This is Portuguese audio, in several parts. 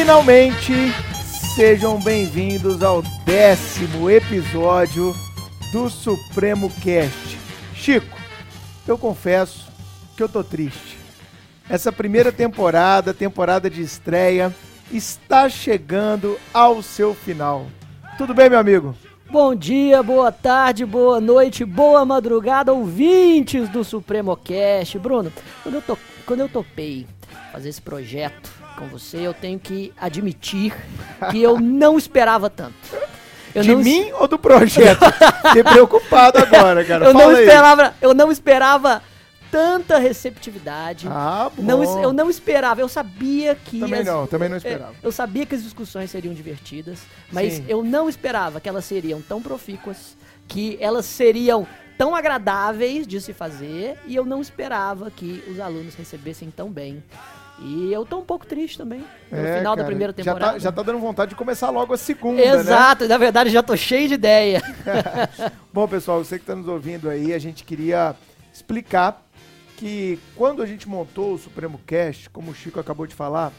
finalmente sejam bem-vindos ao décimo episódio do Supremo Cast. Chico, eu confesso que eu tô triste. Essa primeira temporada, temporada de estreia, está chegando ao seu final. Tudo bem, meu amigo? Bom dia, boa tarde, boa noite, boa madrugada, ouvintes do Supremo Cast. Bruno, quando eu, to quando eu topei fazer esse projeto com você, eu tenho que admitir que eu não esperava tanto. Eu de não mim ou do projeto? Fiquei preocupado agora, cara. eu Fala não aí. esperava, eu não esperava tanta receptividade. Ah, bom. Não, eu não esperava, eu sabia que. Também as- não, também não é, esperava. Eu sabia que as discussões seriam divertidas, mas Sim. eu não esperava que elas seriam tão profícuas, que elas seriam tão agradáveis de se fazer, e eu não esperava que os alunos recebessem tão bem. E eu tô um pouco triste também, no É, final da cara, primeira já temporada. tá, já tá dando vontade de começar logo a segunda, né? Exato, e na verdade já tô cheio de ideia. Bom, pessoal, você que está nos ouvindo aí, a gente queria explicar que quando a gente montou o Supremo Cast, como o Chico acabou de falar,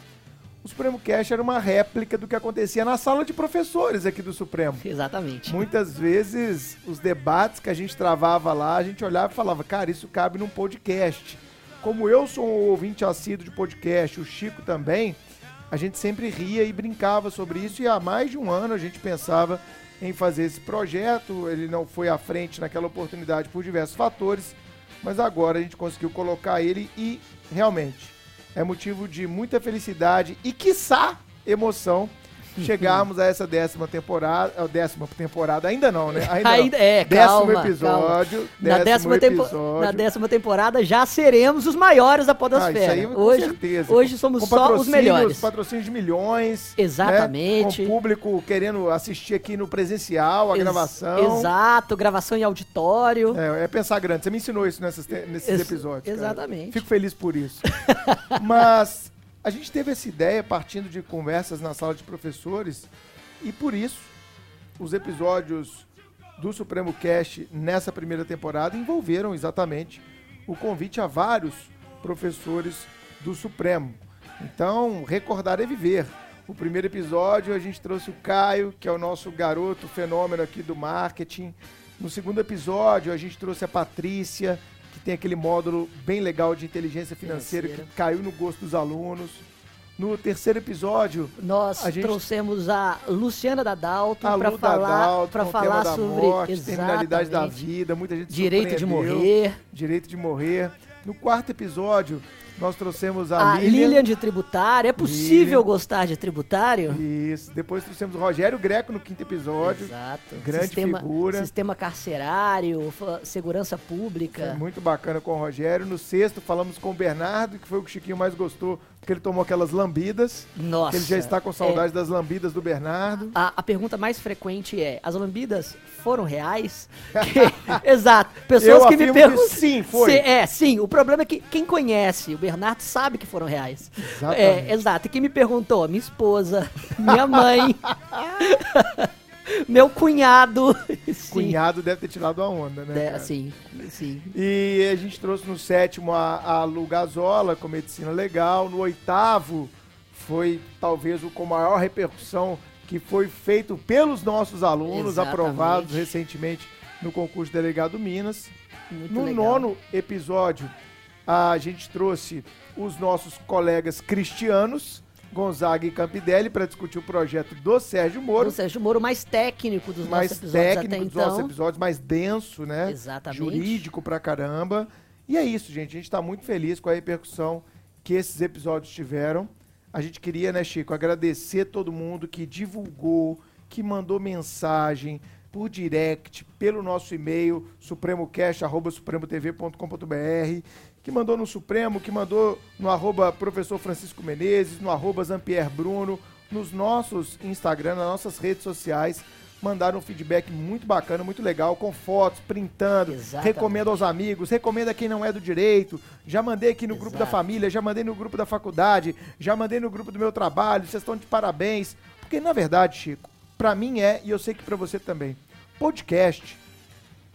o Supremo Cast era uma réplica do que acontecia na sala de professores aqui do Supremo. Exatamente. Muitas vezes, os debates que a gente travava lá, a gente olhava e falava, cara, isso cabe num podcast. Como eu sou um ouvinte assíduo de podcast, o Chico também, a gente sempre ria e brincava sobre isso e há mais de um ano a gente pensava em fazer esse projeto. Ele não foi à frente naquela oportunidade por diversos fatores, mas agora a gente conseguiu colocar ele e realmente é motivo de muita felicidade e, quiçá, emoção chegarmos a essa décima temporada. a décima temporada, ainda não, né? Ainda, não. Ainda- é, décimo calma, episódio. Na décimo décima, tempo- episódio. na décima temporada já seremos os maiores da Ah, podosfera. isso aí, com hoje, certeza. hoje somos só os melhores. Patrocínios de milhões. Exatamente. Né? Com o público querendo assistir aqui no presencial, a Ex- gravação. Exato, gravação em auditório. É, é pensar grande. Você me ensinou isso nessas nesses Ex- episódios. cara. exatamente. Fico feliz por isso. Mas a gente teve essa ideia partindo de conversas na sala de professores e por isso os episódios do Supremo Cast nessa primeira temporada envolveram exatamente o convite a vários professores do Supremo. Então, recordar é viver. O primeiro episódio a gente trouxe o Caio, que é o nosso garoto fenômeno aqui do marketing. No segundo episódio a gente trouxe a Patrícia, tem aquele módulo bem legal de inteligência financeira, Financeira. que caiu no gosto dos alunos. No terceiro episódio, Nós A gente- trouxemos a Luciana da Dalton a para falar, pra falar da sobre morte, terminalidade da vida, muita gente direito de morrer. Direito de morrer. No quarto episódio, nós trouxemos a, A Lilian, Lilian. de tributário. É possível Lilian. gostar de tributário? Isso. Depois trouxemos o Rogério Greco no quinto episódio. Exato. grande sistema, figura. Sistema carcerário, segurança pública. Foi muito bacana com o Rogério. No sexto, falamos com o Bernardo, que foi o que o Chiquinho mais gostou, porque ele tomou aquelas lambidas. Nossa. ele já está com é, saudade das lambidas do Bernardo. A, a pergunta mais frequente é: as lambidas foram reais? Que- exato. Pessoas Eu que me perguntam. que sim, foi. Se- é, sim. O problema é que quem conhece o Bernardo sabe que foram reais. Exatamente. É, exato. E quem me perguntou? Minha esposa, minha mãe, meu cunhado. Cunhado deve ter tirado a onda, né? É, sim, sim. E a gente trouxe no sétimo a, a Lu Gazola com medicina legal. No oitavo foi talvez o com maior repercussão que foi feito pelos nossos alunos, Exatamente. aprovados recentemente no concurso Delegado Minas. Muito No legal. nono episódio, a gente trouxe os nossos colegas cristianos, Gonzaga e Campidelli, para discutir o projeto do Sérgio Moro. O Sérgio Moro mais técnico dos mais nossos episódios técnico até dos nossos então. episódios, mais denso, né? Exatamente. Jurídico pra caramba. E é isso, gente. A gente tá muito feliz com a repercussão que esses episódios tiveram. A gente queria, né, Chico, agradecer todo mundo que divulgou, que mandou mensagem por direct, pelo nosso e-mail, supremocast.supremotv.com.br, que mandou no Supremo, que mandou no arroba professor Francisco Menezes, no arroba Zampier Bruno, nos nossos Instagram, nas nossas redes sociais, mandaram um feedback muito bacana, muito legal, com fotos, printando, Exatamente. recomendo aos amigos, recomenda quem não é do direito, já mandei aqui no grupo da Exato. família, já mandei no grupo da faculdade, já mandei no grupo do meu trabalho, vocês estão de parabéns. Porque, na verdade, Chico, pra mim é, e eu sei que pra você também, podcast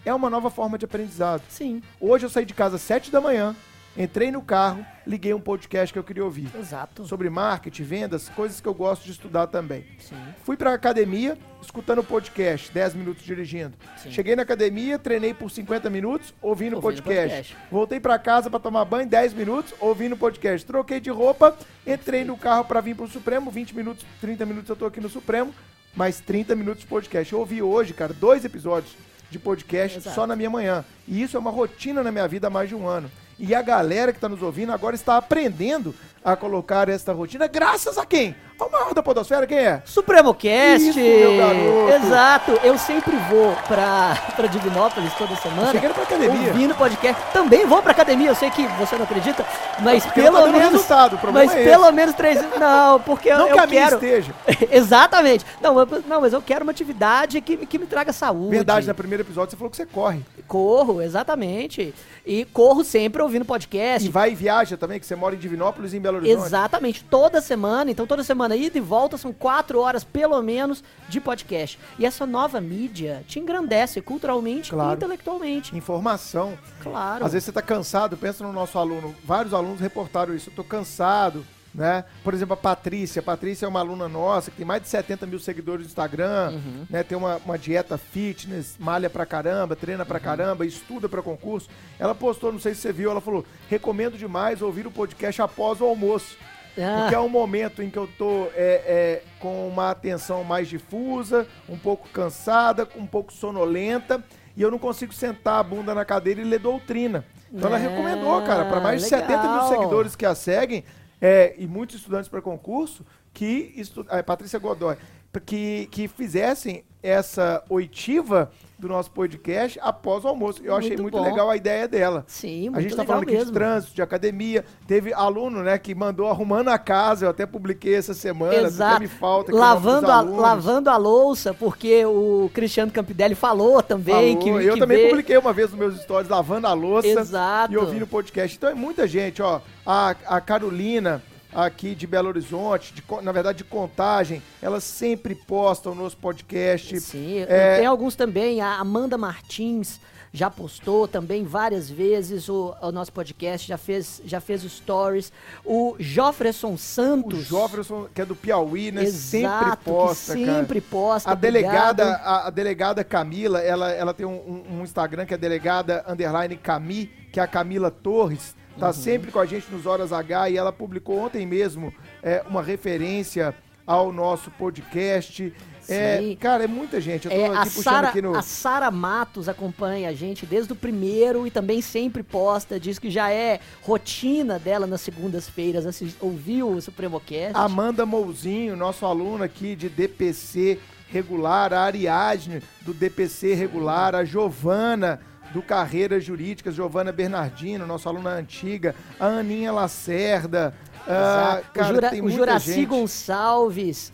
é uma nova forma de aprendizado. Sim. Hoje eu saí de casa às 7 da manhã, Entrei no carro, liguei um podcast que eu queria ouvir. Exato. Sobre marketing, vendas, coisas que eu gosto de estudar também. Sim. Fui pra academia, escutando o podcast, 10 minutos dirigindo. Sim. Cheguei na academia, treinei por 50 minutos, ouvindo o podcast. podcast. Voltei pra casa pra tomar banho, 10 minutos, ouvindo o podcast. Troquei de roupa, entrei no carro pra vir pro Supremo, 20 minutos, 30 minutos eu tô aqui no Supremo, mais 30 minutos de podcast. Eu ouvi hoje, cara, dois episódios de podcast Exato. só na minha manhã. E isso é uma rotina na minha vida há mais de um ano. E a galera que está nos ouvindo agora está aprendendo a colocar esta rotina, graças a quem? Ao maior da podosfera, quem é? Supremo Cast! Isso, meu garoto. Exato, eu sempre vou pra, pra Divinópolis toda semana. Cheguei pra academia. Ouvindo podcast. Também vou pra academia, eu sei que você não acredita, mas Porque pelo tá dando menos. resultado, o problema mas é pelo menos três. Não, porque eu, Não eu que a minha quero. esteja. Exatamente. Não, eu- não, mas eu quero uma atividade que, que me traga saúde. Verdade, no primeiro episódio você falou que você corre. Corro, exatamente. E corro sempre ouvindo podcast. E vai e viaja também, que você mora em Divinópolis e em Belo Horizonte. Exatamente, toda semana. Então, toda semana, ida e volta, são quatro horas, pelo menos, de podcast. E essa nova mídia te engrandece culturalmente Claro. e intelectualmente. Informação. Claro. Às vezes você tá cansado, pensa no nosso aluno. Vários alunos reportaram isso. Eu tô cansado, né? Por exemplo, a Patrícia. A Patrícia é uma aluna nossa que tem mais de 70 mil seguidores no Instagram, Uhum. né? Tem uma, uma dieta fitness, malha pra caramba, treina Uhum. pra caramba, estuda pra concurso. Ela postou, não sei se você viu, ela falou: recomendo demais ouvir o podcast após o almoço. Ah, Porque é um momento em que eu tô é, é, com uma atenção mais difusa, um pouco cansada, um pouco sonolenta, e eu não consigo sentar a bunda na cadeira e ler doutrina. Então ela Ah, recomendou, cara, para mais de legal. 70 mil seguidores que a seguem, é, e muitos estudantes para concurso, que estu a Patrícia Godoy, que, que fizessem essa oitiva do nosso podcast após o almoço. Eu achei Muito bom. legal a ideia dela. sim, muito A gente tá legal falando aqui de trânsito, de academia. Teve aluno, né, que mandou arrumando a casa. Eu até publiquei essa semana. Exato. Me falta. lavando, a, lavando a louça, porque o Cristiano Campidelli falou também Falou. que, Eu que também vê- publiquei uma vez nos meus stories lavando a louça Exato. e ouvindo o podcast. Então é muita gente, ó. A, a Carolina aqui de Belo Horizonte, de na verdade de Contagem, ela sempre posta o nosso podcast. Sim, É, tem alguns também. A Amanda Martins já postou também várias vezes o, o nosso podcast, já fez, já fez os stories. O Jofferson o Santos. Jofferson, que é do Piauí, né? Exato, sempre posta, que cara. sempre posta. A delegada, a, a delegada Camila, ela, ela tem um, um- um Instagram que é delegada underline Cami, que é a Camila Torres, Uhum. tá sempre com a gente nos Horas H e ela publicou ontem mesmo é, uma referência ao nosso podcast. É, cara, é muita gente. Eu tô É, a aqui puxando Sara aqui no. a Sara Matos acompanha a gente desde o primeiro e também sempre posta, diz que já é rotina dela nas segundas-feiras assis- ouvir o Supremocast. Amanda Mouzinho, nosso aluno aqui de DPC regular, a Ariadne do DPC regular, a Giovana do Carreiras Jurídicas, Giovana Bernardino, nossa aluna antiga, a Aninha Lacerda, ah, cara, o, Jura, o Juraci gente. Gonçalves,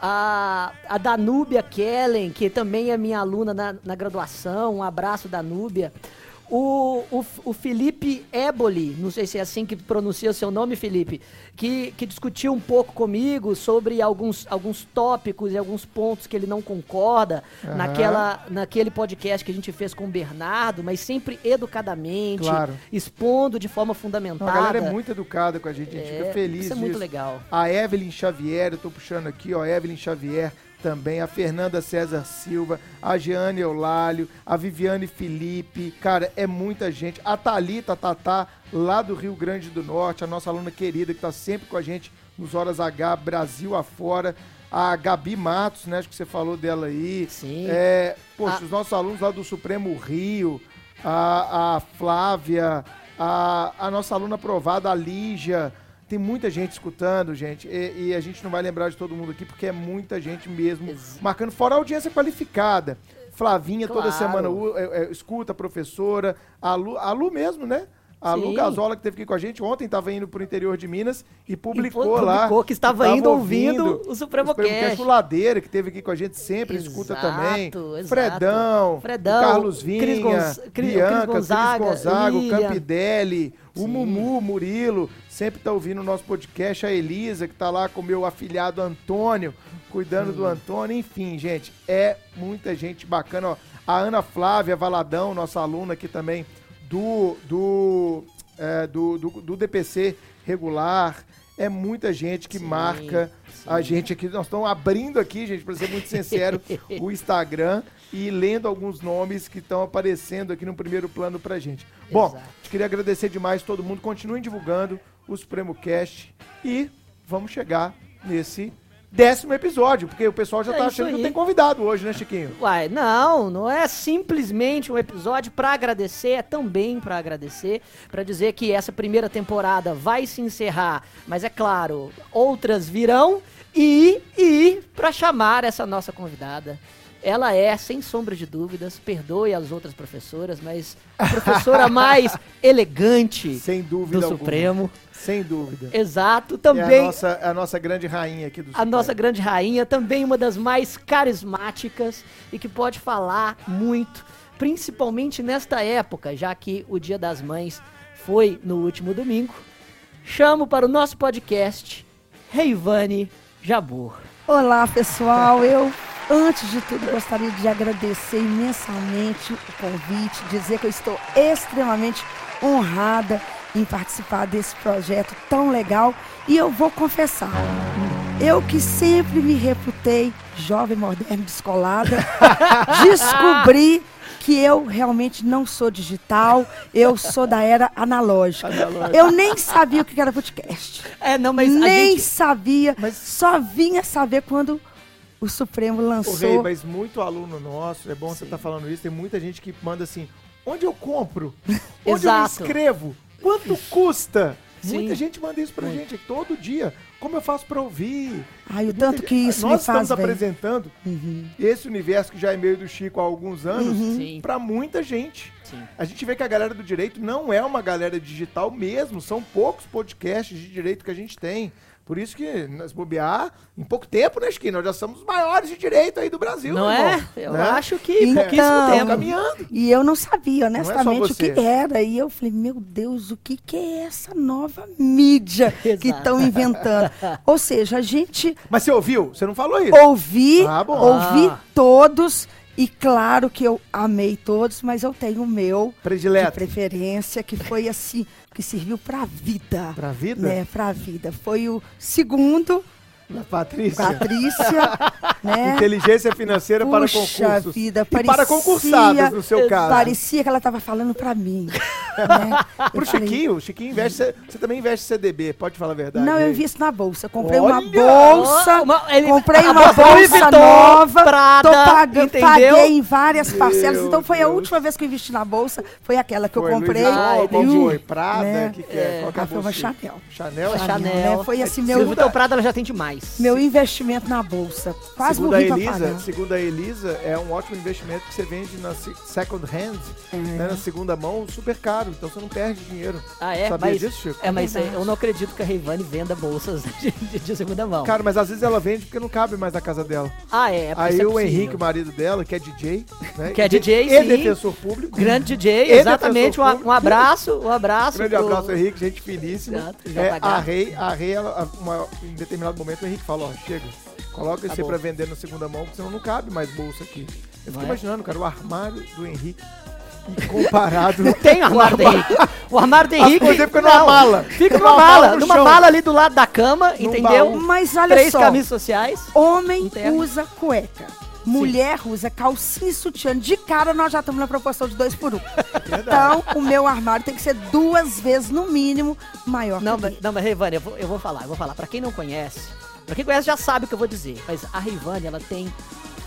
a, a Danúbia Kellen, que também é minha aluna na, na graduação, um abraço, Danúbia. O, o, o Felipe Eboli, não sei se é assim que pronuncia o seu nome, Felipe, que, que discutiu um pouco comigo sobre alguns, alguns tópicos e alguns pontos que ele não concorda Aham. naquela, naquele podcast que a gente fez com o Bernardo, mas sempre educadamente, Claro. expondo de forma Não, fundamentada. a galera é muito educada com a gente, a gente É, fica feliz Isso é muito disso. legal. A Evelyn Xavier, eu tô puxando aqui, ó, Evelyn Xavier também, a Fernanda César Silva, a Jeane Eulálio, a Viviane Felipe, cara, é muita gente. A Thalita Tatá, lá do Rio Grande do Norte, a nossa aluna querida que tá sempre com a gente nos Horas H, Brasil afora. A Gabi Matos, né, acho que você falou dela aí. Sim. É, poxa, A- os nossos alunos lá do Supremo Rio, a, a Flávia, a, a nossa aluna aprovada, a Lígia. Tem muita gente escutando, gente, e, e a gente não vai lembrar de todo mundo aqui, porque é muita gente mesmo Ex- marcando, fora a audiência qualificada. Flavinha toda Claro. semana u- é, é, escuta, a professora, a Lu, a Lu mesmo, né? A Lu Sim. Gazola, que esteve aqui com a gente ontem, estava indo pro interior de Minas e publicou, pu- lá. publicou que estava indo ouvindo o Supremo Cast. o Ladeira, que teve aqui com a gente sempre, escuta Exato, também. exato. Fredão, Fredão, o Carlos Vinha, Cris Gonz- Cris- Cris Bianca, Gonzaga, Cris Gonzaga, o. Campidelli, o Sim. Mumu, Murilo, sempre tá ouvindo o nosso podcast, a Elisa, que tá lá com o meu afilhado Antônio, cuidando do Antônio, enfim, gente, é muita gente bacana, ó. A Ana Flávia Valadão, nossa aluna aqui também, do, do é, do, do, do DPC regular. É muita gente que Sim, marca sim. a gente aqui. Nós estamos abrindo aqui, gente, para ser muito sincero, o Instagram e lendo alguns nomes que estão aparecendo aqui no primeiro plano pra gente. Bom, Exato. queria agradecer demais todo mundo. Continuem divulgando o Supremo Cast e vamos chegar nesse décimo episódio, porque o pessoal já É tá achando que aí. não tem convidado hoje, né, Chiquinho? Uai, não, não é simplesmente um episódio pra agradecer, é também pra agradecer, pra dizer que essa primeira temporada vai se encerrar, mas é claro, outras virão e e para chamar essa nossa convidada. Ela é, sem sombra de dúvidas, perdoe as outras professoras, mas a professora mais elegante Sem dúvida do alguma. Supremo. Sem dúvida. Exato, É a também nossa, é a nossa grande rainha aqui do a Supremo. nossa grande rainha, também uma das mais carismáticas e que pode falar muito, principalmente nesta época, já que o Dia das Mães foi no último domingo. Chamo para o nosso podcast Reivane Jabur. Olá, pessoal. Eu, antes de tudo, gostaria de agradecer imensamente o convite, dizer que eu estou extremamente honrada em participar desse projeto tão legal. E eu vou confessar, eu que sempre me reputei jovem, moderna, descolada, descobri que eu realmente não sou digital, eu sou da era analógica. Eu nem sabia o que era podcast. É, não, mas Nem gente... sabia, Mas- só vinha saber quando o Supremo Ô, lançou. Rei, mas muito aluno nosso, é bom você estar falando isso, tem muita gente que manda assim, onde eu compro? Onde eu me inscrevo? Quanto custa? Sim. Muita gente manda isso pra gente todo dia. Como eu faço pra ouvir? Ai, o tanto que isso Nós me faz estamos bem. apresentando Uhum. esse universo que já é meio do Chico há alguns anos Sim. pra muita gente. Sim. A gente vê que a galera do direito não é uma galera digital mesmo, são poucos podcasts de direito que a gente tem. Por isso que, nós bobear, em pouco tempo, né, Chiquinho? Nós já somos os maiores de direito aí do Brasil, Não é? irmão. Eu Né? acho que Então, pouquíssimo tempo. caminhando. E eu não sabia, é só honestamente, o que era. E eu falei, meu Deus, o que, que é essa nova mídia que estão inventando? Ou seja, a gente Mas você ouviu? Você não falou isso? ouvi, Ah, bom. ouvi Ah. todos. E claro que eu amei todos, mas eu tenho o meu de Predileto. preferência, que foi assim, que serviu pra vida. Pra vida? Né, pra vida. Foi o segundo, Da Patrícia. Patrícia, né? Inteligência financeira para Puxa concursos. vida, e para parecia- concursadas, no seu caso. Parecia que ela estava falando pra mim. né? Pro falei, Chiquinho, o Chiquinho investe. Você também investe CDB, pode falar a verdade. Não, eu invisto na bolsa. Comprei uma Olha! bolsa. Uma- ele- comprei a uma bolsa nova. Prada, tô pagando, entendeu? paguei em várias parcelas. Meu então foi a Deus. última vez que eu investi na bolsa. Foi aquela que Foi eu comprei. Vuitton, Ah, qual foi? Prada? Né? que, que é? Qual que é a Ah, foi uma? Chanel. Chanel? Uma Chanel. Chanel. né? Foi assim, Meu Vitor Prada ela já tem demais. Meu investimento na bolsa. Quase Segundo a morri pra Elisa, pagar. segundo a Elisa, é um ótimo investimento que você vende na se- second hand, É. né, na segunda mão, super caro. Então você não perde dinheiro. Ah, é? Sabia mas, disso, Chico? É, mas Verdade. eu não acredito que a Reivane venda bolsas de, de- de segunda mão. Cara, mas às vezes ela vende porque não cabe mais na casa dela. ah, é. é Aí é o. Henrique, o marido dela, que é DJ, né? Que é DJ, e sim. defensor público. Grande DJ, exatamente. Um, um abraço, um abraço. Grande pro- abraço, Henrique, gente finíssima. Exato, É, a Rei, a Rei ela, a- uma- em determinado momento, o Henrique falou, ó, chega, coloca Tá esse bom. pra vender na segunda mão, porque senão não cabe mais bolsa aqui. Eu fico Não é? imaginando, cara, o armário do Henrique e comparado... Tem o armário do Henrique. O armário do Henrique. coisas ficam numa não, mala. Fica Numa numa mala mala. no Numa chão. mala ali do lado da cama, Num entendeu? baú. Mas olha Três só. camisas sociais. Homem Interno. usa cueca. Mulher usa calcinha e sutiã. De cara, nós já estamos na proporção de dois por um. Então, o meu armário tem que ser duas vezes, no mínimo, maior Não, que o mas, dele. não, mas Reivane, eu vou, eu vou falar, eu vou falar. Pra quem não conhece, pra quem conhece já sabe o que eu vou dizer. Mas a Reivane, ela tem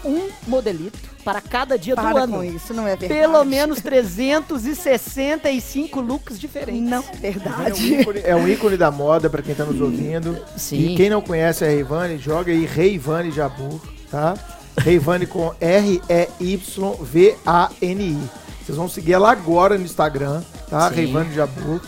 um modelito para cada dia do Para ano. com isso, não é verdade. Pelo menos 365 looks diferentes. Não é É um, verdade. ícone, é um ícone da moda pra quem tá nos ouvindo. Sim. E quem não conhece a Reivane, joga aí Reivane Jabur, tá? Reivane com R-E-Y-V-A-N-I. Vocês vão seguir ela agora no Instagram, tá? Sim. Reivane Jabur.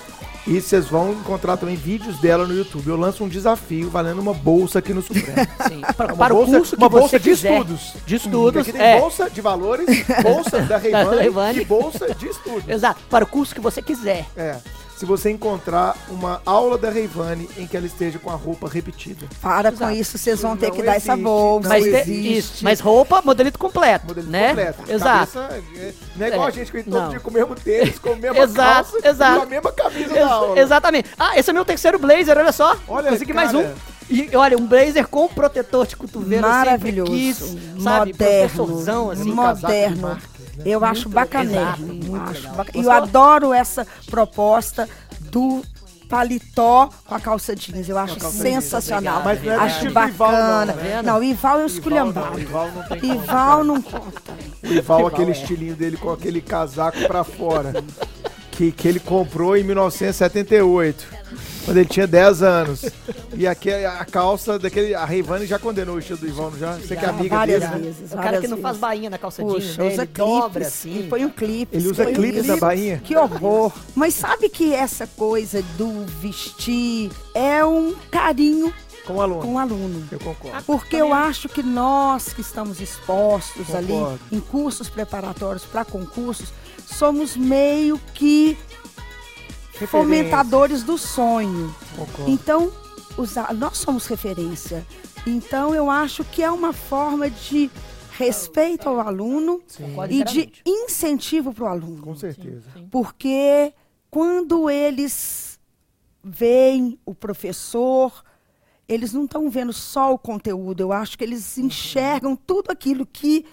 E vocês vão encontrar também vídeos dela no YouTube. Eu lanço um desafio valendo uma bolsa aqui no Supremo. Sim. Para, para bolsa, o curso que uma você bolsa de quiser. estudos. De estudos, Aqui tem é. bolsa de valores, bolsa da Reivane. e bolsa de estudos. Exato, para o curso que você quiser. É. se você encontrar uma aula da Reivane em que ela esteja com a roupa repetida. Para com Exato. isso, vocês vão ter Não que dar essa bolsa. Mas, existe. mas roupa, modelito completo, Modelo né? completo. Exato. Cabeça, é, não é igual É, a gente que vem todo dia com o mesmo tênis, com a mesma Exato, calça exato. com a mesma camisa Ex- da aula. exatamente. Ah, esse é meu terceiro blazer, olha só. Olha, Consegui mais um. cara. E olha, um blazer com protetor de cotovelo, eu Maravilhoso. quis, sabe? moderno. Professorzão, assim. moderno. Marques, né? Eu acho bacanérrimo. exato, muito acho legal. baca- Gostou? eu adoro essa proposta do paletó com a calça jeans. Eu acho calça jeans. Mas não é do acho estilo Ival, não, bacana. tá não, o Ival é um Ival não, esculhambado. Ival não. Ival não conta. O Ival, aquele é. estilinho dele com aquele casaco pra fora. Que, que ele comprou em 1978. Quando ele tinha 10 anos. E aqui a calça daquele. A Reivane já condenou o estilo do Ival, não já? Você que é Já, amiga várias dele. né? vezes. O cara que não faz vezes. bainha na calça jeans, Puxa, né? usa Ele dobra clipes. assim. E põe um clipe. Ele usa põe um clipes na bainha? Que horror. Mas sabe que essa coisa do vestir é um carinho Com o aluno. com o aluno. Eu concordo. Porque eu acho que nós que estamos expostos ali Concordo. em cursos preparatórios para concursos, somos meio que fomentadores do sonho. Concordo. Então, nós somos referência. Então, eu acho que é uma forma de respeito ao aluno Concordo e de incentivo para o aluno. Com certeza. Porque quando eles veem o professor, eles não estão vendo só o conteúdo, eu acho que eles enxergam tudo aquilo que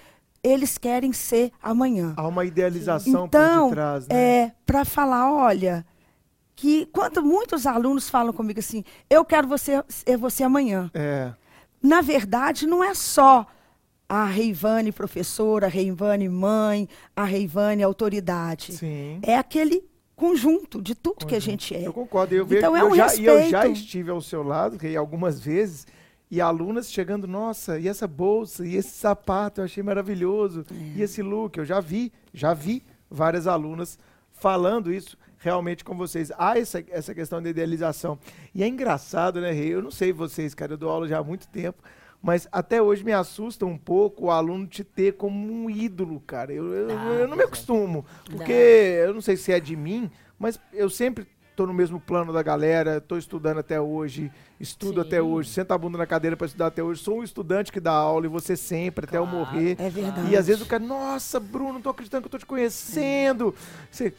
eles querem ser amanhã. Há uma idealização Então, por detrás, né? é para falar, olha, que quando muitos alunos falam comigo assim, eu quero você ser você amanhã. É. Na verdade, não é só a Reivane professora, a Reivane mãe, a Reivane autoridade. Sim. É aquele conjunto de tudo que a gente é. Eu concordo. Eu vejo, Então é eu um já, e eu já respeito. estive ao seu lado algumas vezes e alunas chegando, nossa, e essa bolsa, e esse sapato, eu achei maravilhoso. É. E esse look, eu já vi, já vi várias alunas falando isso realmente com vocês. Há essa, essa questão da idealização. E é engraçado, né, Rei? Eu não sei vocês, cara, eu dou aula já há muito tempo. Mas até hoje me assusta um pouco o aluno te ter como um ídolo, cara. Eu, eu, Não, eu não me é. acostumo. Porque eu não sei se é de mim, mas eu sempre tô no mesmo plano da galera, tô estudando até hoje, estudo Sim. até hoje, senta a bunda na cadeira para estudar até hoje. Sou um estudante que dá aula e você sempre, até eu Claro. morrer. É verdade. E às vezes o cara, nossa, Bruno, não tô acreditando que eu tô te conhecendo. Você,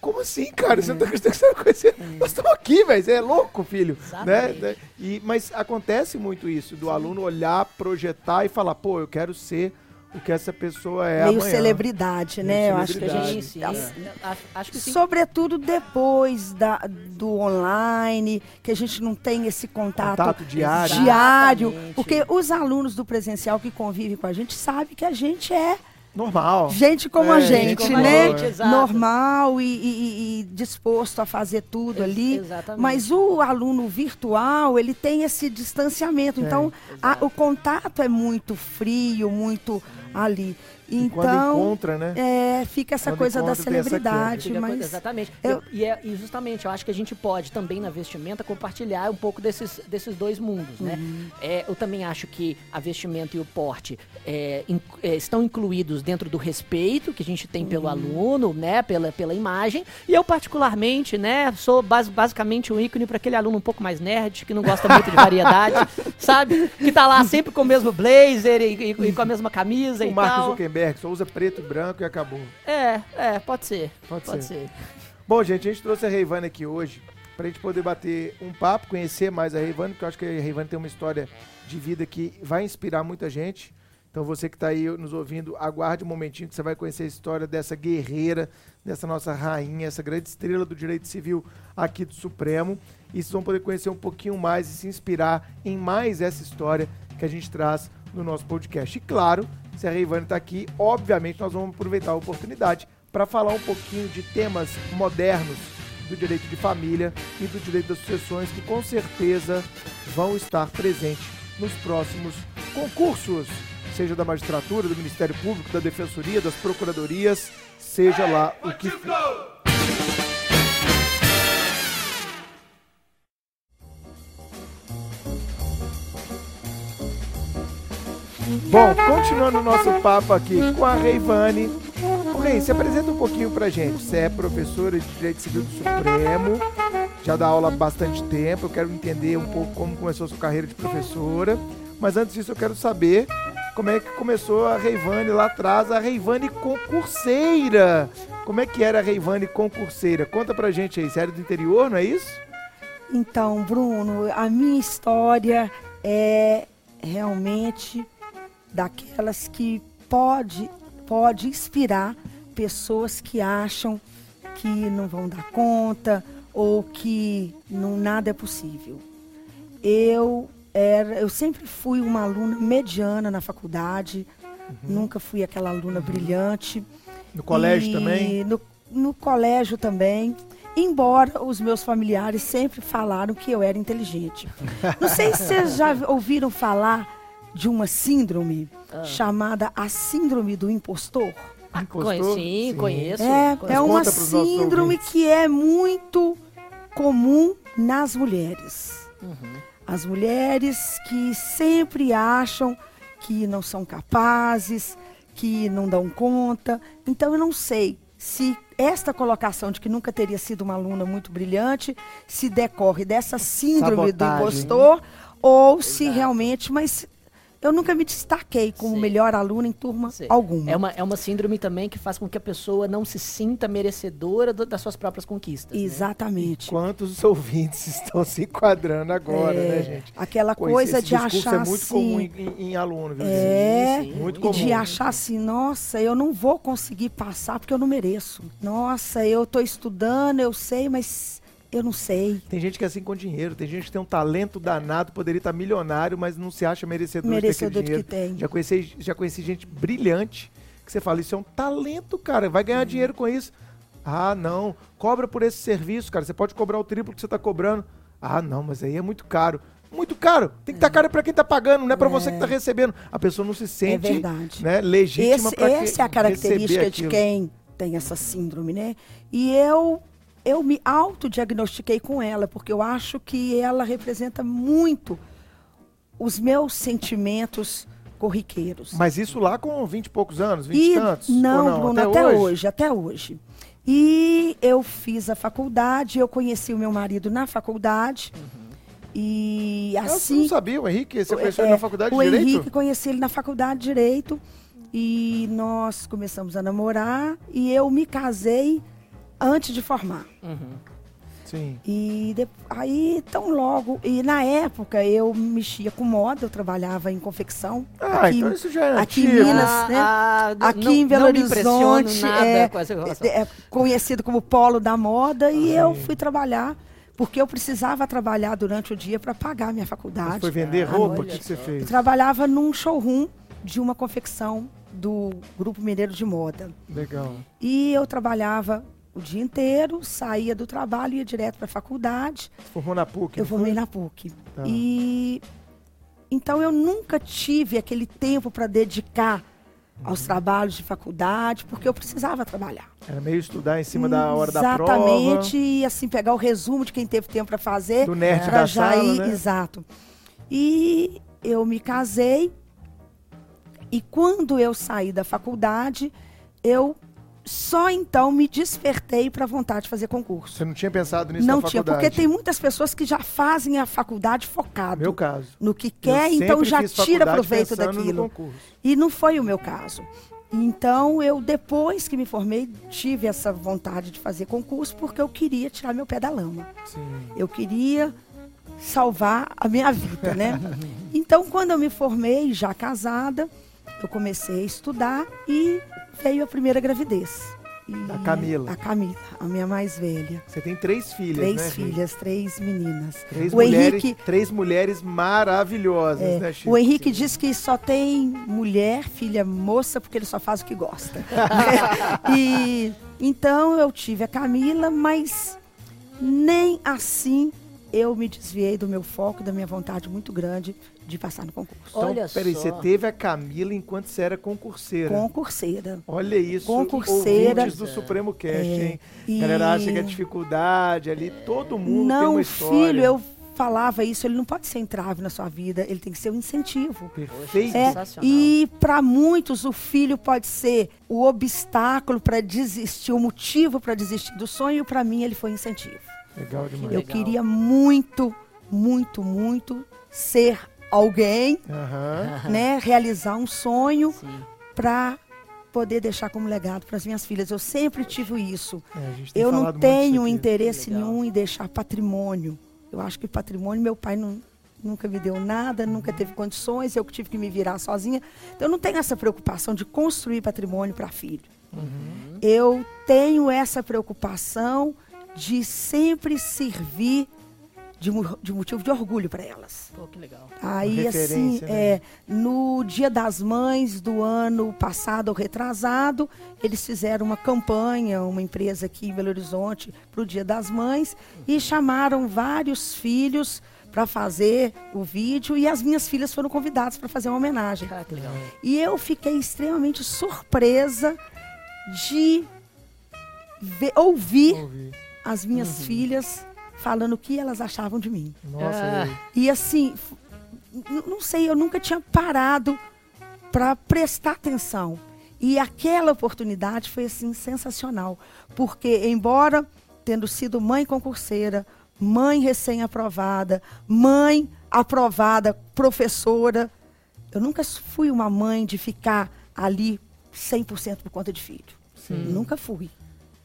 como assim, cara? Você não tá acreditando que você me conhecendo? Nós estamos aqui, velho. Você é louco, filho. Né? Exatamente. Né? E, mas acontece muito isso, do aluno olhar, projetar e falar, pô, eu quero ser o que essa pessoa é Meio amanhã. celebridade, Meio né? Eu acho que a celebridade. gente. Sim, sim. as- Acho, acho que sim. Sobretudo depois da, do online, que a gente não tem esse contato, Contato diário. diário, Exatamente. Porque os alunos do presencial que convivem com a gente sabem que a gente é Normal. gente como É, a gente gente, como a né? gente, exato. Normal e, e- e- disposto a fazer tudo Ex- ali. exatamente. Mas o aluno virtual, ele tem esse distanciamento. Tem, então, a- o contato é muito frio, muito ali. E Então, encontra, né? é, fica essa Quando coisa da celebridade. Coisa- Mas Exatamente. eu- E, é- e justamente, eu acho que a gente pode também na vestimenta compartilhar um pouco desses, desses dois mundos, né? Uhum. É, eu também acho que a vestimenta e o porte é, in- é, estão incluídos dentro do respeito que a gente tem Uhum. pelo aluno, né? Pela, pela imagem. E eu, particularmente, né, sou bas- basicamente um ícone para aquele aluno um pouco mais nerd, que não gosta muito de variedade, sabe? Que tá lá sempre com o mesmo blazer e, e- e com a mesma camisa O e Mark tal. Zuckerberg só usa preto e branco e acabou. É, é, pode ser. Pode Pode ser. ser. Bom, gente, a gente trouxe a Reivane aqui hoje pra gente poder bater um papo, conhecer mais a Reivane, porque eu acho que a Reivane tem uma história de vida que vai inspirar muita gente. Então você que está aí nos ouvindo, aguarde um momentinho que você vai conhecer a história dessa guerreira, dessa nossa rainha, essa grande estrela do direito civil aqui do Supremo. E vocês vão poder conhecer um pouquinho mais e se inspirar em mais essa história que a gente traz no nosso podcast. E claro, se a Reivane está aqui, obviamente nós vamos aproveitar a oportunidade para falar um pouquinho de temas modernos do direito de família e do direito das sucessões que com certeza vão estar presentes nos próximos concursos, seja da magistratura, do Ministério Público, da Defensoria, das procuradorias, seja lá o que for. Bom, continuando o nosso papo aqui com a Reivane, Ô, Rei, se apresenta um pouquinho pra gente. Você é professora de Direito Civil do Supremo, já dá aula há bastante tempo. Eu quero entender um pouco como começou a sua carreira de professora. Mas antes disso, eu quero saber como é que começou a Reivane lá atrás, a Reivane concurseira. Como é que era a Reivane concurseira? Conta pra gente aí, você era do interior, não é isso? Então, Bruno, a minha história é realmente daquelas que pode, pode inspirar pessoas que acham que não vão dar conta ou que não nada é possível. Eu era, eu sempre fui uma aluna mediana na faculdade, uhum. nunca fui aquela aluna uhum. brilhante. No colégio e também? No, no colégio também embora os meus familiares sempre falaram que eu era inteligente. Não sei se vocês já ouviram falar de uma síndrome ah. chamada a síndrome do impostor. Ah, impostor? Sim, conheço. É, conheço. é uma síndrome que é muito comum nas mulheres. Uhum. As mulheres que sempre acham que não são capazes, que não dão conta. Então eu não sei se esta colocação de que nunca teria sido uma aluna muito brilhante se decorre dessa síndrome Sabotagem. do impostor ou Exato. se realmente, mas eu nunca me destaquei como Sim. melhor aluna em turma Sim. alguma. É uma, é uma síndrome também que faz com que a pessoa não se sinta merecedora do, das suas próprias conquistas. Né? Exatamente. Né? Quantos ouvintes estão se enquadrando agora, né, é, né, gente? Aquela coisa esse, esse de achar é muito assim, comum em, em, em aluno, viu? É, sim, sim. muito comum. E de achar assim, nossa, eu não vou conseguir passar porque eu não mereço. Nossa, eu estou estudando, eu sei, mas eu não sei. Tem gente que é assim com dinheiro, tem gente que tem um talento danado, poderia estar milionário, mas não se acha merecedor, merecedor de ter que tem. Já conheci, já conheci gente brilhante que você fala, isso é um talento, cara, vai ganhar hum. dinheiro com isso. Ah, não, cobra por esse serviço, cara, você pode cobrar o triplo que você está cobrando. Ah, não, mas aí é muito caro. Muito caro. Tem que estar tá caro para quem está pagando, não é para é. você que está recebendo. A pessoa não se sente é né, legítima para Essa é a característica de quem tem essa síndrome, né? E eu eu me autodiagnostiquei com ela, porque eu acho que ela representa muito os meus sentimentos corriqueiros. Mas isso lá com 20 e poucos anos, 20 e tantos? Não, não? Bruno, até, até hoje? hoje, até hoje. E eu fiz a faculdade, eu conheci o meu marido na faculdade. Uhum. E assim. Eu não sabia, o Henrique, você conheceu é, ele na faculdade de Direito? O Henrique conheci ele na faculdade de Direito. E nós começamos a namorar. E eu me casei antes de formar. Uhum. Sim. E de, aí, tão logo. E na época eu mexia com moda, eu trabalhava em confecção. Ah, aqui, então isso já é Aqui em Minas, ah, né? Ah, aqui não, em Belo Horizonte. É, é, conhecido como polo da moda. E eu fui trabalhar. Porque eu precisava trabalhar durante o dia para pagar a minha faculdade. Você foi vender roupa? O que, que você fez? Eu trabalhava num showroom de uma confecção do Grupo Mineiro de Moda. Legal. E eu trabalhava o dia inteiro, saía do trabalho, ia direto para a faculdade. Você formou na PUC? Eu formei na PUC. Tá. E então eu nunca tive aquele tempo para dedicar uhum. aos trabalhos de faculdade, porque eu precisava trabalhar. Era meio estudar em cima da hora da prova. Exatamente, e assim pegar o resumo de quem teve tempo para fazer. Do nerd da já sala, ir, né? Exato. E eu me casei, e quando eu saí da faculdade, eu só então me despertei para a vontade de fazer concurso. Você não tinha pensado nisso não na faculdade? Não tinha, porque tem muitas pessoas que já fazem a faculdade focado. Meu caso. No que quer, então já tira proveito daquilo. E não foi o meu caso. Então, eu, depois que me formei, tive essa vontade de fazer concurso porque eu queria tirar meu pé da lama. Sim. Eu queria salvar a minha vida, né? então, quando eu me formei, já casada, eu comecei a estudar e veio a primeira gravidez. E a Camila. A Camila, a minha mais velha. Você tem três filhas, três né? Três filhas, três meninas. Três, o mulheres, Henrique, três mulheres maravilhosas, é, né, Chico? O Henrique diz que só tem mulher, filha moça, porque ele só faz o que gosta. e então eu tive a Camila, mas nem assim eu me desviei do meu foco, da minha vontade muito grande de passar no concurso. Então, Olha peraí, só. você teve a Camila enquanto você era concurseira. Concurseira. Olha isso. Concurseira. Ouvintes do Supremo Cast, é. hein? E... Galera acha que é dificuldade ali, todo mundo Não, tem uma história. filho, eu falava isso, ele não pode ser entrave na sua vida, ele tem que ser um incentivo. Perfeito. É, Sensacional. e para muitos o filho pode ser o obstáculo para desistir, o motivo para desistir do sonho, para mim ele foi incentivo. Legal demais. Eu Legal. queria muito, muito, muito ser alguém, Aham. né, realizar um sonho para poder deixar como legado para as minhas filhas. Eu sempre tive isso. É, a gente tem Eu não tenho interesse nenhum em deixar patrimônio. Eu acho que patrimônio, meu pai não, nunca me deu nada, nunca teve condições, eu que tive que me virar sozinha. Então, eu não tenho essa preocupação de construir patrimônio para filho. Uhum. Eu tenho essa preocupação de sempre servir de, de motivo de orgulho para elas. Pô, que legal. Aí, assim, né? é, no Dia das Mães do ano passado ou retrasado, eles fizeram uma campanha, uma empresa aqui em Belo Horizonte, para o Dia das Mães, e chamaram vários filhos para fazer o vídeo, e as minhas filhas foram convidadas para fazer uma homenagem. Cara, que legal. E eu fiquei extremamente surpresa de ver- ouvir Ouvi. As minhas Uhum. filhas falando o que elas achavam de mim. Nossa, Ah. velho. E assim, não sei, eu nunca tinha parado para prestar atenção. E aquela oportunidade foi assim sensacional, porque embora tendo sido mãe concurseira, mãe recém-aprovada, mãe aprovada, professora, eu nunca fui uma mãe de ficar ali 100% por conta de filho. Nunca fui.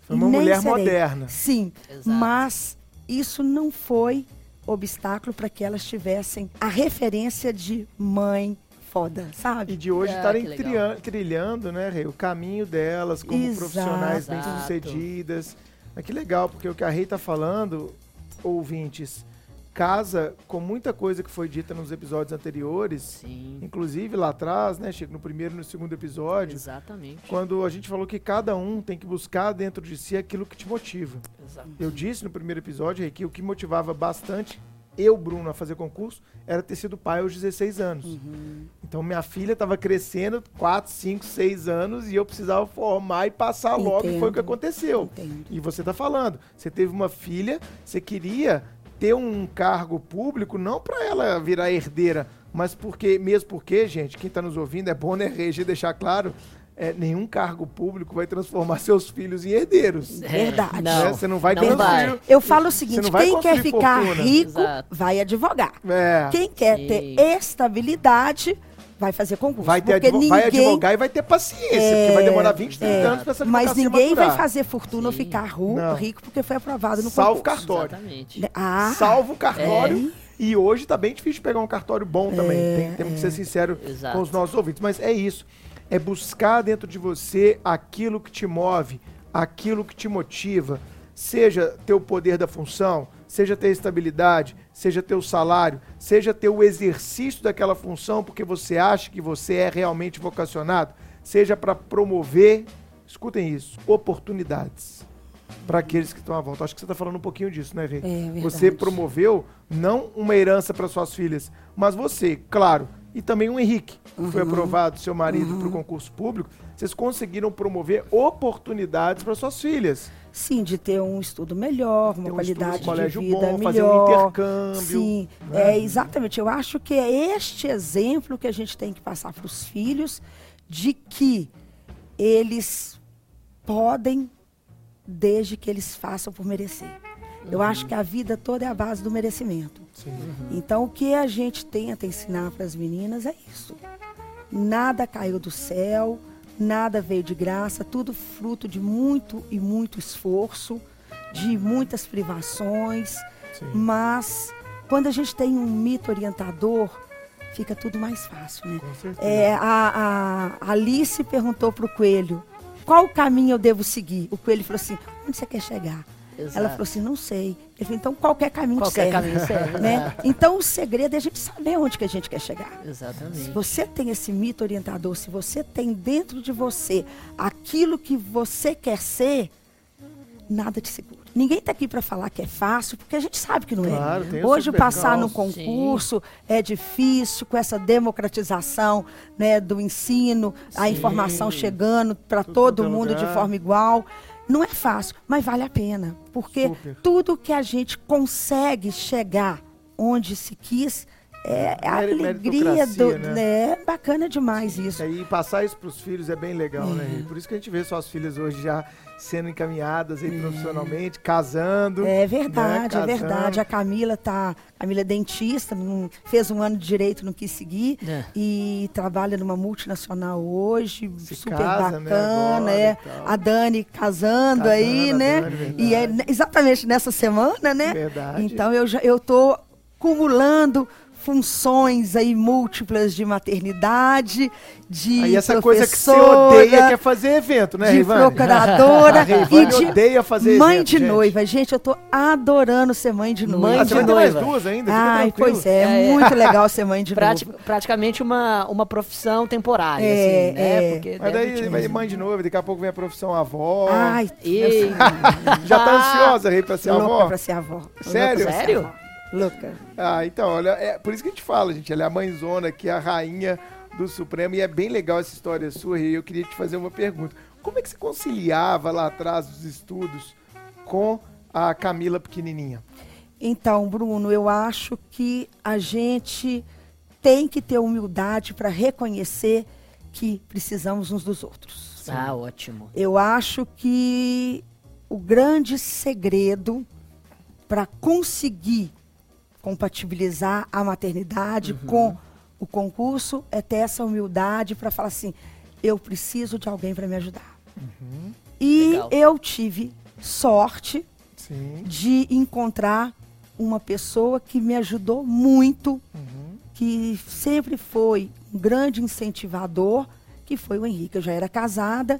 Foi uma Nem mulher serei. moderna. Sim, Exato. mas isso não foi obstáculo para que elas tivessem a referência de mãe foda, E sabe? de hoje Ah, estarem trilha- trilhando, né, Rei, o caminho delas como Exato. profissionais bem-sucedidas. Mas que legal, porque o que a Rei tá falando, ouvintes, casa com muita coisa que foi dita nos episódios anteriores, Sim. inclusive lá atrás, né, Chico, no primeiro e no segundo episódio, Exatamente. quando a gente falou que cada um tem que buscar dentro de si aquilo que te motiva. Exato. Eu disse no primeiro episódio, que o que motivava bastante eu, Bruno, a fazer concurso era ter sido pai aos 16 anos. Uhum. Então minha filha estava crescendo 4, 5, 6 anos e eu precisava formar e passar logo, e foi o que Entendo. aconteceu. Entendo. E você está falando, você teve uma filha, você queria ter um cargo público não para ela virar herdeira, mas porque mesmo porque, gente, quem está nos ouvindo é bom né, Regi, deixar claro, é, nenhum cargo público vai transformar seus filhos em herdeiros. Verdade. Não, né? Você não vai não vai. Eu falo o seguinte, quem quer ficar fortuna. rico Exato. vai advogar. É, Quem quer Sim. ter estabilidade vai fazer concurso. vai, ter advo- ninguém, vai advogar e vai ter paciência, porque vai demorar 20, 30 é, anos para essa Mas ninguém vai fazer fortuna ou ficar Não. rico porque foi aprovado no Salvo concurso. cartório. Exatamente. Ah, salvo o cartório. É. E hoje tá bem difícil de pegar um cartório bom também. Tem- temos que ser sincero Exato. com os nossos ouvintes. Mas é isso. É buscar dentro de você aquilo que te move, aquilo que te motiva. Seja ter o poder da função, seja ter estabilidade, seja ter o salário, seja ter o exercício daquela função porque você acha que você é realmente vocacionado, seja para promover, escutem isso, oportunidades para aqueles que estão à volta. Acho que você está falando um pouquinho disso, né, Rê? É. Você promoveu não uma herança para suas filhas, mas você, claro, e também o Henrique, que foi Uhum. aprovado, seu marido, para o concurso público, vocês conseguiram promover oportunidades para suas filhas. Sim, de ter um estudo melhor, uma um qualidade estudo, de vida bom, melhor. fazer um intercâmbio, Sim, né? é exatamente. Eu acho que é este exemplo que a gente tem que passar para os filhos de que eles podem, desde que eles façam por merecer. Eu acho que a vida toda é a base do merecimento. Sim. Então, o que a gente tenta ensinar para as meninas é isso. Nada caiu do céu, nada veio de graça, tudo fruto de muito e muito esforço, de muitas privações. Sim. Mas, quando a gente tem um mito orientador, fica tudo mais fácil, né? É, a, a Alice perguntou para o coelho, qual caminho eu devo seguir? O coelho falou assim, onde você quer chegar? Exato. Ela falou assim, não sei. Ele falou, então qualquer caminho Qualquer serve. caminho serve, né? Então o segredo é a gente saber onde que a gente quer chegar. Se Exatamente. você tem esse mito orientador, se você tem dentro de você aquilo que você quer ser, nada te segura. Ninguém está aqui para falar que é fácil, porque a gente sabe que não Claro, tem é. Hoje passar no concurso é difícil com essa democratização né, do ensino, a Sim. informação chegando para todo é mundo de lugar. forma igual. Não é fácil, mas vale a pena, porque Super. tudo que a gente consegue chegar onde se quis. É, a Meri- alegria do. né? É bacana demais isso. É, E passar isso pros filhos é bem legal, né? É. Rei? Por isso que a gente vê suas filhas hoje já sendo encaminhadas aí profissionalmente, casando. É verdade, né, é verdade. A Camila tá. Camila é dentista, não, fez um ano de direito, não quis seguir. É. E trabalha numa multinacional hoje, Se super casa, né, bacana. agora é. e tal. A Dani casando, Casando, aí, a né? Dani, e é verdade. ne- exatamente nessa semana, né? Verdade. Então eu já eu tô acumulando funções aí múltiplas de maternidade, de Aí essa coisa que você odeia que é fazer evento, né, de Rivane? procuradora e de odeia fazer mãe evento, de gente. noiva. Gente, eu tô adorando ser mãe de noiva. Mãe Ah, de mais noiva. duas ainda? Ai, pois é, É, é é. muito legal ser mãe de Prati- noiva. praticamente uma, uma profissão temporária, É, assim, né? é. Porque Mas daí vai mãe de novo, daqui a pouco vem a profissão avó. Ai, Ei. Já tá ansiosa, Rei, pra ser avó? pra ser avó. Sério? Sério? Louca. Ah, então, olha, é por isso que a gente fala, gente. Ela é a mãezona aqui, a rainha do Supremo. E é bem legal essa história sua, e eu queria te fazer uma pergunta. Como é que você conciliava lá atrás os estudos com a Camila pequenininha? Então, Bruno, eu acho que a gente tem que ter humildade para reconhecer que precisamos uns dos outros. Ah, ótimo. Eu acho que o grande segredo para conseguir compatibilizar a maternidade com o concurso é ter essa humildade para falar assim: eu preciso de alguém para me ajudar. E Legal. eu tive sorte Sim. de encontrar uma pessoa que me ajudou muito, que sempre foi um grande incentivador, que foi o Henrique. Eu já era casada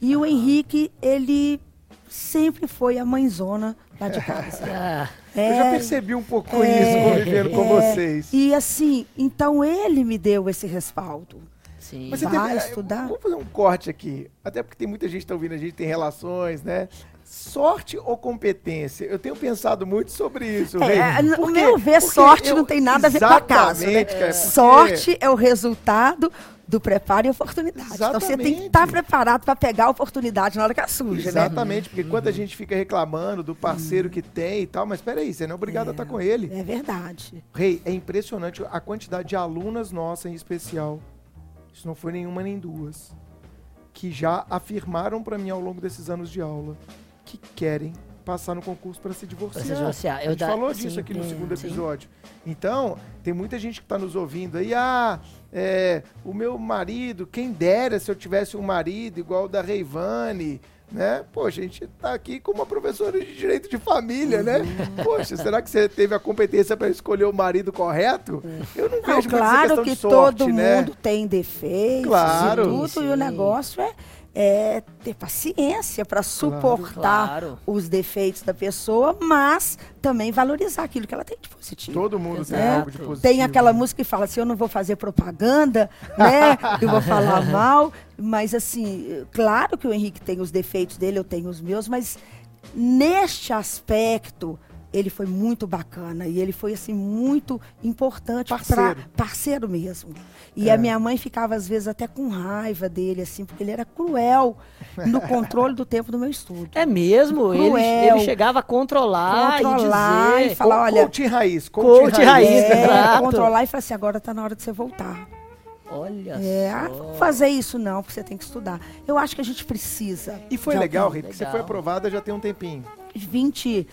e o Henrique, ele sempre foi a mãezona lá de casa. Ah, Eu já É, percebi um pouco é, isso convivendo com é. vocês. E assim, então ele me deu esse respaldo. sim. Mas você Vai teve- estudar? Vamos fazer um corte aqui. Até porque tem muita gente que tá ouvindo a gente, tem relações, né? Sorte ou competência? Eu tenho pensado muito sobre isso. Rei. É, no Porque- meu ver, sorte eu- não tem nada a ver com a casa. Né? Exatamente, cara, porque- Sorte é o resultado do preparo e oportunidade. Então você tem que estar Exatamente. preparado para pegar a oportunidade na hora que é suja, né? Exatamente, porque quando a gente fica reclamando do parceiro que tem e tal, mas peraí, você não é obrigado a estar com ele. É verdade. Rei, é impressionante a quantidade de alunas nossas em especial. Isso não foi nenhuma nem duas. Que já afirmaram pra mim ao longo desses anos de aula que querem passar no concurso para se divorciar. Pra se divorciar. A Eu gente da- falou sim, disso aqui no sim, segundo sim. episódio. Então, tem muita gente que está nos ouvindo aí. Ah, é, o meu marido, quem dera se eu tivesse um marido igual o da Reivane, né? Poxa, a gente tá aqui com uma professora de direito de família, né? Uhum. Poxa, será que você teve a competência para escolher o marido correto? Eu não vejo Não, claro que sorte, todo né? mundo tem defeitos Claro. e tudo, Sim, e o negócio é, é ter paciência para suportar Claro. os defeitos da pessoa, mas também valorizar aquilo que ela tem de positivo. Todo mundo tem Exato. algo de positivo. Tem aquela né? música que fala assim, eu não vou fazer propaganda, né? Eu vou falar mal, mas assim, claro que o Henrique tem os defeitos dele, eu tenho os meus, mas neste aspecto ele foi muito bacana e ele foi assim muito importante para Parceiro. parceiro mesmo. E É. a minha mãe ficava às vezes até com raiva dele assim, porque ele era cruel no controle do tempo do meu estudo. É mesmo? Ele, Cruel. ele chegava a controlar, Controlar e e dizer... falar, Co- olha, coaching raiz, Coach raiz, É, exato. controlar e falar assim, agora tá na hora de você voltar. Olha É, ah, só. vou fazer isso não, porque você tem que estudar. Eu acho que a gente precisa. E foi legal. Rita, que você foi aprovada já tem um tempinho. 20,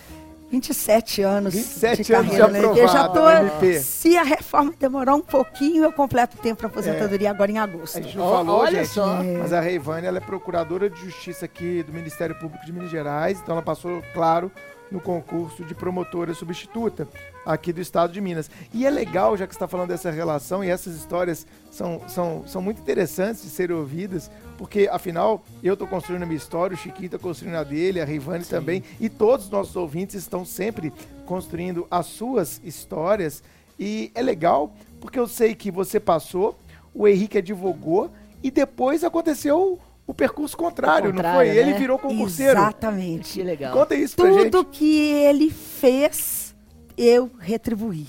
27 anos 27 de anos carreira, de né? Eu já aprovado tô, MP. se a reforma demorar um pouquinho, eu completo o tempo para aposentadoria agora em agosto. A gente não falou, olha gente, só. mas a Reivane, ela é procuradora de justiça aqui do Ministério Público de Minas Gerais, então ela passou, claro, no concurso de promotora substituta aqui do estado de Minas. E é legal, já que você está falando dessa relação, e essas histórias são, são, são muito interessantes de serem ouvidas, porque, afinal, eu estou construindo a minha história, o Chiquinho está construindo a dele, a Reivane também, e todos os nossos ouvintes estão sempre construindo as suas histórias. E é legal, porque eu sei que você passou, o Henrique advogou, e depois aconteceu o percurso contrário, O não contrário, foi? Ele né? virou concurseiro. Exatamente. Que legal. Conta isso pra gente. Tudo que ele fez, eu retribuí.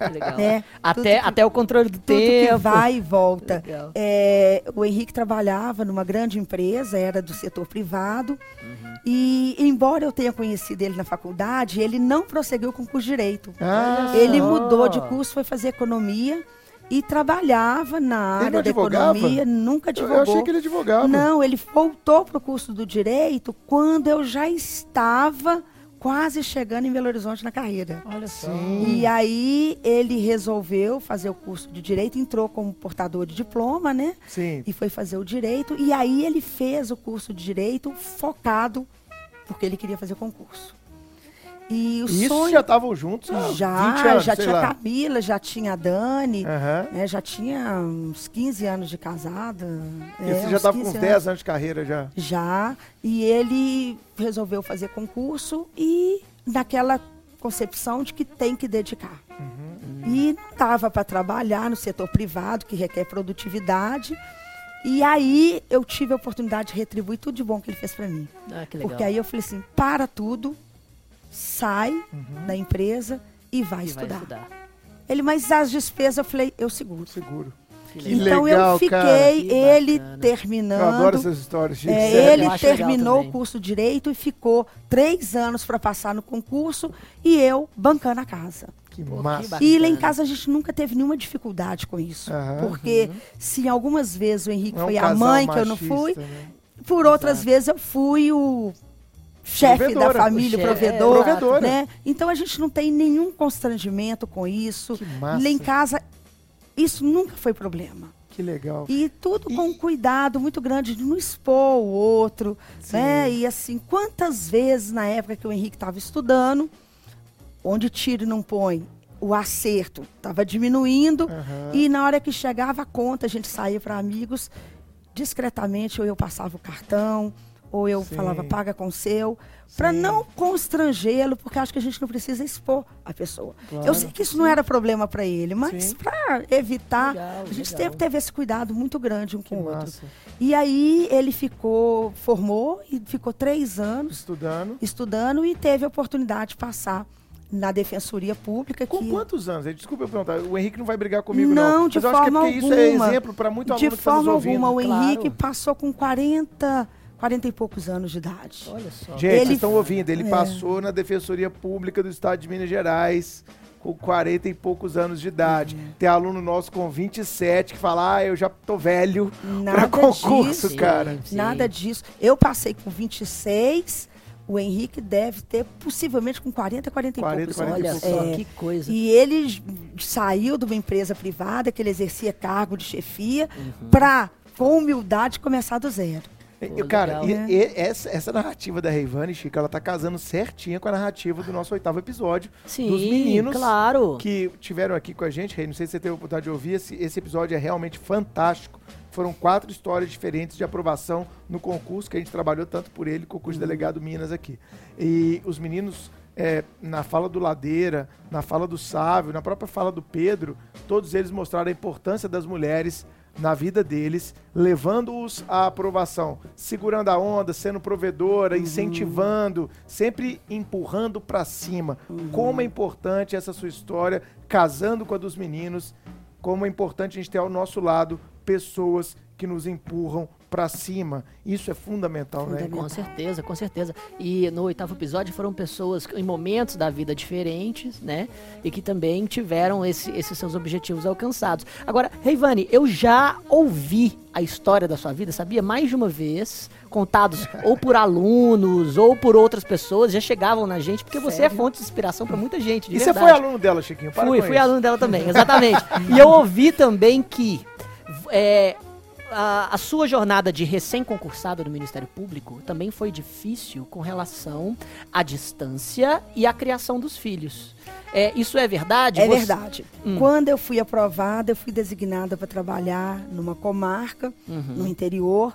Ah, legal. né? Até, Tudo que- até o controle do Tudo tempo. que vai e volta. É, o Henrique trabalhava numa grande empresa, era do setor privado. Uhum. E, embora eu tenha conhecido ele na faculdade, ele não prosseguiu com o curso de Direito. Ah, Ele só. mudou de curso, foi fazer economia e trabalhava na área da advogava? economia, nunca advogou. eu achei que ele advogava. Não, ele voltou para o curso do direito quando eu já estava quase chegando em Belo Horizonte na carreira. Olha só. E aí ele resolveu fazer o curso de direito, entrou como portador de diploma, né? Sim. E foi fazer o direito. E aí ele fez o curso de direito focado, porque ele queria fazer concurso. E o Isso sonho. já estavam juntos há 20 já, anos, já sei tinha lá. Camila, já tinha a Dani, Aham. né? Já tinha uns 15 anos de casada. E é, você já estava com 15 uns 10 anos de carreira já. já, e ele resolveu fazer concurso e naquela concepção de que tem que dedicar. E não estava para trabalhar no setor privado, que requer produtividade. E aí eu tive a oportunidade de retribuir tudo de bom que ele fez para mim. Ah, que legal. Porque aí eu falei assim, para tudo, sai da empresa e vai E vai estudar. estudar. Ele, mas as despesas, eu falei, eu seguro. Seguro. Que então legal, eu fiquei, ele terminando. Eu adoro essas histórias, Chico. É, ele terminou o curso de direito e ficou três anos para passar no concurso e eu bancando a casa. Que massa. E lá em casa a gente nunca teve nenhuma dificuldade com isso. Aham. Porque se algumas vezes o Henrique é um foi a mãe que eu não machista, fui, né? por outras vezes eu fui o chefe da Provedora. família, chefe, provedor, é, Provedora. né? Então a gente não tem nenhum constrangimento com isso. Que massa. Lá em casa isso nunca foi problema. Que legal. E tudo E- com um cuidado muito grande de não expor o outro, Sim. né? E assim, quantas vezes na época que o Henrique estava estudando, onde tiro e não põe, o acerto estava diminuindo Aham. e na hora que chegava a conta, a gente saía para amigos, discretamente, ou eu passava o cartão, ou eu Sim. falava paga com o seu, para não constrangê-lo, porque acho que a gente não precisa expor a pessoa. Claro. eu sei que isso não era problema para ele, mas para evitar, Legal, a gente teve, teve esse cuidado muito grande um Que com o outro. massa. E aí ele ficou, formou e ficou três anos Estudando. estudando e teve a oportunidade de passar na Defensoria Pública. Com que, quantos anos? Desculpa eu perguntar. O Henrique não vai brigar comigo, não. Não, de Mas eu acho que é forma porque isso é alguma. exemplo para muito de aluno que está nos forma ouvindo. alguma, o Claro. Henrique passou com 40, 40 e poucos anos de idade. Olha só. Gente, Ele- vocês estão ouvindo, ele É. passou na Defensoria Pública do Estado de Minas Gerais com 40 e poucos anos de idade. Uhum. Tem aluno nosso com 27 que fala, ah, eu já tô velho pra Nada concurso, disso. cara. Sim. Nada disso. Eu passei com 26, o Henrique deve ter possivelmente com 40, 40 e 40, poucos 40 e Olha só, É. que coisa. E ele saiu de uma empresa privada que ele exercia cargo de chefia Uhum. para, com humildade, começar do zero. Eu, cara, e- né? e essa, essa narrativa da Reivane, Chico, ela tá casando certinha com a narrativa do nosso oitavo episódio. Sim, dos meninos claro. que tiveram aqui com a gente, Rei, não sei se você teve a oportunidade de ouvir, esse, esse episódio é realmente fantástico. Foram quatro histórias diferentes de aprovação no concurso, que a gente trabalhou tanto por ele, concurso de delegado Minas aqui. E os meninos, é, na fala do Ladeira, na fala do Sávio, na própria fala do Pedro, todos eles mostraram a importância das mulheres na vida deles, levando-os à aprovação, segurando a onda, sendo provedora, incentivando, sempre empurrando para cima. Como é importante essa sua história, casando com a dos meninos, como é importante a gente ter ao nosso lado pessoas que nos empurram para cima. Isso é fundamental, né? Fundamental. Com certeza, com certeza. E no oitavo episódio foram pessoas em momentos da vida diferentes, né? E que também tiveram esse- esses seus objetivos alcançados. Agora, Reivane, eu já ouvi a história da sua vida, sabia? Mais de uma vez, contados ou por alunos ou por outras pessoas, já chegavam na gente, porque você é Sério? fonte de inspiração para muita gente. E você verdade. foi aluno dela, Chiquinho? Para Fui, fui isso. aluno dela também, exatamente. e eu ouvi também que é, a, a sua jornada de recém-concursado no Ministério Público também foi difícil com relação à distância e à criação dos filhos. É, isso é verdade? É Você- verdade. Hum. Quando eu fui aprovada, eu fui designada para trabalhar numa comarca, Uhum. no interior,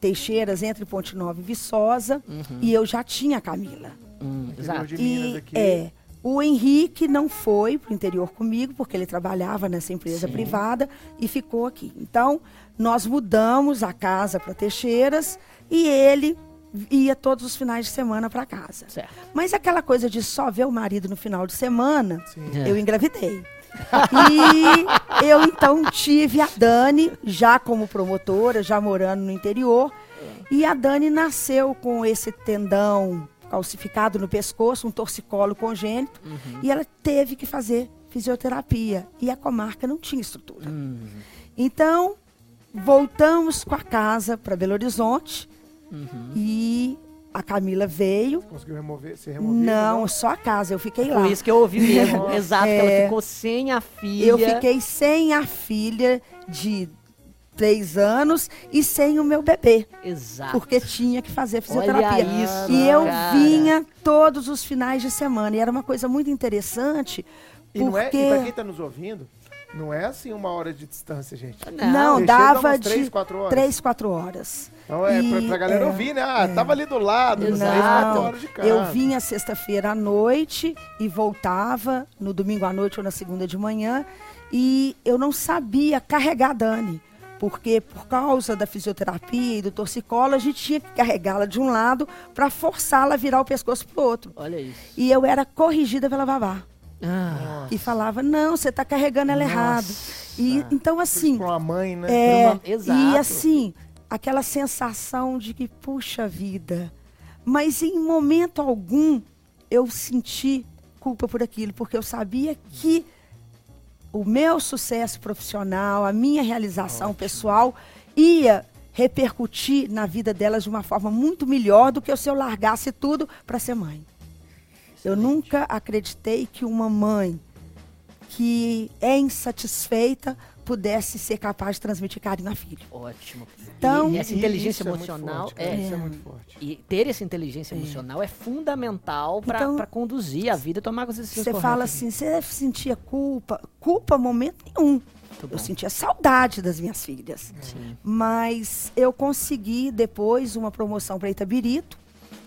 Teixeiras, entre Ponte Nova e Viçosa, Uhum. e eu já tinha a Camila. Hum, exato. E é, o Henrique não foi para o interior comigo, porque ele trabalhava nessa empresa Sim. privada e ficou aqui. Então, nós mudamos a casa para Teixeiras e ele ia todos os finais de semana para casa. Certo. Mas aquela coisa de só ver o marido no final de semana, Sim. É. eu engravidei. E eu então tive a Dani, já como promotora, já morando no interior. E a Dani nasceu com esse tendão calcificado no pescoço, um torcicolo congênito. E ela teve que fazer fisioterapia. E a comarca não tinha estrutura. Então, voltamos com a casa para Belo Horizonte. E a Camila veio. Conseguiu remover? Ser removido? Não, só a casa, eu fiquei lá. Foi isso que eu ouvi mesmo. Exato, que ela ficou sem a filha. Eu fiquei sem a filha de três anos e sem o meu bebê, Exato. porque tinha que fazer Olha fisioterapia. isso, e eu cara. vinha todos os finais de semana. E era uma coisa muito interessante, E, não é, porque e pra quem tá nos ouvindo, não é assim uma hora de distância, gente. não, Chega dava de três, quatro horas. três, quatro horas. Então é pra, E, pra galera é, ouvir, né? Ah, tava ali do lado, Exato. três, quatro Não, horas de casa. eu vinha sexta-feira à noite e voltava no domingo à noite ou na segunda de manhã e eu não sabia carregar a Dani. Porque por causa da fisioterapia e do torcicolo, a gente tinha que carregá-la de um lado para forçá-la a virar o pescoço pro outro. Olha isso. E eu era corrigida pela babá. Ah, E falava, não, você está carregando ela errado. E, então, assim, pra uma mãe, né? é, uma- Exato. e assim, aquela sensação de que, puxa vida. Mas em momento algum eu senti culpa por aquilo, porque eu sabia que o meu sucesso profissional, a minha realização pessoal ia repercutir na vida delas de uma forma muito melhor do que se eu largasse tudo para ser mãe. Eu nunca acreditei que uma mãe que é insatisfeita pudesse ser capaz de transmitir carinho à filha. ótimo. Então- e essa inteligência isso é muito emocional forte, é, Isso é muito forte. E ter essa inteligência emocional é fundamental para Então, conduzir a vida e tomar as decisões Você fala assim, você sentia culpa? Culpa, momento nenhum. Muito Eu bom. sentia saudade das minhas filhas. Sim. Mas eu consegui depois uma promoção para Itabirito.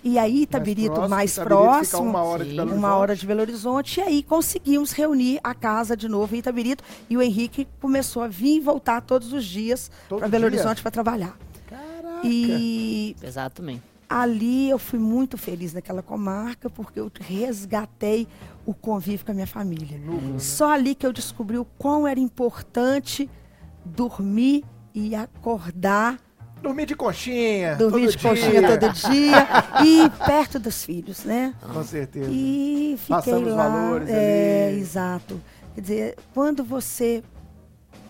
E aí, Itabirito mais Itabirito fica próximo. uma hora de Sim. Belo uma Horizonte. hora de Belo Horizonte. E aí conseguimos reunir a casa de novo em Itabirito. E o Henrique começou a vir e voltar todos os dias Todo para Belo dia? Horizonte para trabalhar. Caraca. E Pesado também. ali eu fui muito feliz naquela comarca, porque eu resgatei o convívio com a minha família. Né? Só ali que eu descobri o quão era importante dormir e acordar, Dormir de conchinha. dormir todo de conchinha dia. todo dia e perto dos filhos, né? Com certeza. E fiquei Passando os lá. valores é, ali. exato. Quer dizer, quando você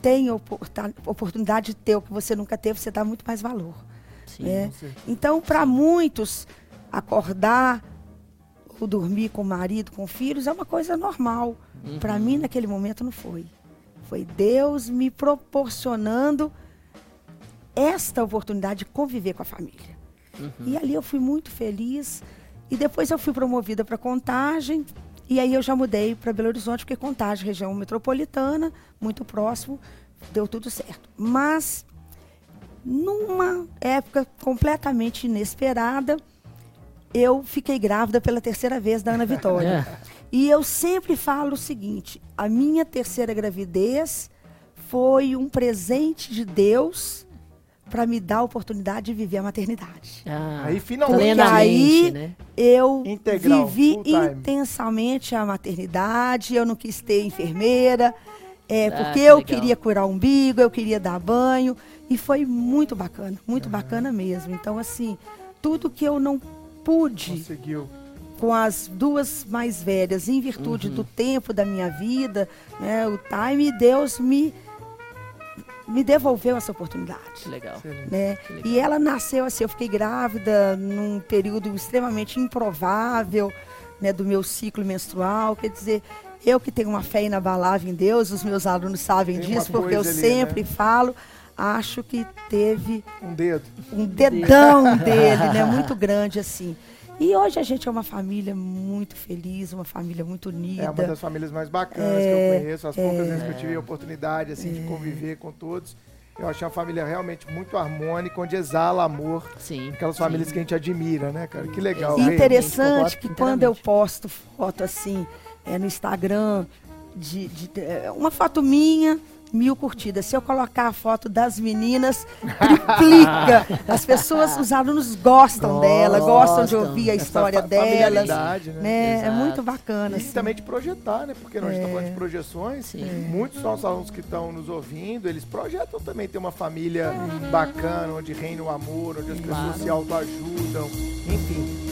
tem oportunidade de ter o que você nunca teve, você dá muito mais valor. Sim. né? Então, para muitos, acordar ou dormir com o marido, com filhos, é uma coisa normal. Para mim, naquele momento, não foi. Foi Deus me proporcionando esta oportunidade de conviver com a família. E ali eu fui muito feliz. E depois eu fui promovida para Contagem. E aí eu já mudei para Belo Horizonte, porque Contagem, região metropolitana, muito próximo, deu tudo certo. Mas numa época completamente inesperada, eu fiquei grávida pela terceira vez da Ana Vitória. É. E eu sempre falo o seguinte: a minha terceira gravidez foi um presente de Deus para me dar a oportunidade de viver a maternidade. Ah, Aí, finalmente, aí- né? Eu Integral, vivi intensamente a maternidade, eu não quis ter enfermeira, é, Ah, porque que eu legal. queria curar o umbigo, eu queria dar banho, e foi muito bacana, muito bacana mesmo. Então, assim, tudo que eu não pude Conseguiu. com as duas mais velhas, em virtude Uhum. do tempo da minha vida, né, o time, Deus me, me devolveu essa oportunidade Que legal. Né? Que legal. E ela nasceu assim, eu fiquei grávida num período extremamente improvável, né, do meu ciclo menstrual, quer dizer, eu que tenho uma fé inabalável em Deus, os meus alunos sabem Tem disso, porque eu ali, sempre né? falo, acho que teve Um dedo. um dedão dele, né, muito grande assim. E hoje a gente é uma família muito feliz, uma família muito unida. É uma das famílias mais bacanas que eu conheço. As poucas vezes que eu tive a oportunidade assim, de conviver com todos. Eu achei uma família realmente muito harmônica, onde exala amor. Sim. Aquelas sim. famílias que a gente admira, né, cara? Que legal. E interessante que quando eu posto foto assim, é, no Instagram, de, de- é, uma foto minha mil curtidas. Se eu colocar a foto das meninas, triplica. As pessoas, os alunos gostam dela, gostam de ouvir a história delas. né? Né? É muito bacana. E assim. também de projetar, né? Porque nós estamos falando de projeções. Sim. Muitos nossos alunos que estão nos ouvindo, eles projetam também ter uma família bacana, onde reina o amor, onde as pessoas Claro. se autoajudam, enfim.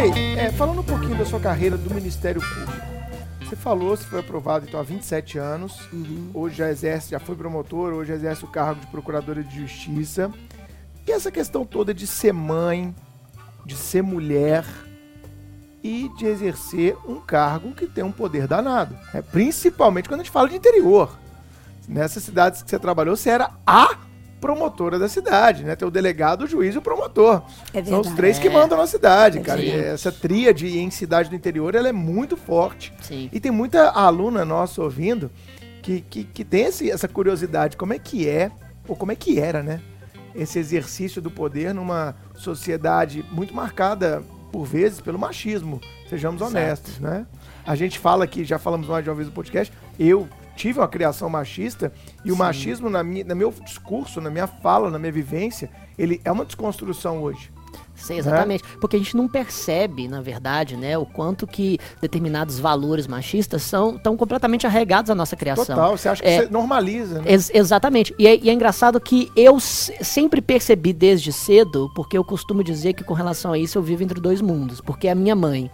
Ô Rei, é, falando um pouquinho da sua carreira do Ministério Público. Você falou, você foi aprovado então há 27 anos. Hoje já exerce, já foi promotor, hoje exerce o cargo de procuradora de justiça. E essa questão toda de ser mãe, de ser mulher e de exercer um cargo que tem um poder danado. né? Principalmente quando a gente fala de interior. Nessas cidades que você trabalhou, você era a promotora da cidade, né? Tem o delegado, o juiz e o promotor. É São os três que mandam na cidade, cara. Sim. E essa tríade em cidade do interior, ela é muito forte. Sim. E tem muita aluna nossa ouvindo que, que, que tem esse- essa curiosidade, como é que é, ou como é que era, né? Esse exercício do poder numa sociedade muito marcada, por vezes, pelo machismo. Sejamos honestos, né? A gente fala aqui, já falamos mais de uma vez no podcast, eu tive uma criação machista e o machismo, na minha, no meu discurso, na minha fala, na minha vivência, ele é uma desconstrução hoje. Sim, exatamente. Porque a gente não percebe, na verdade, né, o quanto que determinados valores machistas são tão completamente arraigados à nossa criação. Total, você acha que É, você normaliza, né? Ex- exatamente. E é, e é engraçado que eu sempre percebi desde cedo, porque eu costumo dizer que com relação a isso eu vivo entre dois mundos. Porque a minha mãe.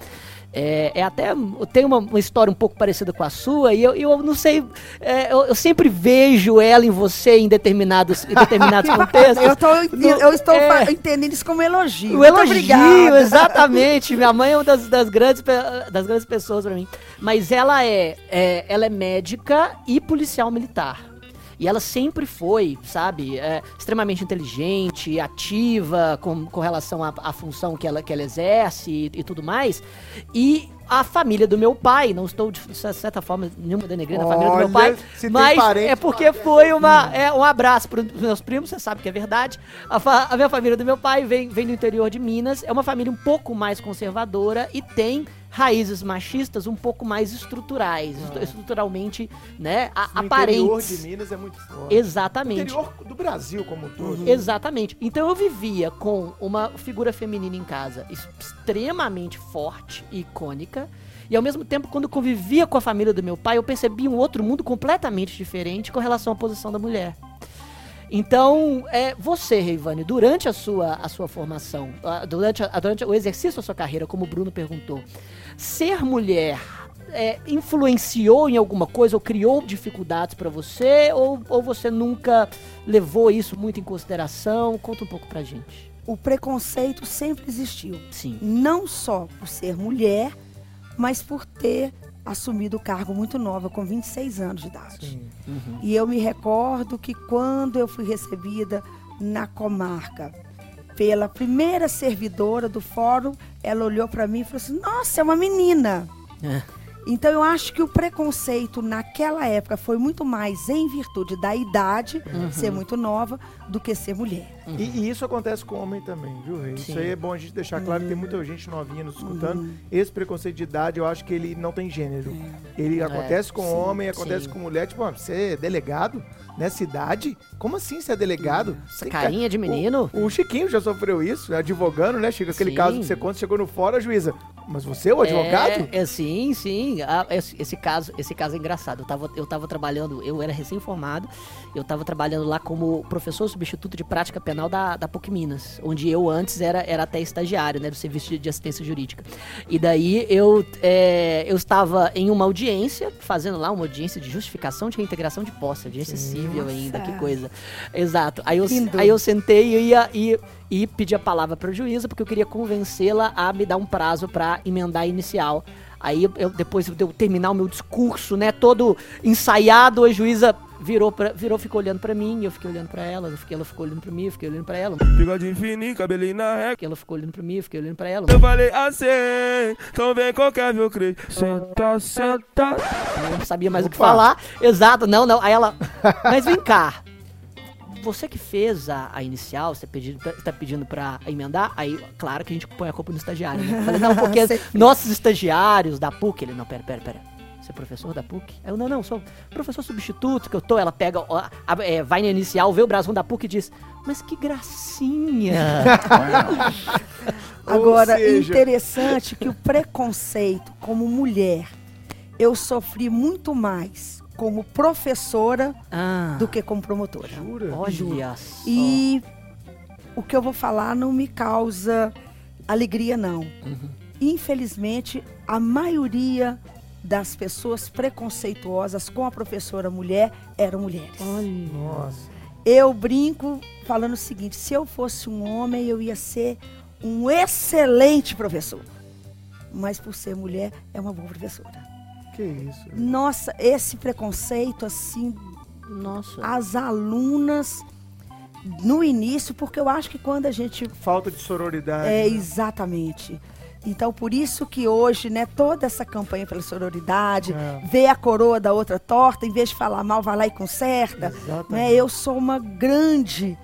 É, é até. Tem uma, uma história um pouco parecida com a sua, e eu, eu não sei. é, eu, eu sempre vejo ela em você em determinados, em determinados contextos. Eu, tô, eu estou é. entendendo isso como elogio. O elogio, obrigada. exatamente. Minha mãe é uma das, das grandes, das grandes pessoas pra mim. Mas ela é, é- ela é médica e policial militar. E ela sempre foi, sabe, é, extremamente inteligente, ativa com, com relação à, função que ela, que ela exerce e, e tudo mais. E a família do meu pai, não estou de certa forma nenhuma denegrindo a família do meu pai, mas parente- é porque foi uma, é, um abraço para os meus primos, você sabe que é verdade. A, a minha família do meu pai vem, vem do interior de Minas, é uma família um pouco mais conservadora e tem raízes machistas um pouco mais estruturais, estu- estruturalmente, né, a- No interior aparentes. de Minas é muito forte. Exatamente. No interior do Brasil como um todo. Exatamente. Então eu vivia com uma figura feminina em casa extremamente forte e icônica. E ao mesmo tempo, quando convivia com a família do meu pai, eu percebia um outro mundo completamente diferente com relação à posição da mulher. Então, é, você, Reivane, durante a sua, a sua formação, ah, durante, a- durante o exercício da sua carreira, como o Bruno perguntou, ser mulher é, influenciou em alguma coisa ou criou dificuldades pra você? Ou, ou você nunca levou isso muito em consideração? Conta um pouco pra gente. O preconceito sempre existiu. Sim. Não só por ser mulher, mas por ter assumido o cargo muito nova, com 26 anos de idade. Uhum. E eu me recordo que quando eu fui recebida na comarca pela primeira servidora do fórum, ela olhou para mim e falou assim: Nossa, é uma menina. É. Então eu acho que o preconceito naquela época foi muito mais em virtude da idade, Uhum. ser muito nova, do que ser mulher. E, e isso acontece com homem também, viu, Rei? Isso aí é bom a gente deixar claro que tem muita gente novinha nos escutando. Uhum. Esse preconceito de idade, eu acho que ele não tem gênero. Ele acontece com É. sim, homem, acontece sim. com mulher. Tipo, ó, você é delegado nessa idade? Como assim você é delegado? Essa carinha de menino? O, o Chiquinho já sofreu isso, né? advogando, né, Chico? Aquele Sim. caso que você conta, chegou no fora, a juíza. Mas você é o advogado? É, é, sim, sim. Ah, esse, esse caso, esse caso é engraçado. Eu tava, eu tava trabalhando, eu era recém-formado, eu tava trabalhando lá como professor substituto de prática penal da, da PUC Minas, onde eu antes era, era até estagiário, né, do serviço de, de assistência jurídica. E daí eu, é, eu estava em uma audiência, fazendo lá uma audiência de justificação de reintegração de posse, audiência civil ainda, que coisa. Exato. Aí eu, Lindo. aí eu sentei e ia e, e pedi a palavra para a juíza porque eu queria convencê-la a me dar um prazo para emendar a inicial. Aí eu, eu- depois de eu terminar o meu discurso, né, todo ensaiado, a juíza virou pra, virou ficou olhando para mim, eu fiquei olhando para ela, eu fiquei, ela ficou olhando para mim, eu fiquei olhando para ela, Bigode fininho, cabelinho na régua. ela ficou olhando para mim, eu fiquei olhando para ela. Eu falei assim, então vem qualquer viu, Cris. Senta, senta. Eu não sabia mais o que Opa. falar. Exato, não, não. Aí ela. Mas vem cá. você que fez a, a inicial, você pedindo, pra- tá pedindo pra emendar, aí, claro que a gente põe a culpa no estagiário, né? Falei, não, porque nossos estagiários da PUC, ele, não, pera, pera, pera. Você é professor da PUC? Eu, não, não, sou professor substituto que eu tô. Ela pega, ó, a- é, vai na inicial, vê o brasão da PUC e diz, mas que gracinha. Agora, Ou seja- interessante que o preconceito como mulher, eu sofri muito mais como professora ah, do que como promotora. Jura? olha só. E o que eu vou falar não me causa alegria, não. Uhum. Infelizmente, a maioria das pessoas preconceituosas com a professora mulher eram mulheres. Nossa. Eu brinco falando o seguinte: se eu fosse um homem, eu ia ser um excelente professor. Mas por ser mulher, é uma boa professora. Que isso. Nossa, esse preconceito, assim, Nossa. as alunas no início, porque eu acho que quando a gente Falta de sororidade. é né? exatamente. Então, por isso que hoje, né, toda essa campanha pela sororidade, É. vê a coroa da outra torta, em vez de falar mal, vai lá e conserta. Exatamente. Né? Eu sou uma grande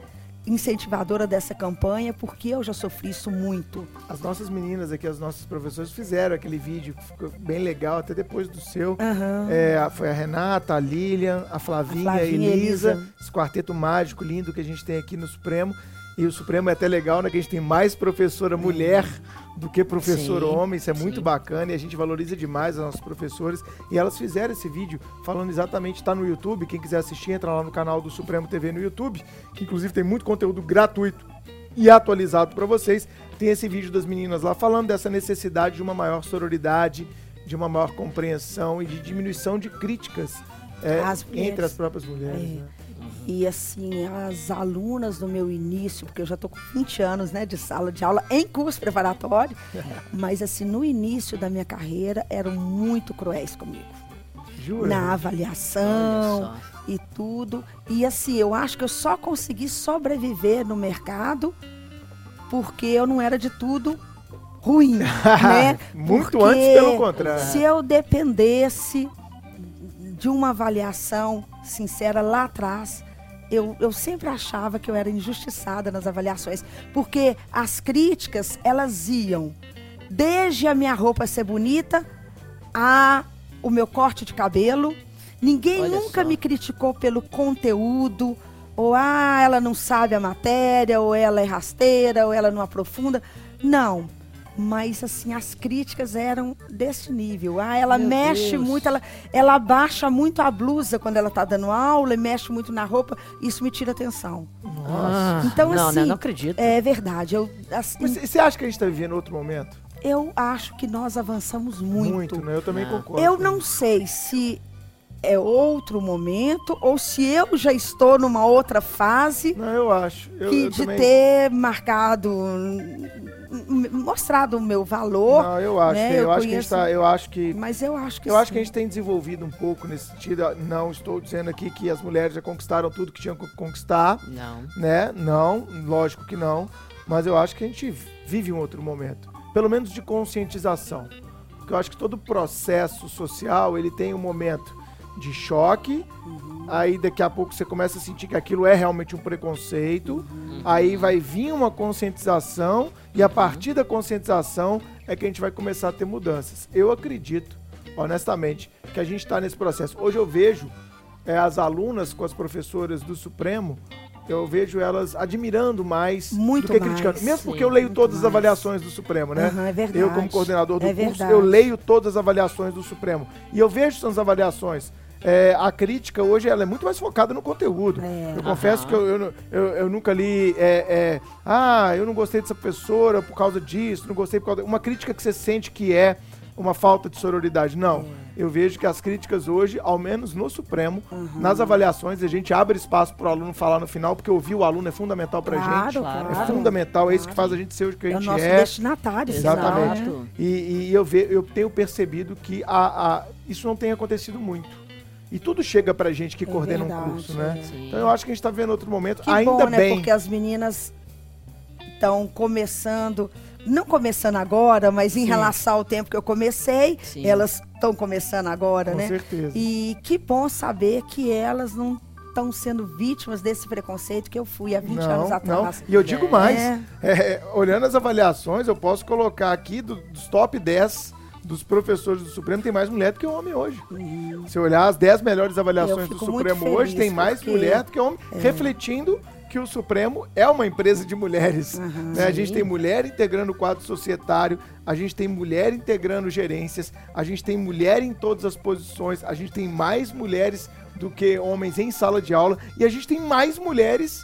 incentivadora dessa campanha, porque eu já sofri isso muito. As nossas meninas aqui, as nossas professoras, fizeram aquele vídeo que ficou bem legal, até depois do seu. Aham. É, foi a Renata, a Lilian, a Flavinha, A Flavinha, Elisa, Elisa. esse quarteto mágico lindo que a gente tem aqui no Supremo. E o Supremo é até legal, né? Que a gente tem mais professora mulher do que professor Sim, homem. Isso é muito sim. bacana e a gente valoriza demais as nossas professores. E elas fizeram esse vídeo falando exatamente, tá no YouTube. Quem quiser assistir, entra lá no canal do Supremo TV no YouTube, que inclusive tem muito conteúdo gratuito e atualizado para vocês. Tem esse vídeo das meninas lá falando dessa necessidade de uma maior sororidade, de uma maior compreensão e de diminuição de críticas é, mulheres. entre as próprias mulheres. É. né? E assim, as alunas no meu início, porque eu já tô com 20 anos, né, de sala de aula em curso preparatório, mas assim, no início da minha carreira eram muito cruéis comigo. Jura? Na avaliação e tudo. E assim, eu acho que eu só consegui sobreviver no mercado porque eu não era de tudo ruim, né? Muito Porque antes, pelo contrário. Se eu dependesse de uma avaliação sincera lá atrás, eu, eu sempre achava que eu era injustiçada nas avaliações, porque as críticas, elas iam desde a minha roupa ser bonita a o meu corte de cabelo. Ninguém Olha nunca só. me criticou pelo conteúdo, ou ah, ela não sabe a matéria, ou ela é rasteira, ou ela não aprofunda. Não. Mas assim, as críticas eram desse nível. Ah, ela Meu mexe Deus. muito, ela, ela abaixa muito a blusa quando ela tá dando aula, e mexe muito na roupa, isso me tira atenção. Nossa. Então, não, assim, né, não acredito. É verdade. Eu, assim, Mas você acha que a gente está vivendo outro momento? eu acho que nós avançamos muito. né? Eu também Ah. concordo. Eu não sei se é outro momento ou se eu já estou numa outra fase Não, eu acho. Eu, que eu de também... ter marcado, mostrado o meu valor. Não, eu acho. né? que- eu, Eu acho que a gente conheço- tá, eu acho que Mas eu acho que eu acho sim. que a gente tem desenvolvido um pouco nesse sentido. Não estou dizendo aqui que as mulheres já conquistaram tudo que tinham que conquistar, Não. né? Não, lógico que não. Mas eu acho que a gente vive um outro momento, pelo menos de conscientização. Porque eu acho que todo processo social ele tem um momento de choque. Aí daqui a pouco você começa a sentir que aquilo é realmente um preconceito. Aí vai vir uma conscientização e a partir da conscientização é que a gente vai começar a ter mudanças. Eu acredito, honestamente, que a gente está nesse processo. Hoje eu vejo é, as alunas com as professoras do Supremo, eu vejo elas admirando mais Muito do que mais, criticando. Mesmo porque sim, eu leio todas as mais. avaliações do Supremo, né? Aham, é verdade. Eu, como coordenador do É curso, verdade. eu leio todas as avaliações do Supremo. E eu vejo essas avaliações. É, a crítica hoje ela é muito mais focada no conteúdo. É. Eu confesso que eu, eu, eu, eu nunca li. é, é, ah, eu não gostei dessa professora por causa disso, não gostei por causa. Uma crítica que você sente que é uma falta de sororidade. Não. É. Eu vejo que as críticas hoje, ao menos no Supremo, Uhum. nas avaliações, a gente abre espaço para o aluno falar no final, porque ouvir o aluno é fundamental para Claro, gente. claro. É fundamental, é isso que faz a gente ser o que a É o gente nosso é. destinatário. Exatamente. Exato. E, e eu, ve, eu tenho percebido que a, a- isso não tem acontecido muito. E tudo chega pra gente que É coordena um verdade, curso, né? Sim. Então eu acho que a gente tá vendo outro momento. Que Ainda bom, né? bem. Porque as meninas estão começando, não começando agora, mas em Sim. relação ao tempo que eu comecei, Sim. elas estão começando agora, Com né? certeza. E que bom saber que elas não estão sendo vítimas desse preconceito que eu fui há 20 não, anos não. atrás. E eu digo mais. É. É, olhando as avaliações, eu posso colocar aqui do- dos top 10 dos professores do Supremo, tem mais mulher do que homem hoje. Se olhar as 10 melhores avaliações do Supremo hoje, tem mais porque- mulher do que homem, refletindo que o Supremo é uma empresa de mulheres. né? A gente tem mulher integrando o quadro societário, a gente tem mulher integrando gerências, a gente tem mulher em todas as posições, a gente tem mais mulheres do que homens em sala de aula e a gente tem mais mulheres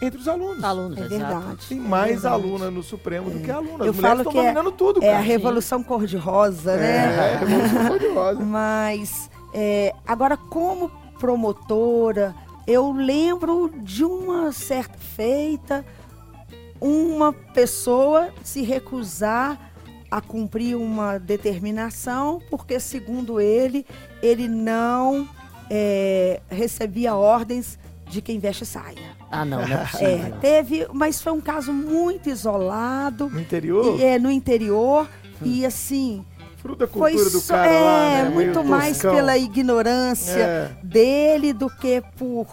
entre os alunos. Alunos, É verdade. Tem é mais verdade. aluna no Supremo do que aluna. As Eu mulheres falo estão que é- dominando tudo, É a cara. revolução cor-de-rosa, É, né? é, revolução cor-de-rosa. Mas é, agora, como promotora, eu lembro de uma certa feita, uma pessoa se recusar a cumprir uma determinação, porque, segundo ele, ele não é, recebia ordens de quem veste saia. Ah, não, não é É, possível. teve, mas foi um caso muito isolado, No interior, e, é, no interior, e assim, fruto da foi cultura do cara é, lá, né? muito meio mais toscão. pela ignorância É. dele do que por,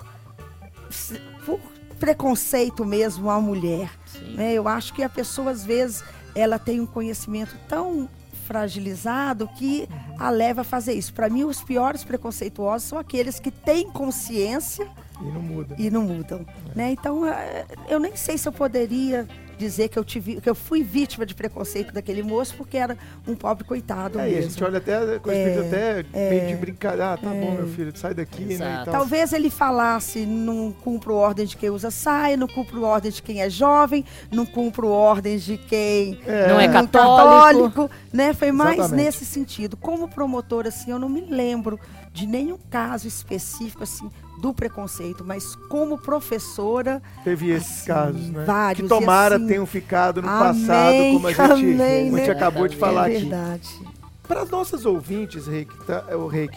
por preconceito mesmo à mulher. Né? Eu acho que a pessoa, às vezes, ela tem um conhecimento tão fragilizado que Uhum. a leva a fazer isso. Para mim, os piores preconceituosos são aqueles que têm consciência E não muda. e não mudam, né? Então, eh, eu nem sei se eu poderia dizer que eu tive, que eu fui vítima de preconceito daquele moço porque era um pobre coitado É, e a mesmo. gente olha até com espírito até meio de brincadeira. Ah, tá bom, meu filho, sai daqui, né? E. Talvez ele falasse, não cumpro ordem de quem usa saia, não cumpro ordem de quem é jovem, não cumpro ordens de quem Não é não católico. católico, né? Foi mais Exatamente. nesse sentido. Como promotora, assim, eu não me lembro de nenhum caso específico, assim, do preconceito, mas como professora, Teve esses assim, casos, né? vários, que tomara assim, tenham ficado no amém, passado, como a gente, amém, a gente né? acabou de falar é aqui. verdade. Para as nossas ouvintes, Rei, que tá,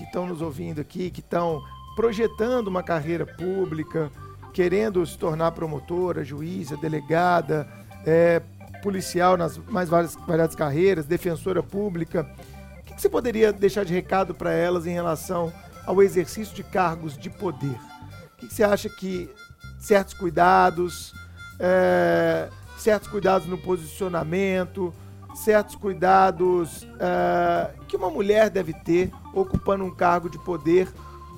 estão nos ouvindo aqui, que estão projetando uma carreira pública, querendo se tornar promotora, juíza, delegada, é, policial nas mais várias, variadas carreiras, defensora pública, o que, você poderia deixar de recado para elas em relação ao exercício de cargos de poder? O que, você acha que certos cuidados, é, certos cuidados no posicionamento, certos cuidados é, que uma mulher deve ter ocupando um cargo de poder,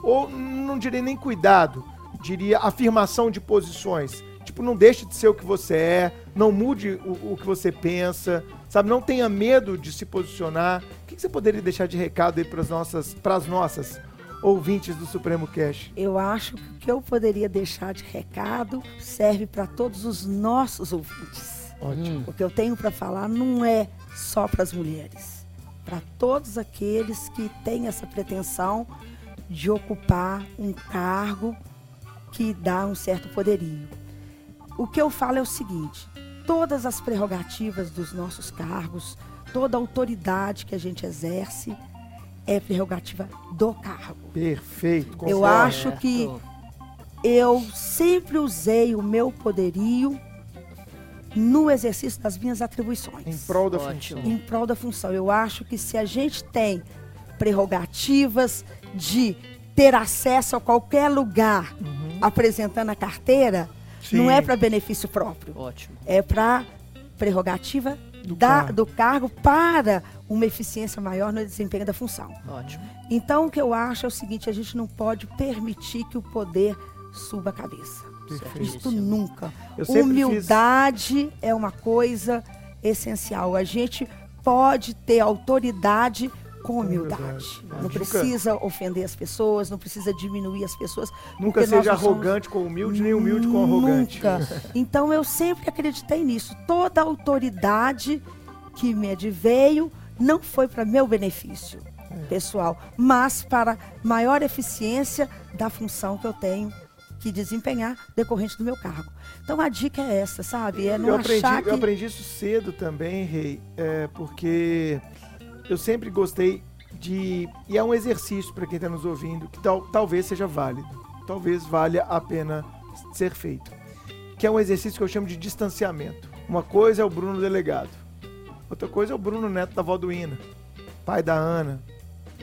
ou não diria nem cuidado, diria afirmação de posições. Tipo, não deixe de ser o que você é, não mude o, o que você pensa, sabe? Não tenha medo de se posicionar. O que que você poderia deixar de recado aí para as nossas, pras nossas ouvintes do Supremo Cash? Eu acho que o que eu poderia deixar de recado serve para todos os nossos ouvintes. Ótimo. O que eu tenho para falar não é só para as mulheres, para todos aqueles que têm essa pretensão de ocupar um cargo que dá um certo poderio. O que eu falo é o seguinte: todas as prerrogativas dos nossos cargos, toda a autoridade que a gente exerce é prerrogativa do cargo. Perfeito. Eu concordo. acho que eu sempre usei o meu poderio no exercício das minhas atribuições. Em prol da Ótimo. função. Em prol da função. Eu acho que se a gente tem prerrogativas de ter acesso a qualquer lugar apresentando a carteira, Sim. não é para benefício próprio, Ótimo. é para prerrogativa Do da- cargo. do cargo para uma eficiência maior no desempenho da função. Ótimo. Então, o que eu acho é o seguinte: a gente não pode permitir que o poder suba a cabeça. Perfeito. Isso Certíssimo. nunca. Humildade é uma coisa essencial. A gente pode ter autoridade com humildade. humildade. Não Nunca- precisa ofender as pessoas, não precisa diminuir as pessoas. Nunca seja somos- arrogante com humilde, nem humilde com arrogante. Nunca. Então eu sempre acreditei nisso. Toda autoridade que me adveio não foi para meu benefício É. pessoal, mas para maior eficiência da função que eu tenho que desempenhar decorrente do meu cargo. Então a dica é essa, sabe? É não eu, aprendi, achar que eu aprendi isso cedo também, Rei, é, porque eu sempre gostei de. E é um exercício para quem está nos ouvindo, que tal, talvez seja válido. Talvez valha a pena ser feito. Que é um exercício que eu chamo de distanciamento. Uma coisa é o Bruno Delegado. Outra coisa é o Bruno Neto da Valduína, pai da Ana,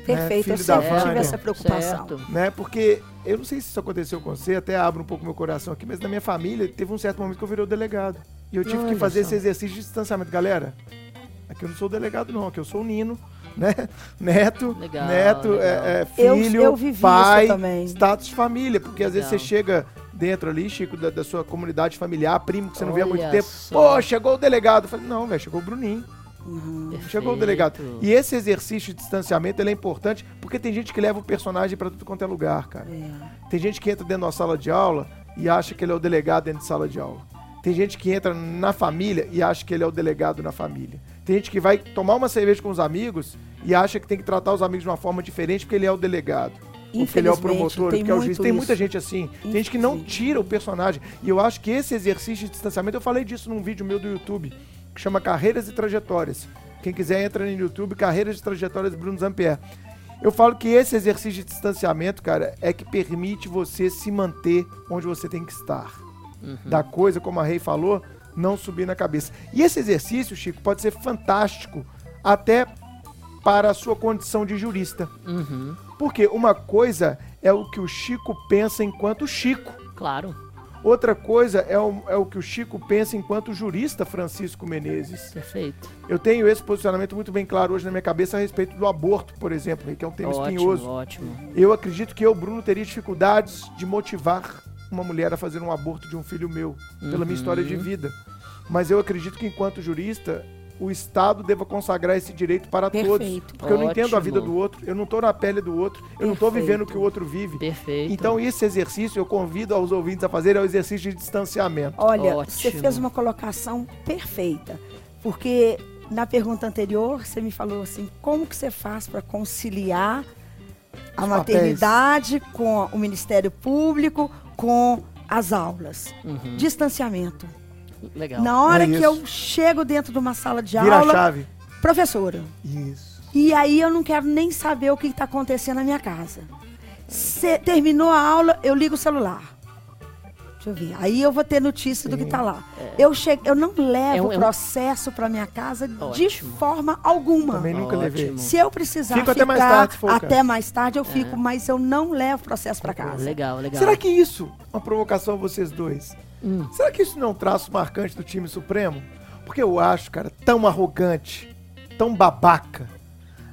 Perfeito, filho eu da sempre tive Vânia. essa preocupação. Certo. né? Porque eu não sei se isso aconteceu com você, até abro um pouco meu coração aqui, mas na minha família teve um certo momento que eu virei o delegado. E eu tive que Olha fazer só. esse exercício de distanciamento. Galera, aqui eu não sou o delegado, não, aqui eu sou o Nino, né? Neto, Legal, neto, legal. é, é, Eu- filho, eu vivi isso pai, também. status de família. Porque às vezes Legal. você chega dentro ali, Chico, da, da sua comunidade familiar, primo que você não vê há muito Olha tempo. só. Pô, chegou o delegado. Eu falei, não, velho, chegou o Bruninho. Chegou o delegado. E esse exercício de distanciamento ele é importante porque tem gente que leva o personagem pra tudo quanto é lugar, cara. É. Tem gente que entra dentro da sala de aula e acha que ele é o delegado dentro de sala de aula. Tem gente que entra na família e acha que ele é o delegado na família. Tem gente que vai tomar uma cerveja com os amigos e acha que tem que tratar os amigos de uma forma diferente porque ele é o delegado. Porque ele é o promotor, tem porque é o juiz. Tem muita isso. gente assim. Tem gente que não tira o personagem. E eu acho que esse exercício de distanciamento, eu falei disso num vídeo meu do YouTube, que chama Carreiras e Trajetórias. Quem quiser entra no YouTube, Carreiras e Trajetórias Bruno Zampier. Eu falo que esse exercício de distanciamento, cara, é que permite você se manter onde você tem que estar. Da coisa, como a Rei falou, não subir na cabeça. E esse exercício, Chico, pode ser fantástico até para a sua condição de jurista. Uhum, Porque uma coisa é o que o Chico pensa enquanto Chico. claro. Outra coisa é o, é o que o Chico pensa enquanto jurista Francisco Menezes. Perfeito. Eu tenho esse posicionamento muito bem claro hoje na minha cabeça a respeito do aborto, por exemplo, que é um tema ótimo, espinhoso. ótimo. Eu acredito que eu, Bruno, teria dificuldades de motivar uma mulher a fazer um aborto de um filho meu, pela minha história de vida. Mas eu acredito que, enquanto jurista, o Estado deva consagrar esse direito para todos. Perfeito. Porque eu não entendo a vida Ótimo. do outro, eu não estou na pele do outro, eu não estou vivendo o que o outro vive. Perfeito. Então, esse exercício eu convido aos ouvintes a fazer é o exercício de distanciamento. Olha, Ótimo. você fez uma colocação perfeita, porque na pergunta anterior você me falou assim, como que você faz para conciliar a Os maternidade com o Ministério Público, com as aulas? Uhum, Distanciamento. legal. Na hora É que eu chego dentro de uma sala de Vira a aula, chave. professora, Isso. e aí eu não quero nem saber o que está acontecendo na minha casa. Cê- terminou a aula, eu ligo o celular. Deixa eu ver. Aí eu vou ter notícia do que está lá. Eu, chego, eu não levo É um- o é um- processo para minha casa de Ótimo. forma alguma. Também nunca levei. Se eu precisar Fico ficar até mais tarde, se for o até mais tarde, eu fico, mas eu não levo o processo para casa. Legal, legal. Será que isso, uma provocação a vocês dois, Hum. será que isso não é um traço marcante do time supremo? Porque eu acho, cara, tão arrogante, tão babaca,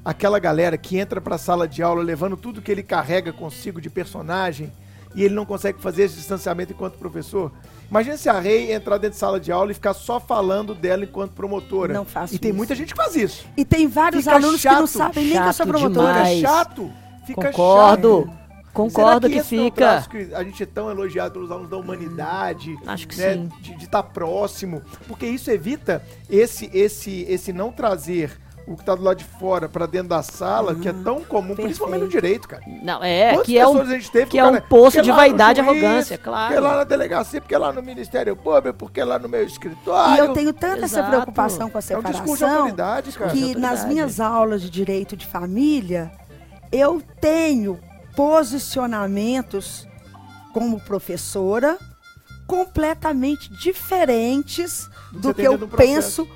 aquela galera que entra pra sala de aula levando tudo que ele carrega consigo de personagem e ele não consegue fazer esse distanciamento enquanto professor. Imagina se a Rei entrar dentro de sala de aula e ficar só falando dela enquanto promotora. Não faço E tem isso. muita gente que faz isso. E tem vários Fica alunos que não chato, sabem nem que eu sou chato promotora. demais. Fica chato. Fica Concordo. chato. Concordo Será que, esse não é um fica. traço que a gente é tão elogiado pelos alunos da humanidade, Acho que né, sim. de estar próximo, porque isso evita esse esse esse não trazer o que está do lado de fora para dentro da sala, que é tão comum, principalmente no Perfeito. direito, cara. Não, é, Quantas que é um, pessoas a gente teve que o é um cara- poço de vaidade e arrogância, Porque claro. lá na delegacia, porque lá no Ministério Público, porque lá no meu escritório. E eu tenho tanta essa Exato. preocupação com a É um discurso de separação autoridade, cara. que autoridade. nas minhas aulas de direito de família eu tenho posicionamentos como professora completamente diferentes Do que que eu penso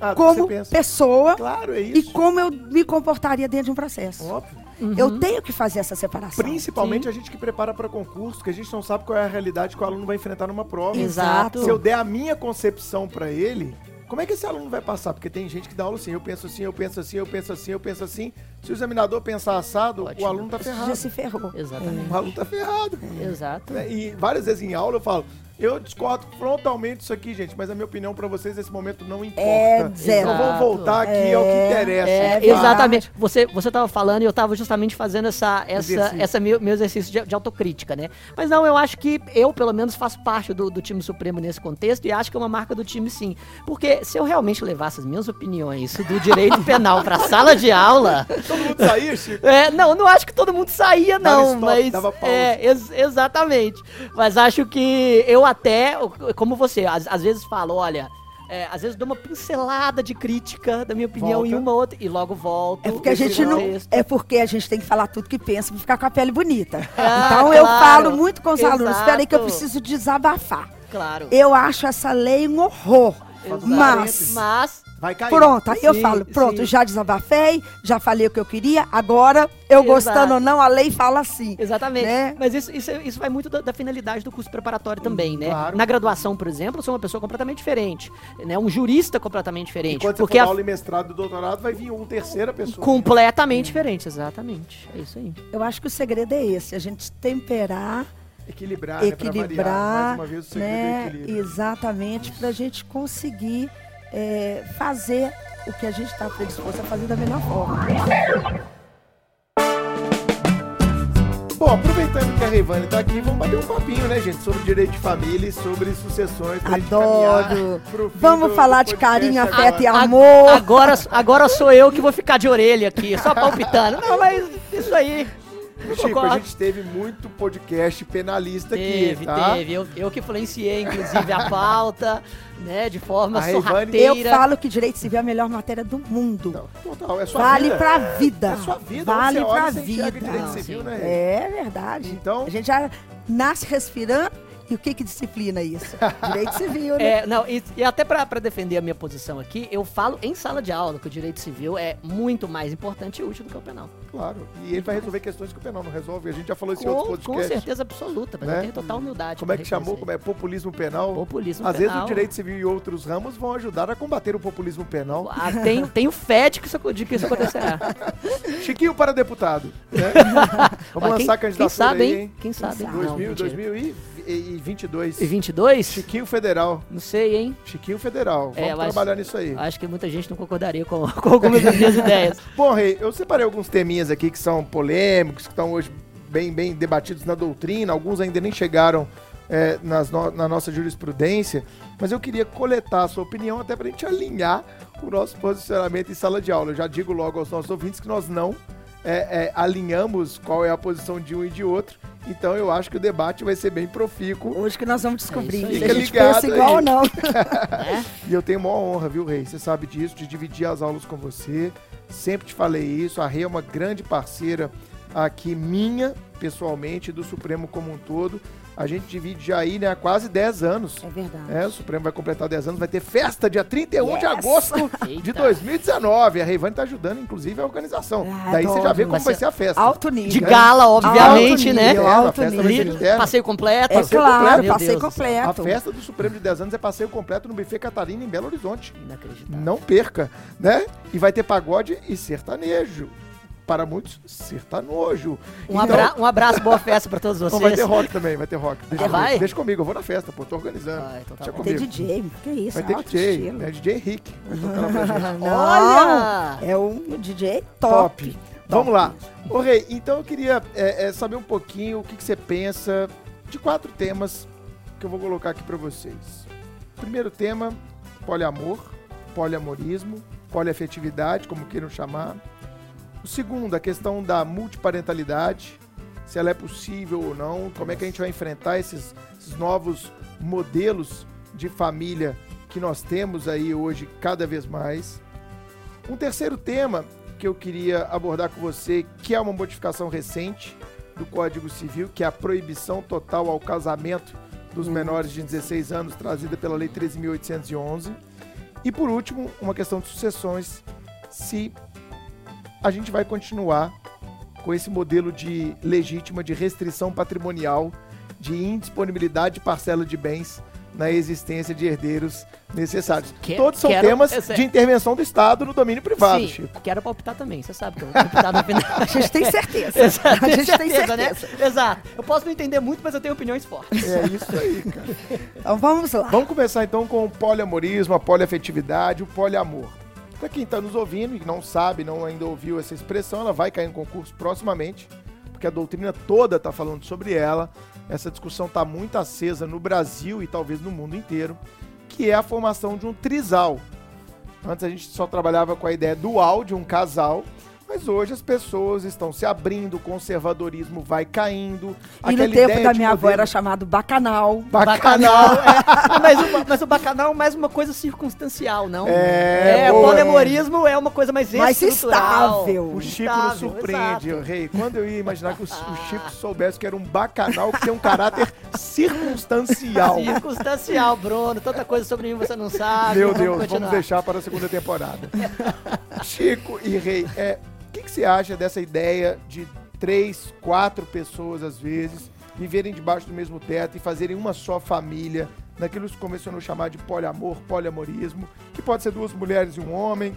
Ah, como pessoa Claro, é e como eu me comportaria dentro de um processo. Óbvio. Eu tenho que fazer essa separação. Principalmente a gente que prepara para concurso, que a gente não sabe qual é a realidade que o aluno vai enfrentar numa prova. Exato. Se eu der a minha concepção para ele, como é que esse aluno vai passar? Porque tem gente que dá aula assim, eu penso assim, eu penso assim, eu penso assim, eu penso assim. Se o examinador pensar assado, Ótimo. o aluno tá Já ferrado. se ferrou. Exatamente. O aluno tá ferrado. Exato. Né? E várias vezes em aula eu falo, eu discordo frontalmente disso aqui, gente, mas a minha opinião para vocês nesse momento não importa. É zero. Então vamos voltar aqui ao que É, interessa. É, exatamente. Você você estava falando e eu estava justamente fazendo essa essa Exercício. essa meu, meu exercício de, de autocrítica, né? Mas não, eu acho que eu pelo menos faço parte do, do time supremo nesse contexto e acho que é uma marca do time sim, porque se eu realmente levasse as minhas opiniões do direito penal para sala de aula, Todo mundo saía, Chico? é, não, não acho que todo mundo saía, Dava não, stop, mas. dava pausa. É, ex- exatamente. Mas acho que eu até, como você, às, às vezes falo, olha. é, às vezes dou uma pincelada de crítica da minha opinião Volta. em uma outra e logo volto. É porque a gente não. texto. É porque a gente tem que falar tudo que pensa pra ficar com a pele bonita. Ah, então eu claro. falo muito com os alunos. Exato. Espera aí que eu preciso desabafar. Claro. Eu acho essa lei um horror. Exato. Mas Mas Vai cair. Pronto, aí eu Sim, falo, pronto, sim. já desabafei, já falei o que eu queria, agora, eu Exato. gostando ou não, a lei fala assim. Exatamente. Né? Mas isso, isso, isso vai muito da, da finalidade do curso preparatório também, né? claro. Na graduação, por exemplo, eu sou uma pessoa completamente diferente. Né? Um jurista completamente diferente. Enquanto você porque for a- aula em mestrado e doutorado, vai vir uma terceira pessoa. completamente diferente, exatamente. É isso aí. Eu acho que o segredo é esse, a gente temperar, Equilibrar, né? Pra variar. equilibrar, Mais uma vez, o segredo é né? equilíbrio. Exatamente, para a gente conseguir é, fazer o que a gente está predisposto a fazer da melhor forma. Bom, aproveitando que a Reivane tá aqui, vamos bater um papinho, né, gente? Sobre direito de família e sobre sucessões. Adoro. Vamos do- falar do de carinho, agora. afeto e amor. Agora, agora sou eu que vou ficar de orelha aqui, só palpitando. Não, mas isso aí. Chico, a concordo. gente teve muito podcast penalista Teve, aqui, tá? teve. Eu, eu que influenciei, inclusive, a pauta, né? De forma A Reivane- Eu sorrateira. falo que direito civil é a melhor matéria do mundo. Não, total, é sua Vale vida. pra vida. É sua vida. Vale olha, pra vida. Não, civil, né? É verdade. Então- A gente já nasce respirando. E o que que disciplina isso? Direito civil, né? É, não, e, e até pra, pra defender a minha posição aqui, eu falo em sala de aula que o direito civil é muito mais importante e útil do que o penal. Claro. E ele vai resolver questões que o penal não resolve. A gente já falou isso em Com, outros com certeza absoluta, mas Né? eu tenho total humildade. Como é que chamou? Como é populismo penal? Populismo Às vezes penal. o direito civil e outros ramos vão ajudar a combater o populismo penal. Ah, tenho, tenho fé de que isso, de que isso acontecerá. Chiquinho para deputado. né? Vamos lançar quem, a candidatura quem sabe, aí, hein? Quem sabe, hein? 2000, mentira. 2022. E 22? Chiquinho Federal. Não sei, hein? Chiquinho Federal. É, Vamos acho- trabalhar nisso aí. Acho que muita gente não concordaria com, com algumas das minhas ideias. Bom, Rei, eu separei alguns teminhas aqui que são polêmicos, que estão hoje bem, bem debatidos na doutrina, alguns ainda nem chegaram é, nas no- na nossa jurisprudência, mas eu queria coletar a sua opinião até para a gente alinhar o nosso posicionamento em sala de aula. Eu já digo logo aos nossos ouvintes que nós não é, é, alinhamos qual é a posição de um e de outro, então eu acho que o debate vai ser bem profícuo. Hoje que nós vamos descobrir É se a gente pensa igual aí. ou não. né? E eu tenho maior honra, viu, Rei? Você sabe disso, de dividir as aulas com você. Sempre te falei isso. A Rei é uma grande parceira aqui, minha, pessoalmente, e do Supremo como um todo. A gente divide já aí, né, há quase 10 anos. É verdade. É, o Supremo vai completar 10 anos, vai ter festa dia 31 de Yes! agosto de Eita. 2019. A Reivane tá ajudando, inclusive, a organização. Ah, Daí você já vê como vai ser a festa. Alto nível. De gala, obviamente, Alto né? nível, É, alto nível. de. Passeio completo. É passeio claro, completo. Passeio céu. A completo. festa do Supremo de 10 anos é passeio completo no Buffet Catarina, em Belo Horizonte. Inacreditável. Não perca, né? E vai ter pagode e sertanejo. Para muitos, sertanojo. Um, Então- abra um abraço, boa festa pra todos vocês. Não, vai ter rock também, vai ter rock. Deixa, Ah, comigo, vai? deixa comigo, eu vou na festa, pô, tô organizando. Vai, então tá. Tem comigo. DJ, que isso, Vai é ter alto DJ, estilo. né? DJ Rick. Vai Olha! É um DJ Top. top. Vamos lá. Ô, Rei, então eu queria é, é, saber um pouquinho o que, que você pensa de quatro temas que eu vou colocar aqui pra vocês. Primeiro tema, poliamor, poliamorismo, poliafetividade, como queiram chamar. O segundo, a questão da multiparentalidade, se ela é possível ou não, como é que a gente vai enfrentar esses, esses novos modelos de família que nós temos aí hoje cada vez mais. Um terceiro tema que eu queria abordar com você, que é uma modificação recente do Código Civil, que é a proibição total ao casamento dos menores de 16 anos, trazida pela Lei 13.811. E por último, uma questão de sucessões, se a gente vai continuar com esse modelo de legítima de restrição patrimonial, de indisponibilidade de parcela de bens na existência de herdeiros necessários. Que- Todos são quero- temas é- de intervenção do Estado no domínio privado, Sim, Chico. quero palpitar também, você sabe que eu vou palpitar no final. A gente tem certeza. Exato, a gente tem certeza, certeza. né? Exato. Eu posso não entender muito, mas eu tenho opiniões fortes. É isso aí, cara. Então vamos lá. Vamos começar então com o poliamorismo, a poliafetividade, o poliamor. Para quem está nos ouvindo e não sabe, não ainda ouviu essa expressão, ela vai cair em concurso proximamente, porque a doutrina toda está falando sobre ela. Essa discussão está muito acesa no Brasil e talvez no mundo inteiro, que é a formação de um trisal. Antes a gente só trabalhava com a ideia dual de um casal, Mas hoje as pessoas estão se abrindo, o conservadorismo vai caindo. E no tempo ideia da minha avó era chamado bacanal. Bacanal. é. mas, o, mas o bacanal é mais uma coisa circunstancial, não? É, é o poliamorismo é uma coisa mais Mais estrutural. estável. O Chico nos Estável, surpreende, exato. rei. Quando eu ia imaginar que o, o Chico soubesse que era um bacanal que tem um caráter circunstancial. Circunstancial, Bruno. Tanta coisa sobre mim você não sabe. Meu Vamos Deus, vamos continuar. deixar para a segunda temporada. Chico e Rei, é, o que, que você acha dessa ideia de três, quatro pessoas, às vezes, viverem debaixo do mesmo teto e fazerem uma só família, naquilo que se convencionou chamar de poliamor, poliamorismo, que pode ser duas mulheres e um homem,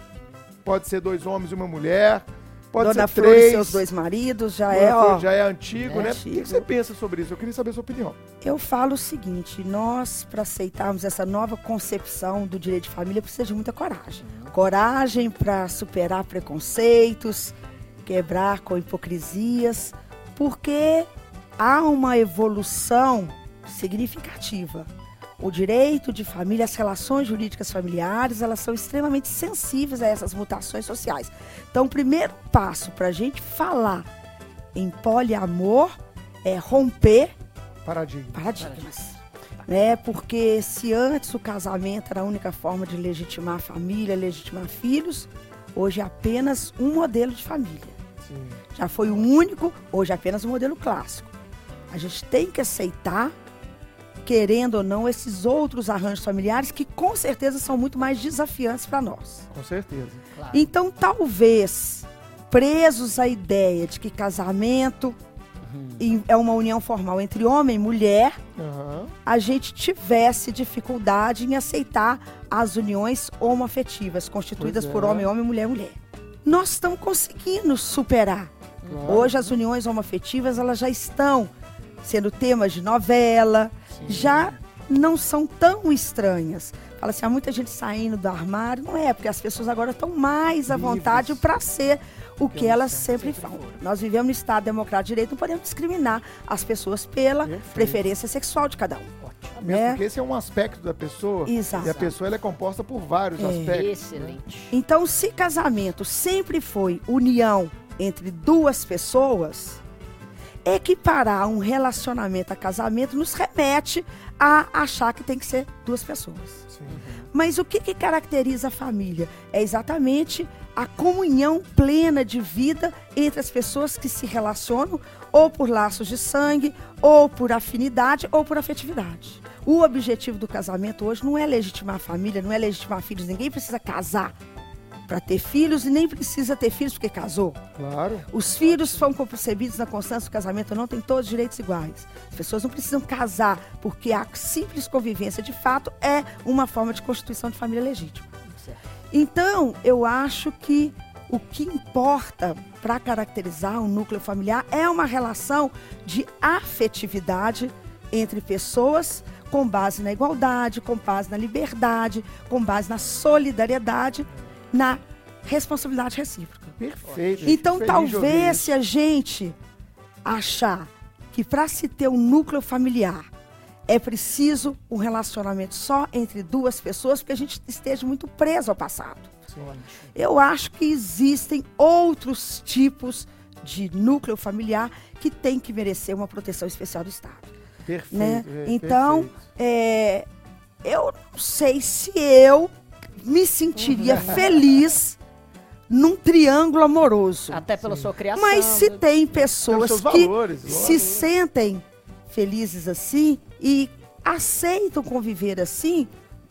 pode ser dois homens e uma mulher, pode Dona ser Flor e três. seus dois maridos já Dona é, Flor ó. já é antigo, É né? O que, antigo. você pensa sobre isso? Eu queria saber a sua opinião. Eu falo o seguinte, nós, para aceitarmos essa nova concepção do direito de família, precisa de muita coragem. Coragem para superar preconceitos, quebrar com hipocrisias, porque há uma evolução significativa. O direito de família, as relações jurídicas familiares, elas são extremamente sensíveis a essas mutações sociais. Então, o primeiro passo para a gente falar em poliamor é romper Paradigma. paradigmas. Né? Porque se antes o casamento era a única forma de legitimar a família, legitimar filhos, hoje é apenas um modelo de família. Sim. Já foi o único, hoje é apenas um modelo clássico. A gente tem que aceitar, querendo ou não, esses outros arranjos familiares que com certeza são muito mais desafiantes para nós. Com certeza. Claro. Então, talvez, presos à ideia de que casamento e- é uma união formal entre homem e mulher, Aham. a gente tivesse dificuldade em aceitar as uniões homoafetivas, constituídas é. por homem, homem, mulher, mulher. Nós estamos conseguindo superar. Claro. Hoje as uniões homoafetivas elas já estão sendo temas de novela, já não são tão estranhas. Fala assim, há muita gente saindo do armário. Não é, porque as pessoas agora estão mais à vontade para ser o que elas sempre, foram. Nós vivemos no Estado democrático de direito, não podemos discriminar as pessoas pela Perfeito. preferência sexual de cada um. Mesmo né? porque esse é um aspecto da pessoa. Exato. E a pessoa ela é composta por vários É. aspectos. Excelente. Então, se casamento sempre foi união entre duas pessoas, equiparar um relacionamento a casamento nos remete a achar que tem que ser duas pessoas. Sim. Mas o que, que caracteriza a família? É exatamente a comunhão plena de vida entre as pessoas que se relacionam ou por laços de sangue, ou por afinidade, ou por afetividade. O objetivo do casamento hoje não é legitimar a família, não é legitimar filhos. Ninguém precisa casar para ter filhos e nem precisa ter filhos porque casou. Claro. Os filhos são concebidos na constância do casamento, não têm todos os direitos iguais. As pessoas não precisam casar, porque a simples convivência, de fato, é uma forma de constituição de família legítima. Então, eu acho que o que importa para caracterizar um núcleo familiar é uma relação de afetividade entre pessoas com base na igualdade, com base na liberdade, com base na solidariedade, na responsabilidade recíproca. Perfeito. Então, talvez se a gente achar que para se ter um núcleo familiar é preciso um relacionamento só entre duas pessoas, porque a gente esteja muito preso ao passado. Eu acho que existem outros tipos de núcleo familiar que tem que merecer uma proteção especial do Estado. Perfeito. né? é, Então, perfeito. É, eu não sei se eu me sentiria feliz num triângulo amoroso. Até pela sua criação. Mas se do- tem pessoas seus que valores, se sentem felizes assim e aceitam conviver assim,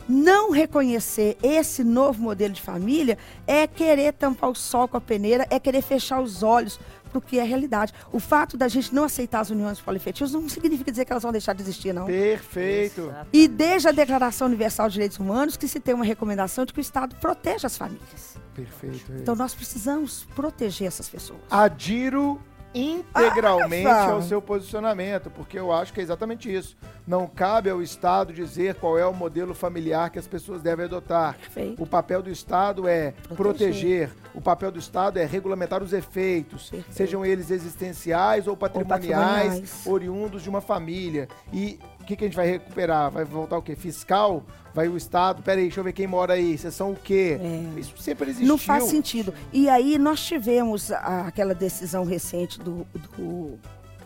não reconhecer esse novo modelo de família é querer tampar o sol com a peneira, é querer fechar os olhos para o que é a realidade. O fato da gente não aceitar as uniões polifetivas não significa dizer que elas vão deixar de existir, não. Perfeito. E desde a Declaração Universal de Direitos Humanos que se tem uma recomendação de que o Estado proteja as famílias. Perfeito. é. Então nós precisamos proteger essas pessoas. Adiro integralmente Ah, ao seu posicionamento, porque eu acho que é exatamente isso. Não cabe ao Estado dizer qual é o modelo familiar que as pessoas devem adotar. Perfeito. O papel do Estado é proteger. O papel do Estado é regulamentar os efeitos, Perfeito. sejam eles existenciais ou patrimoniais, patrimoniais. oriundos de uma família. E o que, que a gente vai recuperar? Vai voltar o quê? Fiscal? Vai o Estado? Peraí, deixa eu ver quem mora aí. Vocês são o quê? É. Isso sempre existiu. Não faz sentido. E aí nós tivemos a- aquela decisão recente do, do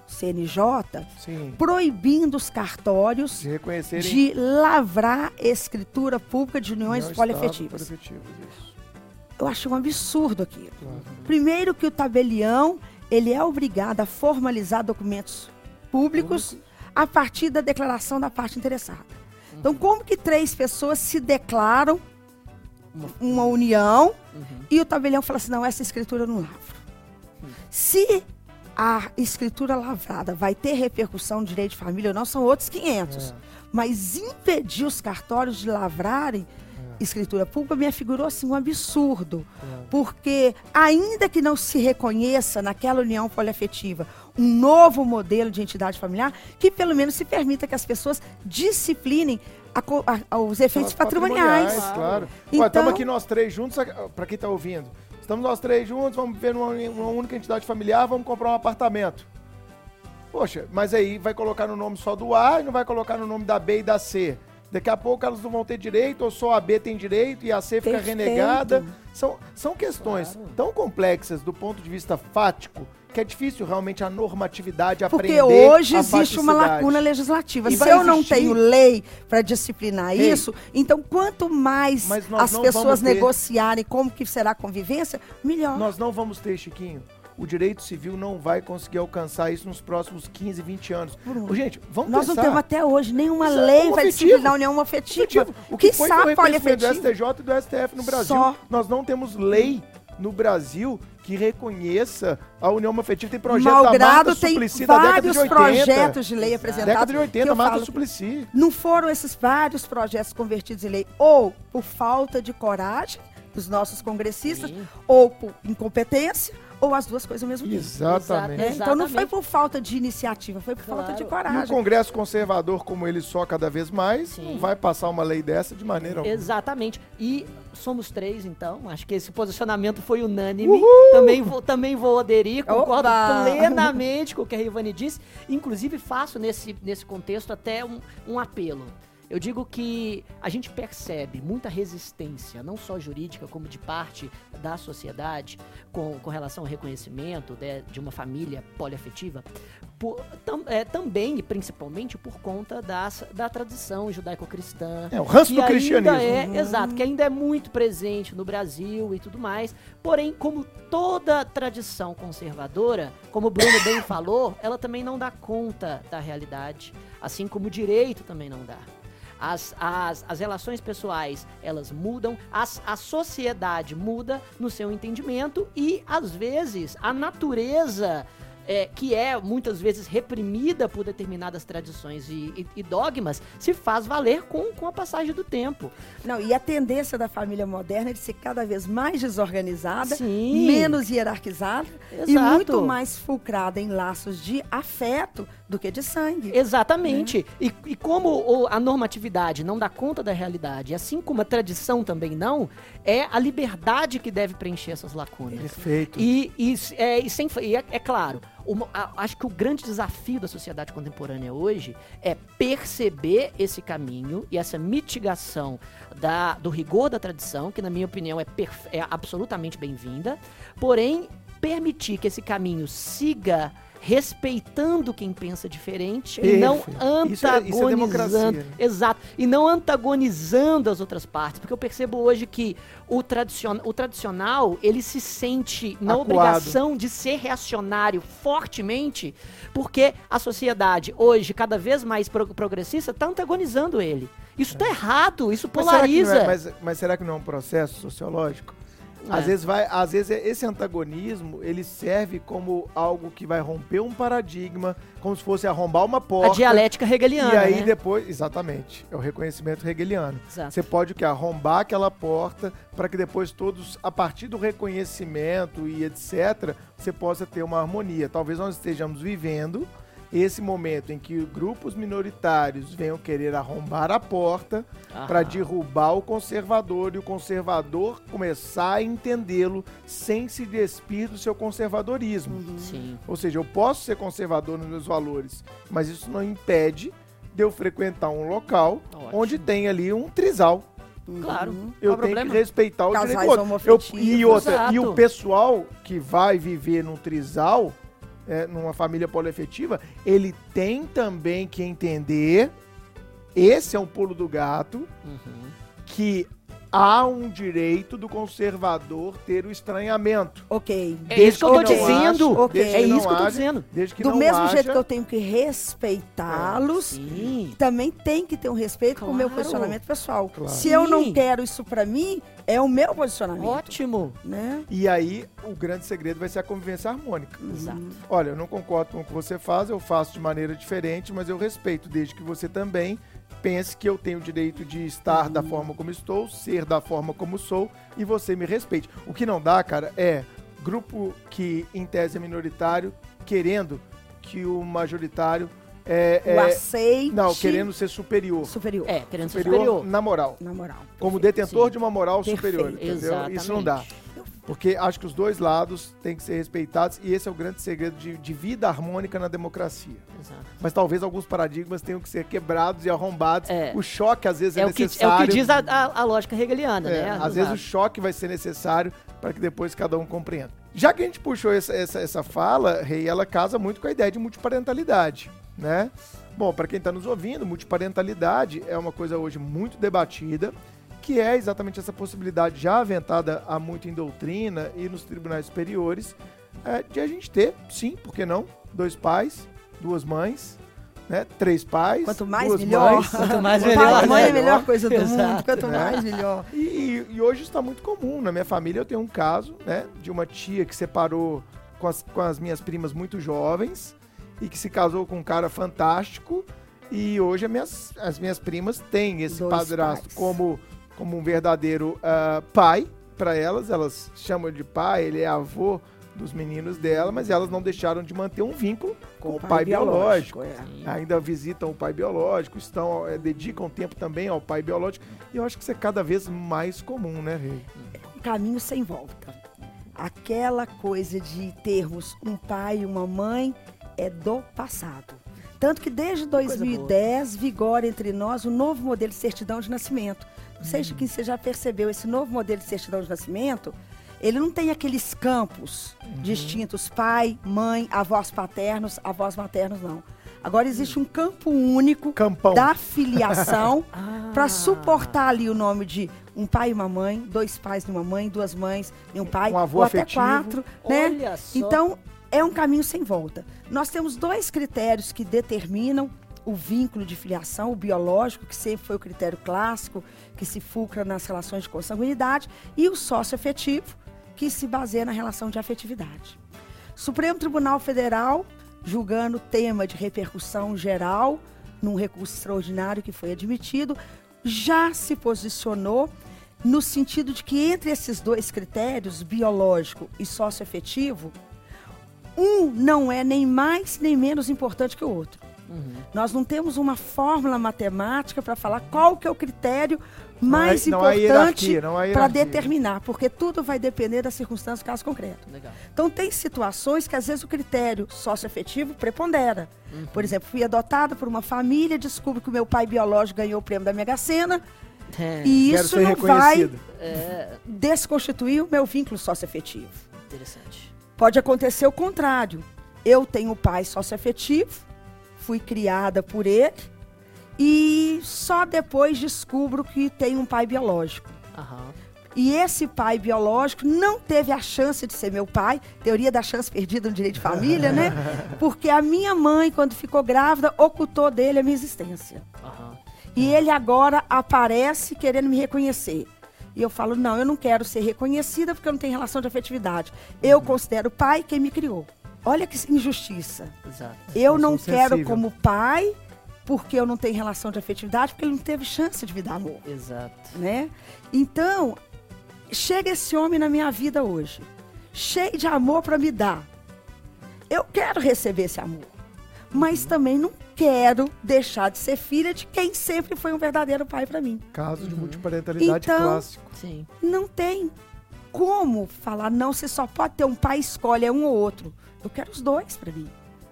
CNJ Sim. proibindo os cartórios reconhecerem. de lavrar escritura pública de uniões isso. Eu acho um absurdo aquilo. Claro. Primeiro que o tabelião, ele é obrigado a formalizar documentos públicos a partir da declaração da parte interessada. Então, como que três pessoas se declaram uma união e o tabelião fala assim, não, essa escritura eu não lavro. Se a escritura lavrada vai ter repercussão no direito de família ou não, são outros 500. Mas impedir os cartórios de lavrarem escritura pública me afigurou assim um absurdo. Porque, ainda que não se reconheça naquela união poliafetiva um novo modelo de entidade familiar, que pelo menos se permita que as pessoas disciplinem a a- os efeitos São patrimoniais. Claro. Então- Estamos aqui nós três juntos, para quem está ouvindo. Estamos nós três juntos, vamos viver numa, uma única entidade familiar, vamos comprar um apartamento. Poxa, mas aí vai colocar no nome só do A e não vai colocar no nome da B e da C. Daqui a pouco elas não vão ter direito, ou só a B tem direito e a C fica Perfeito. renegada. São, são questões tão complexas do ponto de vista fático que é difícil realmente a normatividade Porque aprender hoje a existe uma lacuna legislativa. E Se eu não tenho lei para disciplinar Ei. isso, então quanto mais as pessoas negociarem como que será a convivência, melhor. Nós não vamos ter, Chiquinho. O direito civil não vai conseguir alcançar isso nos próximos 15, 20 anos. Bruno, Gente, vamos Nós não pensar. temos até hoje nenhuma Isso é lei para afetivo. disciplinar a união afetiva. Efetivo. O que, foi, foi o quiçá reconhecimento do. STJ e do STF no Brasil. Só. Nós não temos lei no Brasil que reconheça a união afetiva. Tem projeto da Malgrado Marta tem Suplicy da década de 80. projetos de lei apresentados. Década de 80, que eu Marta falo, Suplicy. Não foram esses vários projetos convertidos em lei ou por falta de coragem dos nossos congressistas, Sim. ou por incompetência, ou as duas coisas ao mesmo tempo. Exatamente. né? Então não foi por falta de iniciativa, foi por falta de Claro. E o coragem. Congresso conservador, como ele só cada vez mais, Sim. não vai passar uma lei dessa de maneira alguma. Exatamente. E somos três, então. Acho que esse posicionamento foi unânime. Também vou, também vou aderir, concordo Opa! plenamente com o que a Rivani disse. Inclusive, faço nesse, nesse contexto até um, um apelo. Eu digo que a gente percebe muita resistência, não só jurídica, como de parte da sociedade, com, com relação ao reconhecimento de, de uma família poliafetiva, por- tam- é, também e principalmente por conta das, da tradição judaico-cristã. É, o ranço do cristianismo. É, exato, que ainda é muito presente no Brasil e tudo mais. Porém, como toda tradição conservadora, como o Bruno bem falou, ela também não dá conta da realidade, assim como o direito também não dá. As, as, as relações pessoais, elas mudam, as, a sociedade muda no seu entendimento e, às vezes, a natureza, é, que é muitas vezes reprimida por determinadas tradições e, e- e dogmas, se faz valer com, com a passagem do tempo. Não, e a tendência da família moderna é de ser cada vez mais desorganizada, Sim. menos hierarquizada e Exato. muito mais fulcrada em laços de afeto do que de sangue. Exatamente. E, e como a normatividade não dá conta da realidade, assim como a tradição também não, é a liberdade que deve preencher essas lacunas. Perfeito. E, e, é, e sem, e é, é claro, uma- a- acho que o grande desafio da sociedade contemporânea hoje é perceber esse caminho e essa mitigação da, do rigor da tradição, que na minha opinião é, perfe- é absolutamente bem-vinda, porém permitir que esse caminho siga respeitando quem pensa diferente e não Perfeito. Isso é- isso é antagonizando. né? Exato. E não antagonizando as outras partes. Porque eu percebo hoje que o, tradicion, o tradicional, ele se sente na Acuado. obrigação de ser reacionário fortemente, porque a sociedade, hoje, cada vez mais pro- progressista, está antagonizando ele. Isso está errado, isso Mas será, polariza. é, mas, mas será que não é um processo sociológico? É. Às vezes vai, às vezes esse antagonismo, ele serve como algo que vai romper um paradigma, como se fosse arrombar uma porta. a dialética hegeliana. E aí né? depois, exatamente, é o reconhecimento hegeliano. Exato. Você pode o quê? Arrombar aquela porta para que depois todos, a partir do reconhecimento e etc., você possa ter uma harmonia. Talvez nós estejamos vivendo esse momento em que grupos minoritários venham querer arrombar a porta para derrubar o conservador e o conservador começar a entendê-lo sem se despir do seu conservadorismo. Sim. Ou seja, eu posso ser conservador nos meus valores, mas isso não impede de eu frequentar um local Ótimo. onde tem ali um trisal. Claro. Eu Qual o tenho problema? que respeitar o Casais direito. Eu, e outra, e o pessoal que vai viver num trisal, é, numa família poliafetiva, ele tem também que entender, esse é um pulo do gato, Uhum. que há um direito do conservador ter o estranhamento. Ok. É isso que eu tô dizendo. É isso que eu tô dizendo. Desde que Do mesmo haja, jeito que eu tenho que respeitá-los, Sim. também tem que ter um respeito com o meu Claro. posicionamento pessoal. Claro. Se eu não quero isso pra mim, é o meu posicionamento. Ótimo. Né? E aí, o grande segredo vai ser a convivência harmônica. Exato. Olha, eu não concordo com o que você faz, eu faço de maneira diferente, mas eu respeito, desde que você também pense que eu tenho o direito de estar da forma como estou, ser da forma como sou, e você me respeite. O que não dá, cara, é grupo que em tese é minoritário, querendo que o majoritário é. O é- aceite não, querendo ser superior. superior. É, querendo ser Superior, superior. na moral. Na moral. Como Perfeito, detentor sim. de uma moral Perfeito. superior, entendeu? Exatamente. Isso não dá. Porque acho que os dois lados têm que ser respeitados e esse é o grande segredo de, de vida harmônica na democracia. Exato. Mas talvez alguns paradigmas tenham que ser quebrados e arrombados. É. O choque às vezes é, É o, que, é o necessário. que diz a, a- a lógica hegeliana, É, né? às vezes o choque vai ser necessário para que depois cada um compreenda. Já que a gente puxou essa, essa, essa fala, Rei, ela casa muito com a ideia de multiparentalidade, né? Bom, para quem está nos ouvindo, multiparentalidade é uma coisa hoje muito debatida, que é exatamente essa possibilidade já aventada há muito em doutrina e nos tribunais superiores, é, de a gente ter, sim, por que não, dois pais, duas mães, né? Três pais, Quanto mais, duas melhor. mães. Quanto mais Pai, melhor, mãe é a né? melhor coisa do Exato. mundo. Quanto mais, melhor. E, e hoje está muito comum. Na minha família eu tenho um caso, né, de uma tia que separou com as, com as minhas primas muito jovens e que se casou com um cara fantástico. E hoje as minhas, as minhas primas têm esse Dois padrasto pais. como, como um verdadeiro ah, pai para elas. Elas chamam de pai, ele é avô dos meninos dela, mas elas não deixaram de manter um vínculo com, o pai, biológico. é. Ainda visitam o pai biológico, estão, eh, dedicam tempo também ao pai biológico. E eu acho que isso é cada vez mais comum, né, Rei? um caminho sem volta. Aquela coisa de termos um pai e uma mãe é do passado. Tanto que desde Coisa 2010 vigora entre nós o novo modelo de certidão de nascimento. Não sei se você já percebeu, esse novo modelo de certidão de nascimento, ele não tem aqueles campos distintos, pai, mãe, avós paternos, avós maternos, não. Agora existe um campo único Campão. da filiação Ah. para suportar ali o nome de um pai e uma mãe, dois pais e uma mãe, duas mães e um pai, Um avô ou até afetivo. quatro, né? Olha só. Então, é um caminho sem volta. Nós temos dois critérios que determinam o vínculo de filiação, o biológico, que sempre foi o critério clássico, que se fulcra nas relações de consanguinidade, e o socioafetivo, que se baseia na relação de afetividade. Supremo Tribunal Federal, julgando tema de repercussão geral, num recurso extraordinário que foi admitido, já se posicionou no sentido de que entre esses dois critérios, biológico e socioafetivo, um não é nem mais nem menos importante que o outro. Uhum. Nós não temos uma fórmula matemática para falar qual que é o critério mais não há importante para determinar, porque tudo vai depender das circunstâncias do caso concreto. Legal. Então, tem situações que às vezes o critério socioafetivo prepondera. Uhum. Por exemplo, fui adotada por uma família, descubro que o meu pai biológico ganhou o prêmio da Mega Sena, É, e isso não vai é desconstituir o meu vínculo socioafetivo. interessante. Pode acontecer o contrário. Eu tenho um pai socioafetivo, fui criada por ele, e só depois descubro que tenho um pai biológico. Aham. E esse pai biológico não teve a chance de ser meu pai, teoria da chance perdida no direito de família, né? Porque a minha mãe, quando ficou grávida, ocultou dele a minha existência. Aham. E ele agora aparece querendo me reconhecer. E eu falo, não, eu não quero ser reconhecida porque eu não tenho relação de afetividade. Eu considero o pai quem me criou. Olha que injustiça. Exato. Eu não quero sensível. como pai porque eu não tenho relação de afetividade, porque ele não teve chance de me dar amor Exato. né? Então, chega esse homem na minha vida hoje, cheio de amor para me dar. Eu quero receber esse amor, mas também não quero deixar de ser filha de quem sempre foi um verdadeiro pai para mim. Caso de multiparentalidade Então- clássico. Sim. Não tem como falar, não, você só pode ter um pai, escolhe é um ou outro. Eu quero os dois para mim.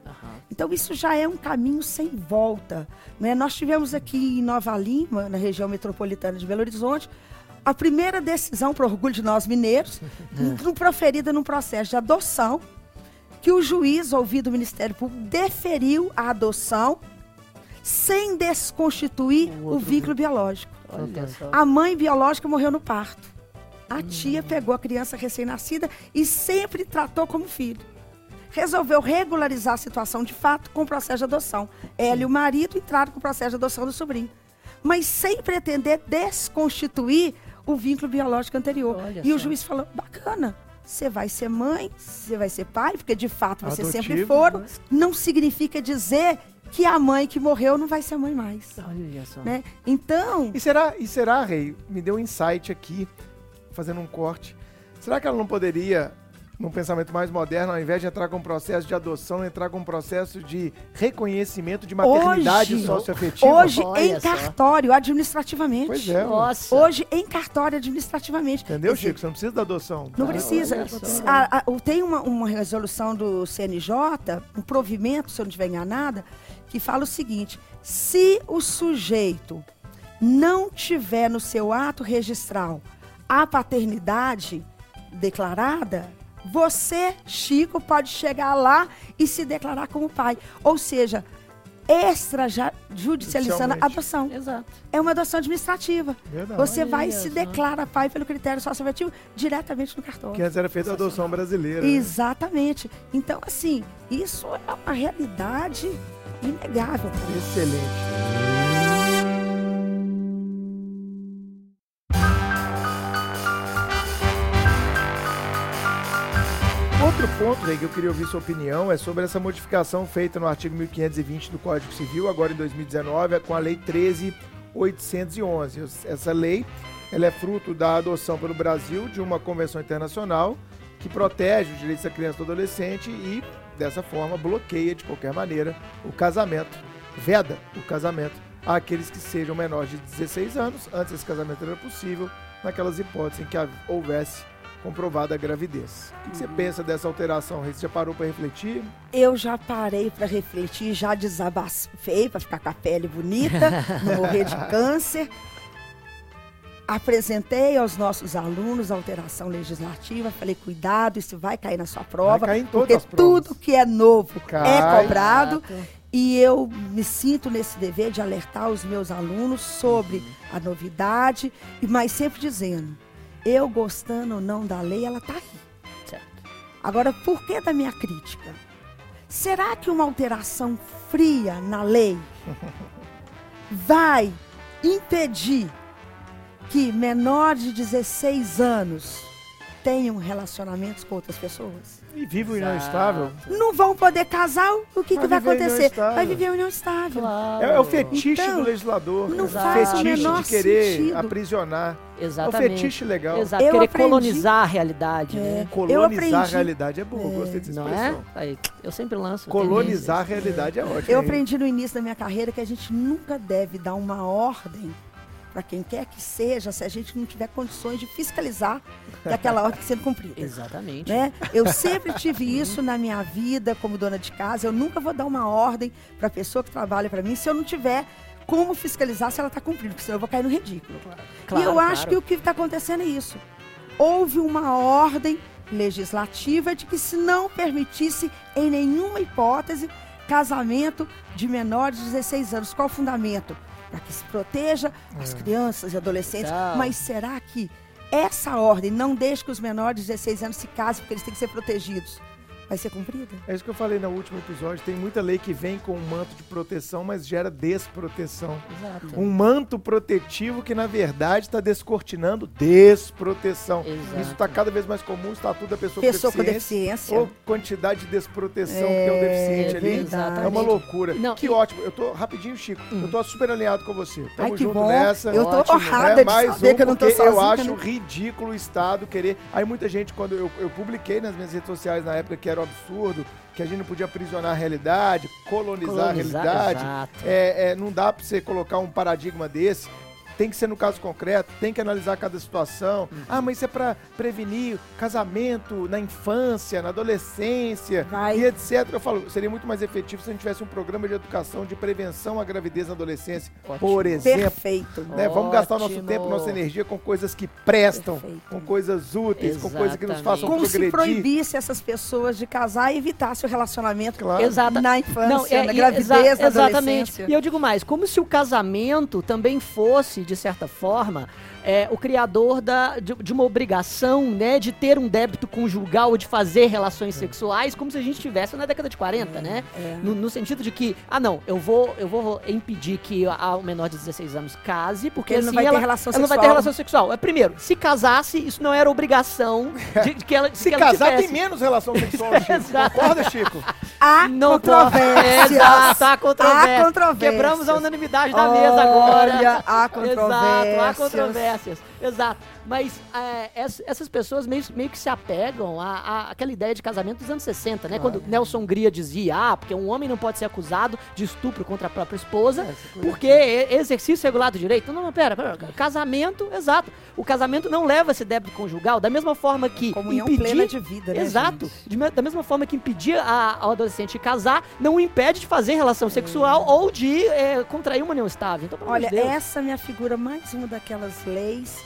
Aham. Então isso já é um caminho sem volta. Né? Nós tivemos aqui em Nova Lima, na região metropolitana de Belo Horizonte, a primeira decisão, para orgulho de nós mineiros, no- proferida num processo de adoção, que o juiz, ouvido o Ministério Público, deferiu a adoção sem desconstituir O o vínculo biológico. Olha. A mãe biológica morreu no parto. A tia pegou a criança recém-nascida e sempre tratou como filho. Resolveu regularizar a situação de fato com o processo de adoção. Ela e o marido entraram com o processo de adoção do sobrinho. Mas sem pretender desconstituir o vínculo biológico anterior. Olha e o só. juiz falou: bacana, você vai ser mãe, você vai ser pai, porque de fato vocês sempre Adotivo, foram. né? Não significa dizer que a mãe que morreu não vai ser mãe mais. Olha só. Né? Então, E será, e será, Rei, me deu um insight aqui, fazendo um corte. Será que ela não poderia, num pensamento mais moderno, ao invés de entrar com um processo de adoção, entrar com um processo de reconhecimento de maternidade Hoje- socioafetiva? Hoje, em só. cartório, administrativamente. Pois é. Nossa. Hoje, em cartório, administrativamente. Entendeu, dizer, Chico? Você não precisa da adoção. Não precisa. A- a- tem uma, uma resolução do CNJ, um provimento, se eu não estiver enganada, que fala o seguinte: se o sujeito não tiver no seu ato registral a paternidade declarada, você, Chico, pode chegar lá e se declarar como pai. Ou seja, extrajudicializando a adoção. Exato. É uma adoção administrativa. Verdade. Você vai e se declara pai pelo critério socioafetivo diretamente no cartório. Que antes era feita a adoção brasileira. né? Exatamente. Então, assim, isso é uma realidade inegável. Excelente. Outro ponto, Rei, que eu queria ouvir sua opinião é sobre essa modificação feita no artigo 1520 do Código Civil, agora em 2019, com a Lei 13.811. Essa lei ela é fruto da adoção pelo Brasil de uma convenção internacional que protege os direitos da criança e do adolescente e, dessa forma, bloqueia de qualquer maneira o casamento, veda o casamento àqueles que sejam menores de 16 anos. Antes esse casamento era possível, naquelas hipóteses em que houvesse comprovada a gravidez. O que que você pensa dessa alteração? Você já parou para refletir? Eu já parei para refletir, já desabafei para ficar com a pele bonita, não morrer de câncer. Apresentei aos nossos alunos a alteração legislativa, falei, cuidado, isso vai cair na sua prova, Vai cair em todas porque as provas. tudo que é novo Cai. é cobrado. Exato. E eu me sinto nesse dever de alertar os meus alunos sobre a novidade, e mas sempre dizendo, eu gostando ou não da lei, ela está aí. Certo. Agora, por que da minha crítica? Será que uma alteração fria na lei vai impedir que menores de 16 anos tenham relacionamentos com outras pessoas? E vive o união Exato. estável? Não vão poder casar, o que, Vai que vai viver em união acontecer? estável. Vai viver união estável. Claro. É, é o fetiche Então, do legislador. não o faz o fetiche menor de querer sentido. aprisionar. É o Exatamente. fetiche legal. Exato. Eu Querer aprendi- colonizar a realidade, né? Eu Colonizar a realidade é bom, gostei dessa Não é? expressão. Aí, eu sempre lanço. Colonizar a realidade é ótimo. Eu aprendi no início da minha carreira que a gente nunca deve dar uma ordem para quem quer que seja, se a gente não tiver condições de fiscalizar que aquela ordem sendo cumprida. Exatamente. Né? Eu sempre tive isso na minha vida como dona de casa. Eu nunca vou dar uma ordem para a pessoa que trabalha para mim se eu não tiver como fiscalizar se ela está cumprindo, porque senão eu vou cair no ridículo. Claro, e eu acho claro. que o que está acontecendo é isso. Houve uma ordem legislativa de que se não permitisse em nenhuma hipótese casamento de menores de 16 anos. Qual o fundamento? Para que se proteja as crianças e adolescentes. Então. Mas será que essa ordem não deixa que os menores de 16 anos se casem porque eles têm que ser protegidos? Vai ser cumprida? É isso que eu falei no último episódio. Tem muita lei que vem com um manto de proteção, mas gera desproteção. Exato. Um manto protetivo que, na verdade, está descortinando desproteção. Exato. Isso está cada vez mais comum, o estatuto da pessoa, Pessoa com com deficiência. Ou quantidade de desproteção que tem o deficiente É ali. verdade. É uma loucura. Não, que e- Hum. ótimo. Eu tô rapidinho, Chico. Eu tô super alinhado com você. Tamo Ai, que junto bom. nessa. Eu tô Ótimo, honrada né? de Mais saber um, que eu não tô porque sozinha. eu acho né? ridículo o Estado querer. Aí muita gente, quando eu, eu publiquei nas minhas redes sociais na época que era um absurdo, que a gente não podia aprisionar a realidade, colonizar, Colonizar, a realidade. É, é, não dá pra você colocar um paradigma desse. Tem que ser no caso concreto, tem que analisar cada situação. Uhum. Ah, mas isso é para prevenir casamento na infância, na adolescência Vai. e etc. Eu falo, seria muito mais efetivo se a gente tivesse um programa de educação de prevenção à gravidez na adolescência, por exemplo. Perfeito. né? Vamos gastar o nosso Ótimo. tempo, nossa energia com coisas que prestam, Perfeito. com coisas úteis, com coisas que nos Exatamente. façam Como se progredir. proibisse essas pessoas de casar e evitasse o relacionamento Claro. Exata- na infância, Não, é, na gravidez, exa- na Exatamente. adolescência. E eu digo mais, como se o casamento também fosse, de certa forma, é, o criador da, de, de uma obrigação, né, de ter um débito conjugal ou de fazer relações sexuais, como se a gente estivesse na década de 40, né? É. No, no sentido de que, ah não, eu vou, eu vou impedir que a, o menor de 16 anos case, porque Ele não assim ter ela, relação ela não vai ter relação sexual. É, primeiro, se casasse, isso não era obrigação de, de que ela de Se que ela casar tivesse. tem menos relação sexual, Chico. Concorda, Chico? Há Não controvérsias. Exato, há controvérsias. Há controvérsias. Quebramos a unanimidade da mesa agora. Olha, há Exato, há controvérsias. Controvérsias. Exato. Mas é, ess- essas pessoas meio, meio que se apegam à, à- àquela ideia de casamento dos anos 60, né? Quando Nelson Gria dizia, ah, porque um homem não pode ser acusado de estupro contra a própria esposa, porque é exercício regular do direito. Não, não, pera, pera. Casamento, exato. O casamento não leva esse débito conjugal, da mesma forma que Comunhão impedir... plena de vida, né, Exato. De da mesma forma que impedir a- ao adolescente de casar, não o impede de fazer relação sexual ou de é, contrair uma união estável. Então, Olha, de Deus. essa me afigura mais uma daquelas leis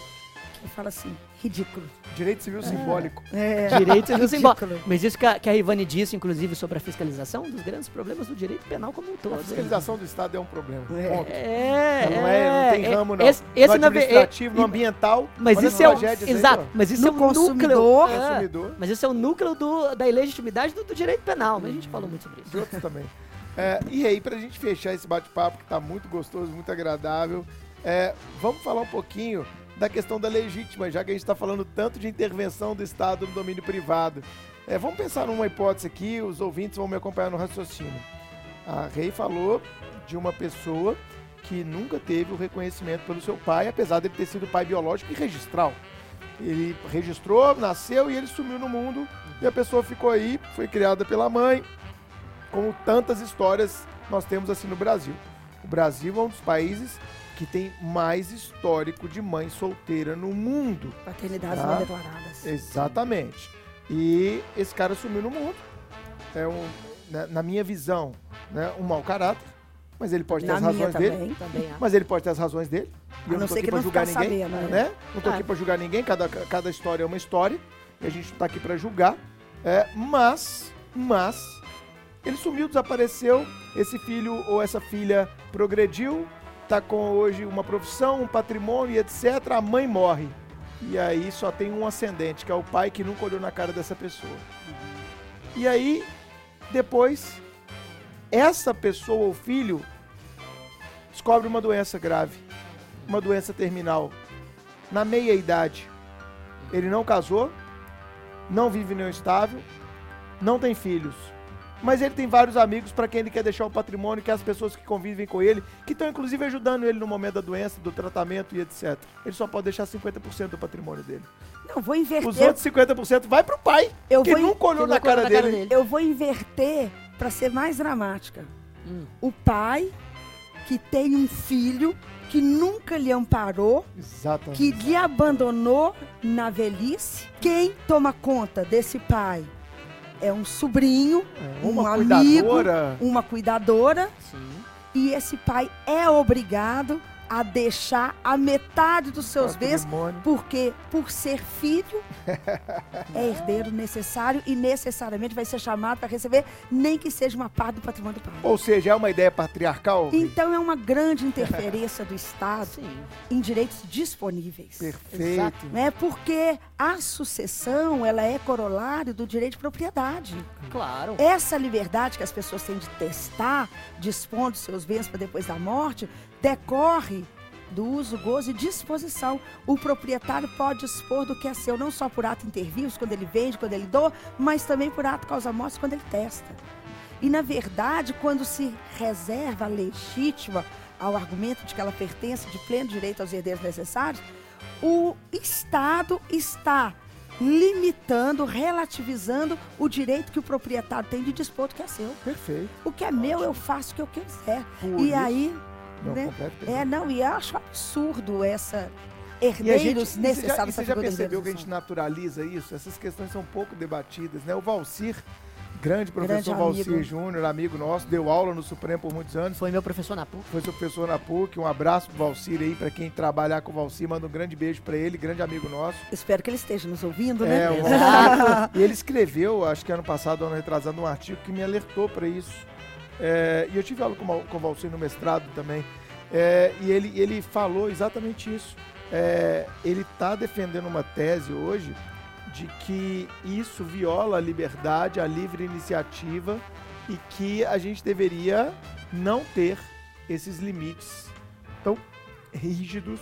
que fala assim, ridículo. Direito civil simbólico. É, Direito civil simbólico. Mas isso que a, que a Ivani disse, inclusive, sobre a fiscalização, um dos grandes problemas do direito penal como um todo. A fiscalização do Estado é um problema. É. Ponto. É, Não, é, não tem é, ramo, não. Esse, esse no administrativo, é- no ambiental. Mas isso é o. aí, Exato. ó. Mas isso No é núcleo. consumidor. é, Consumidor. mas isso é o núcleo do, da ilegitimidade do, do direito penal. Mas a gente falou muito sobre isso. de outros também. É, e aí, pra gente fechar esse bate-papo, que tá muito gostoso, muito agradável, é, vamos falar um pouquinho da questão da legítima, já que a gente está falando tanto de intervenção do Estado no domínio privado. É, vamos pensar numa hipótese aqui, os ouvintes vão me acompanhar no raciocínio. A Rei falou de uma pessoa que nunca teve o reconhecimento pelo seu pai, apesar dele ter sido pai biológico e registral. Ele registrou, nasceu e ele sumiu no mundo, e a pessoa ficou aí, foi criada pela mãe, como tantas histórias nós temos assim no Brasil. O Brasil é um dos países que tem mais histórico de mãe solteira no mundo. Paternidades Tá. não declaradas. Exatamente. E esse cara sumiu no mundo. É um, né, na minha visão, né, um mau caráter. Mas ele pode ter Na as razões dele. também. Também há. Mas ele pode ter as razões dele. E eu não tô ser aqui pra não julgar ninguém. sabendo, né? Não tô Ah. aqui pra julgar ninguém, cada, cada história é uma história. E a gente tá aqui pra julgar. É, mas, mas, ele sumiu, desapareceu. Esse filho ou essa filha progrediu, tá com hoje uma profissão, um patrimônio e etc. A mãe morre. E aí só tem um ascendente, que é o pai que nunca olhou na cara dessa pessoa. E aí, depois, essa pessoa ou filho descobre uma doença grave, uma doença terminal, na meia idade. Ele não casou, não vive em união estável, não tem filhos. Mas ele tem vários amigos para quem ele quer deixar o patrimônio, que é as pessoas que convivem com ele, que estão inclusive ajudando ele no momento da doença, do tratamento e etc. Ele só pode deixar 50% do patrimônio dele. Não, vou inverter. Os outros 50% vai pro pai, eu, que nunca olhou cara na cara dele. dele. eu vou inverter para ser mais dramática. Hum. O pai que tem um filho que nunca lhe amparou, Exatamente. que lhe abandonou na velhice. Quem toma conta desse pai é um sobrinho, É, uma um amigo, cuidadora. uma cuidadora, Sim. e esse pai é obrigado a deixar a metade dos seus bens porque, por ser filho, é herdeiro necessário e necessariamente vai ser chamado para receber, nem que seja uma parte do patrimônio do pai. Ou seja, é uma ideia patriarcal? Então é uma grande interferência do Estado Sim. em direitos disponíveis. Perfeito. Exato. Né? Porque a sucessão ela é corolário do direito de propriedade. Claro. Essa liberdade que as pessoas têm de testar, dispondo dos seus bens para depois da morte, decorre do uso, gozo e disposição. O proprietário pode dispor do que é seu, não só por ato interviews, quando ele vende, quando ele doa, mas também por ato causa-morte, quando ele testa. E, na verdade, quando se reserva a legítima ao argumento de que ela pertence de pleno direito aos herdeiros necessários, o Estado está limitando, relativizando o direito que o proprietário tem de dispor do que é seu. Perfeito. O que é meu, eu faço o que eu quiser. Por e isso- aí Não, né? É, não, e eu acho absurdo essa a gente, herdeiros e você já, necessários e você já percebeu que a herdeiros gente naturaliza isso? Essas questões são pouco debatidas, né? O Valcir, grande professor Grande Valcir amigo. Júnior, amigo nosso, deu aula no Supremo por muitos anos. Foi meu professor na PUC. Foi seu professor na PUC. Um abraço pro Valcir aí, pra quem trabalhar com o Valcir. Manda um grande beijo pra ele, grande amigo nosso. Espero que ele esteja nos ouvindo, né? É, o. Valcir. E ele escreveu, acho que ano passado, ano retrasado, um artigo que me alertou pra isso. É, e eu tive aula com, com o Valcir no mestrado também. É, e ele, ele falou exatamente isso. É, ele está defendendo uma tese hoje de que isso viola a liberdade, a livre iniciativa e que a gente deveria não ter esses limites tão rígidos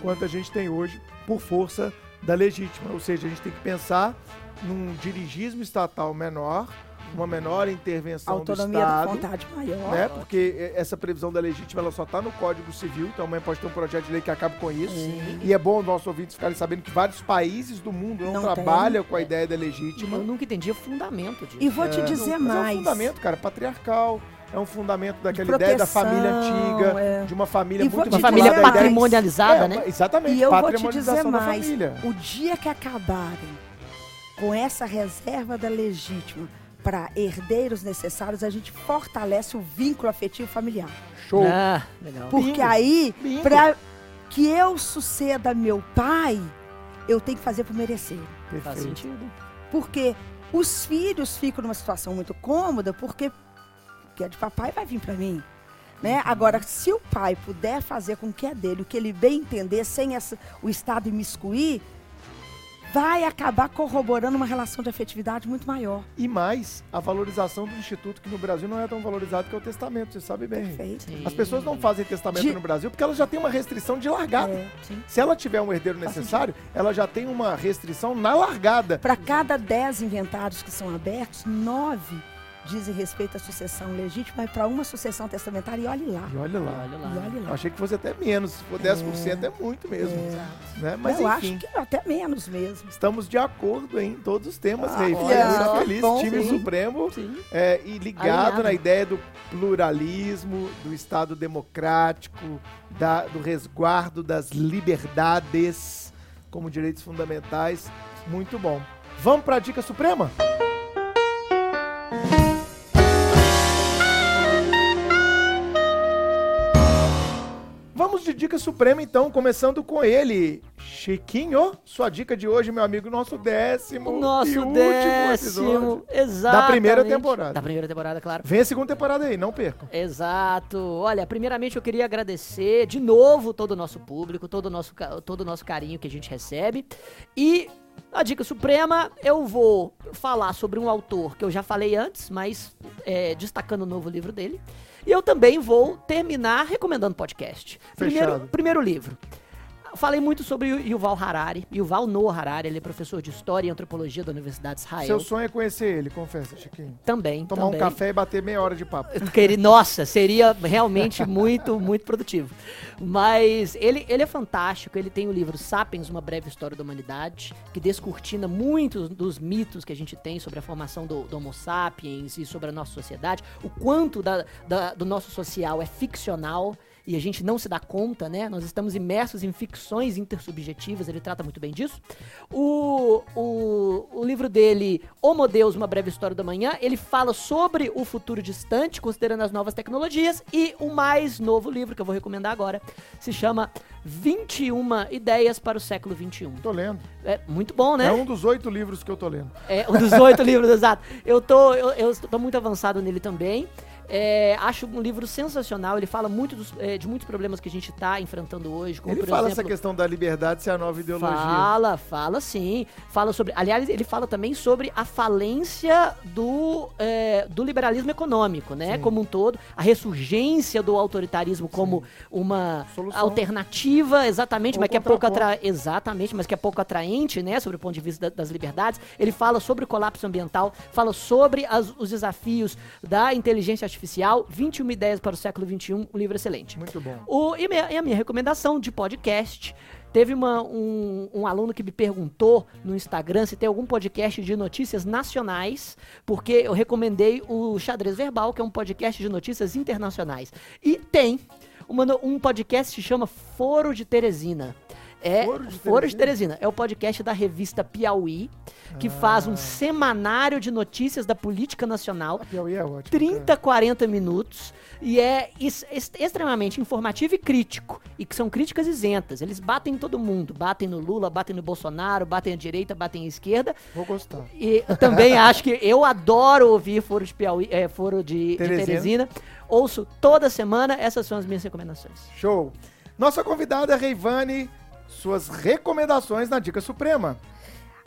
quanto a gente tem hoje por força da legítima. Ou seja, a gente tem que pensar num dirigismo estatal menor, uma menor intervenção Autonomia do da Estado. vontade maior. Né? Porque essa previsão da legítima ela só está no Código Civil, então amanhã pode ter um projeto de lei que acabe com isso. E é bom os nossos ouvintes ficarem sabendo que vários países do mundo não, Não trabalham com a ideia da legítima. Eu nunca entendi o fundamento disso. E vou te É, dizer mas É um mais. fundamento, cara, patriarcal. É um fundamento daquela De ideia da proteção, família antiga, é. de uma família E muito te Uma família mais. patrimonializada, É, né? Exatamente, E eu vou te dizer da mais. família. O dia que acabarem com essa reserva da legítima para herdeiros necessários, a gente fortalece o vínculo afetivo familiar. Show. Ah, legal. Porque Bingo. aí, para que eu suceda meu pai, eu tenho que fazer por merecer. Faz Perfeito. sentido. Porque os filhos ficam numa situação muito cômoda, porque que é de papai vai vir para mim. Né? Agora, se o pai puder fazer com que é dele, o que ele bem entender, sem essa, o Estado imiscuir, vai acabar corroborando uma relação de afetividade muito maior. E mais, a valorização do instituto, que no Brasil não é tão valorizado que é o testamento, você sabe bem. Perfeito. Sim. As pessoas não fazem testamento De- no Brasil porque elas já têm uma restrição de largada. É. Sim. Se ela tiver um herdeiro necessário, ela já tem uma restrição na largada. Para cada dez inventários que são abertos, nove dizem respeito à sucessão legítima, e para uma sucessão testamentária, e olhe lá. E olha lá. E lá. olhe Eu lá. achei que fosse até menos. Se for 10% é, muito mesmo. Né? Mas eu enfim, acho que até menos mesmo. estamos de acordo em todos os temas, Ah, Rei. Fiquei muito feliz. bom, Time sim. Supremo Sim. é, e ligado Alinhado. na ideia do pluralismo, do Estado democrático, da- do resguardo das liberdades como direitos fundamentais. Muito bom. Vamos para a dica suprema? Vamos de dica suprema, então, começando com ele. Chiquinho, sua dica de hoje, meu amigo, nosso décimo nosso e último décimo. Exato. Da primeira temporada. Da primeira temporada, claro. Vem a segunda temporada aí, não percam. Exato. Olha, primeiramente eu queria agradecer de novo todo o nosso público, todo o nosso, todo o nosso carinho que a gente recebe. E a dica suprema, eu vou falar sobre um autor que eu já falei antes, mas é, destacando o novo livro dele. E eu também vou terminar recomendando podcast. Primeiro, primeiro livro. Falei muito sobre o Yuval Harari. Yuval Noah Harari, ele é professor de História e Antropologia da Universidade de Israel. Seu sonho é conhecer ele, confessa, Chiquinho. Também, Tomar também. um café e bater meia hora de papo. Nossa, seria realmente muito, muito produtivo. Mas ele, ele é fantástico. Ele tem o livro Sapiens, Uma Breve História da Humanidade, que descortina muitos dos mitos que a gente tem sobre a formação do, do Homo sapiens e sobre a nossa sociedade, o quanto da- da- do nosso social é ficcional. E a gente não se dá conta, né? Nós estamos imersos em ficções intersubjetivas, ele trata muito bem disso. O, o, o livro dele, Homo Deus, Uma Breve História da Manhã, ele fala sobre o futuro distante, considerando as novas tecnologias. E o mais novo livro, que eu vou recomendar agora, se chama 21 Ideias para o Século XXI. Tô lendo. É muito bom, né? É um dos oito livros que eu tô lendo. É um dos oito livros, exato. Eu tô, eu, eu tô muito avançado nele também. É, acho um livro sensacional. Ele fala muito dos- é, de muitos problemas que a gente está enfrentando hoje. Como, ele fala essa exemplo, questão da liberdade ser a nova ideologia. Fala, fala sim. Fala sobre. Aliás, ele fala também sobre a falência do, é, do liberalismo econômico, né? Sim. Como um todo. A ressurgência do autoritarismo como uma Solução. alternativa, exatamente, Ou mas que é pouco atra... Exatamente, mas que é pouco atraente, né? Sobre o ponto de vista da- das liberdades. Ele fala sobre o colapso ambiental, fala sobre as- os desafios da inteligência artificial. 21 ideias para o século XXI, um livro excelente. Muito bom. O, e, minha- e a minha recomendação de podcast. Teve uma- um, um aluno que me perguntou no Instagram se tem algum podcast de notícias nacionais, porque eu recomendei o Xadrez Verbal, que é um podcast de notícias internacionais. E tem. uma um podcast que se chama Foro de Teresina. É Foro de Foro de Teresina? Teresina. É o podcast da revista Piauí, que faz Ah. um semanário de notícias da política nacional. A Piauí é ótimo. 30, 40 minutos e é extremamente informativo e crítico. E que são críticas isentas. Eles batem em todo mundo. Batem no Lula, batem no Bolsonaro, batem à direita, batem à esquerda. Vou gostar. E também acho que eu adoro ouvir Foro de Piauí, é, Foro de de Teresina. Teresina. Ouço toda semana. Essas são as minhas recomendações. Show. Nossa convidada, Reivane, suas recomendações na Dica Suprema.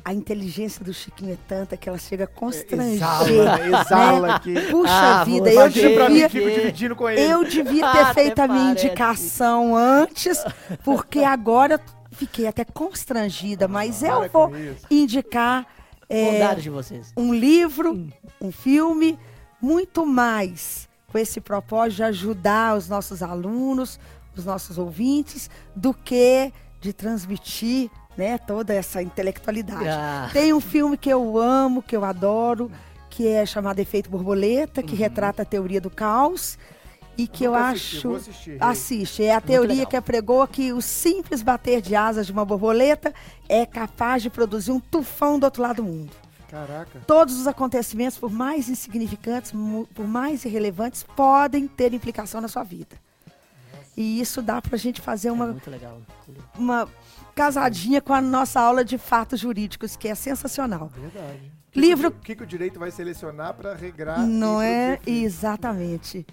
A inteligência do Chiquinho é tanta que ela chega a constranger. Exala, né? exala aqui. Puxa Ah, vida, eu mim, devia, fico dividindo com ele. eu devia ter Até feito a minha parece. indicação antes, porque agora eu fiquei até constrangida, mas eu Para vou indicar é, Bondade de vocês. um livro, um filme, muito mais com esse propósito de ajudar os nossos alunos, os nossos ouvintes, do que de transmitir né, toda essa intelectualidade. Ah. Tem um filme que eu amo, que eu adoro, que é chamado Efeito Borboleta, Uhum. que retrata a teoria do caos. E que eu assisti, acho. assistir. Assiste. É a teoria que apregou que o simples bater de asas de uma borboleta é capaz de produzir um tufão do outro lado do mundo. Caraca. Todos os acontecimentos, por mais insignificantes, por mais irrelevantes, podem ter implicação na sua vida. E isso dá pra gente fazer É uma, muito legal. uma casadinha com a nossa aula de fatos jurídicos, que é sensacional. Verdade. Livro- O que, que o direito vai selecionar pra regrar Não é? Exatamente.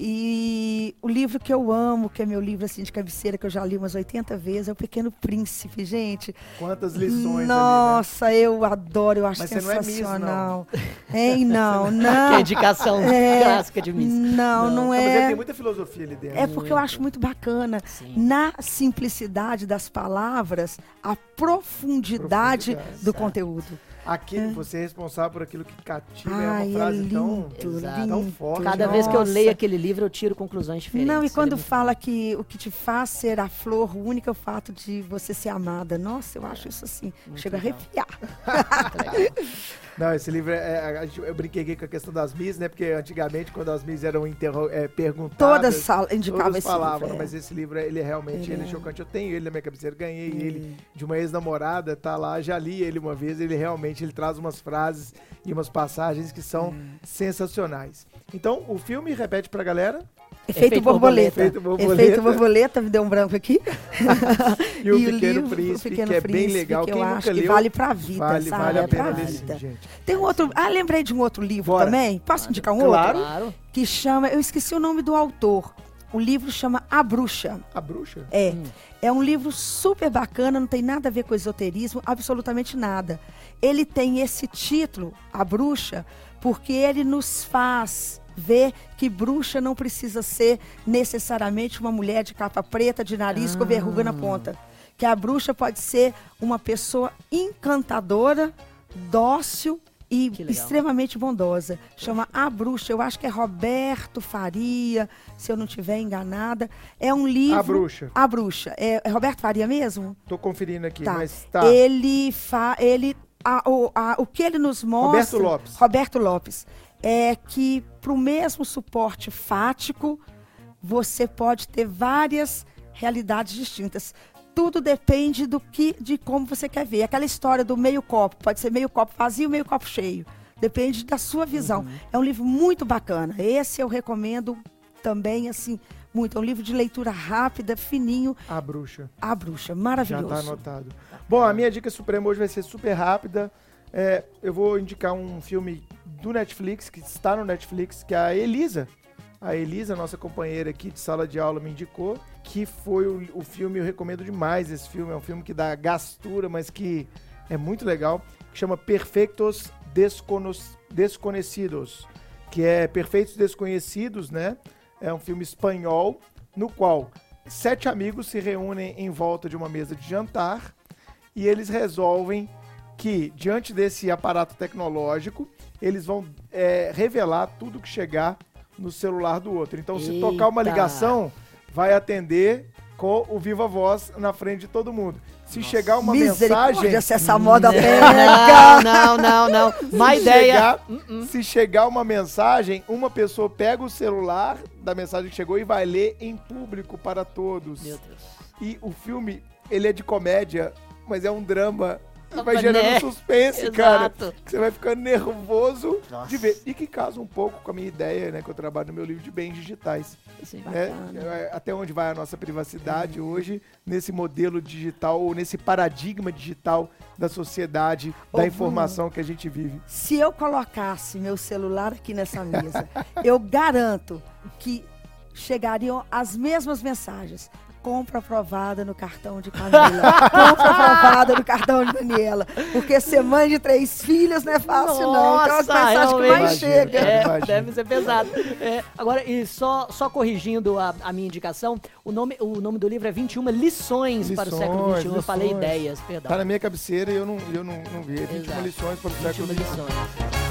E o livro que eu amo, que é meu livro assim de cabeceira, que eu já li umas 80 vezes, é O Pequeno Príncipe, gente. Quantas lições Nossa, eu adoro, eu acho Mas você não é Miss, sensacional. Hein, não, Que é não. indicação É, clássica de Miss. Não, não, ali, né? Não, mas ele é. tem muita filosofia ali dentro. É porque eu acho muito bacana. Sim. Na simplicidade das palavras, a profundidade, Profundidade. do conteúdo. Aqui, você é responsável por aquilo que cativa. é Ai, uma é frase tão, lindo, Exato. tão forte. Cada né? vez que eu Nossa. leio aquele livro, eu tiro conclusões diferentes. Não, e é quando muito fala que o que te faz ser a flor única é o fato de você ser amada. Nossa, eu acho isso assim. Muito Chega legal. a arrepiar. Não, esse livro, é, gente- eu brinquei aqui com a questão das Miss, né? Porque antigamente, quando as Miss eram interro, é, perguntadas... Todas indicavam Todas esse falavam, livro. é. mas esse livro, ele é realmente ele é Ele é. chocante. Eu tenho ele na minha cabeceira, ganhei ele de uma ex-namorada, tá lá, já li ele uma vez, ele realmente ele traz umas frases e umas passagens que são sensacionais. Então, o filme, repete pra galera, Efeito, Efeito borboleta. Efeito borboleta. Efeito borboleta, me deu um branco aqui. e o E Pequeno livro, O Príncipe, Pequeno que é bem Príncipe, legal. que Quem eu nunca acho que leu, vale pra vida, vale, sabe? vale a é pena pra vida. gente. Tem um outro. Ah, lembrei de um outro livro Bora. também. Posso indicar um Claro. outro? Claro. Que chama. Eu esqueci o nome do autor. O livro chama A Bruxa. A bruxa? É. Hum. É um livro super bacana, não tem nada a ver com esoterismo, absolutamente nada. Ele tem esse título, A Bruxa, porque ele nos faz ver que bruxa não precisa ser necessariamente uma mulher de capa preta, de nariz com verruga na ponta. Que a bruxa pode ser uma pessoa encantadora, dócil e extremamente bondosa. Chama A Bruxa. Eu acho que é Roberto Faria, se eu não estiver enganada. É um livro. A bruxa. A Bruxa. É, é Roberto Faria mesmo? Tô conferindo aqui, Tá. mas tá. Ele fa, ele a- o, a- o que ele nos mostra. Roberto Lopes. Roberto Lopes. É que para o mesmo suporte fático, você pode ter várias realidades distintas. Tudo depende do que, de como você quer ver. Aquela história do meio copo, pode ser meio copo vazio, meio copo cheio. Depende da sua visão. Uhum. É um livro muito bacana. Esse eu recomendo também, assim, muito. É um livro de leitura rápida, fininho. A bruxa. A Bruxa, Já maravilhoso. tá anotado. Bom, a minha dica suprema hoje vai ser super rápida. É, eu vou indicar um filme do Netflix, que está no Netflix, que é a Elisa. A Elisa, nossa companheira aqui de sala de aula, me indicou, que foi o, o filme, eu recomendo demais esse filme. É um filme que dá gastura, mas que é muito legal, que chama Perfeitos Descono- Desconhecidos, que é Perfeitos Desconhecidos, né? É um filme espanhol, no qual sete amigos se reúnem em volta de uma mesa de jantar e eles resolvem que, diante desse aparato tecnológico, eles vão é, revelar tudo que chegar no celular do outro. Então, se tocar uma Eita. ligação, vai atender com o Viva Voz na frente de todo mundo. Se chegar uma mensagem. se essa moda Não, pega. não, não, não. Má se ideia. chegar- Uh-uh. Se chegar uma mensagem, uma pessoa pega o celular da mensagem que chegou e vai ler em público para todos. Meu Deus. E o filme, ele é de comédia, mas é um drama. E Ah, vai gerando né? suspense, cara. Exato. Que você vai ficando nervoso Nossa. de ver. E que casa um pouco com a minha ideia, né? Que eu trabalho no meu livro de bens digitais. Assim, né? É, Até onde vai a nossa privacidade hoje, nesse modelo digital, ou nesse paradigma digital da sociedade, Ô, da Bruno. informação que a gente vive. Se eu colocasse meu celular aqui nessa mesa, eu garanto que chegariam as mesmas mensagens. Compra aprovada no cartão de Camila. Compra aprovada no cartão de Daniela. Porque ser mãe de três filhos não é fácil, não. Então as Nossa, mensagens que mais Imagina. chega. É, deve ser pesado. É, agora, e só, só corrigindo a, a minha indicação, o nome, o nome do livro é 21 lições, para o século Lições, XXI. Eu falei lições. ideias, perdão. Tá na minha cabeceira e eu não, eu não, não vi. É 21 Exato. lições para o 21 século XXI.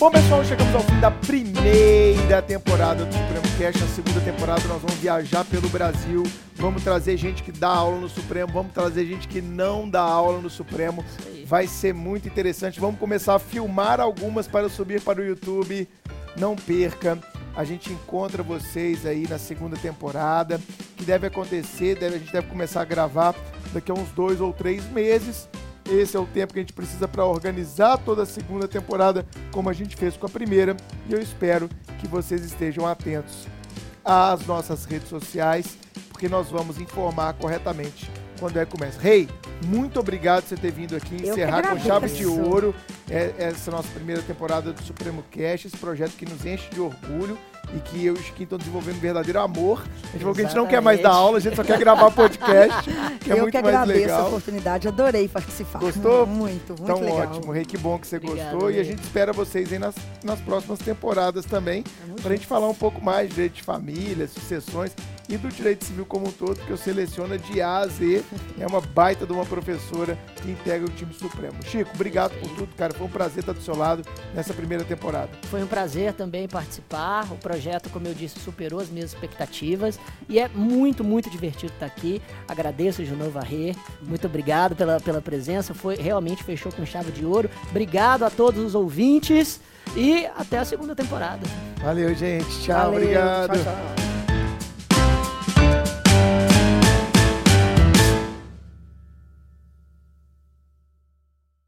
Bom, pessoal, chegamos ao fim da primeira temporada do Supremo Cast. Na segunda temporada, nós vamos viajar pelo Brasil. Vamos trazer gente que dá aula no Supremo. Vamos trazer gente que não dá aula no Supremo. Vai ser muito interessante. Vamos começar a filmar algumas para subir para o YouTube. Não perca. A gente encontra vocês aí na segunda temporada, que deve acontecer. Deve, a gente deve começar a gravar daqui a uns dois ou três meses. Esse é o tempo que a gente precisa para organizar toda a segunda temporada, como a gente fez com a primeira. E eu espero que vocês estejam atentos às nossas redes sociais, porque nós vamos informar corretamente quando é que começa. Rei, muito obrigado por você ter vindo aqui Eu encerrar com chave de ouro é- essa nossa primeira temporada do Supremo Cast, esse projeto que nos enche de orgulho e que eu e o Chiquinho estão desenvolvendo um verdadeiro amor. A gente falou que a gente não quer mais dar aula, a gente só quer gravar podcast, que é eu muito que mais agradeço a legal. oportunidade, adorei participar. Gostou? Muito, muito Então legal. ótimo, Rei, que bom que você Obrigado, gostou. E a gente espera vocês aí nas, nas próximas temporadas também, Tamo pra gente falar um pouco mais de direito de família, sucessões e do direito civil como um todo, que eu seleciono de A a Z. É uma baita de uma professora que integra o time supremo. Chico, obrigado por tudo, cara. Foi um prazer estar do seu lado nessa primeira temporada. Foi um prazer também participar. O projeto, como eu disse, superou as minhas expectativas e é muito, muito divertido estar aqui. Agradeço de novo a Rê. Muito obrigado pela, pela presença. Foi realmente fechou com chave de ouro. Obrigado a todos os ouvintes e até a segunda temporada. Valeu, gente. Tchau, Valeu, obrigado. Tchau, tchau.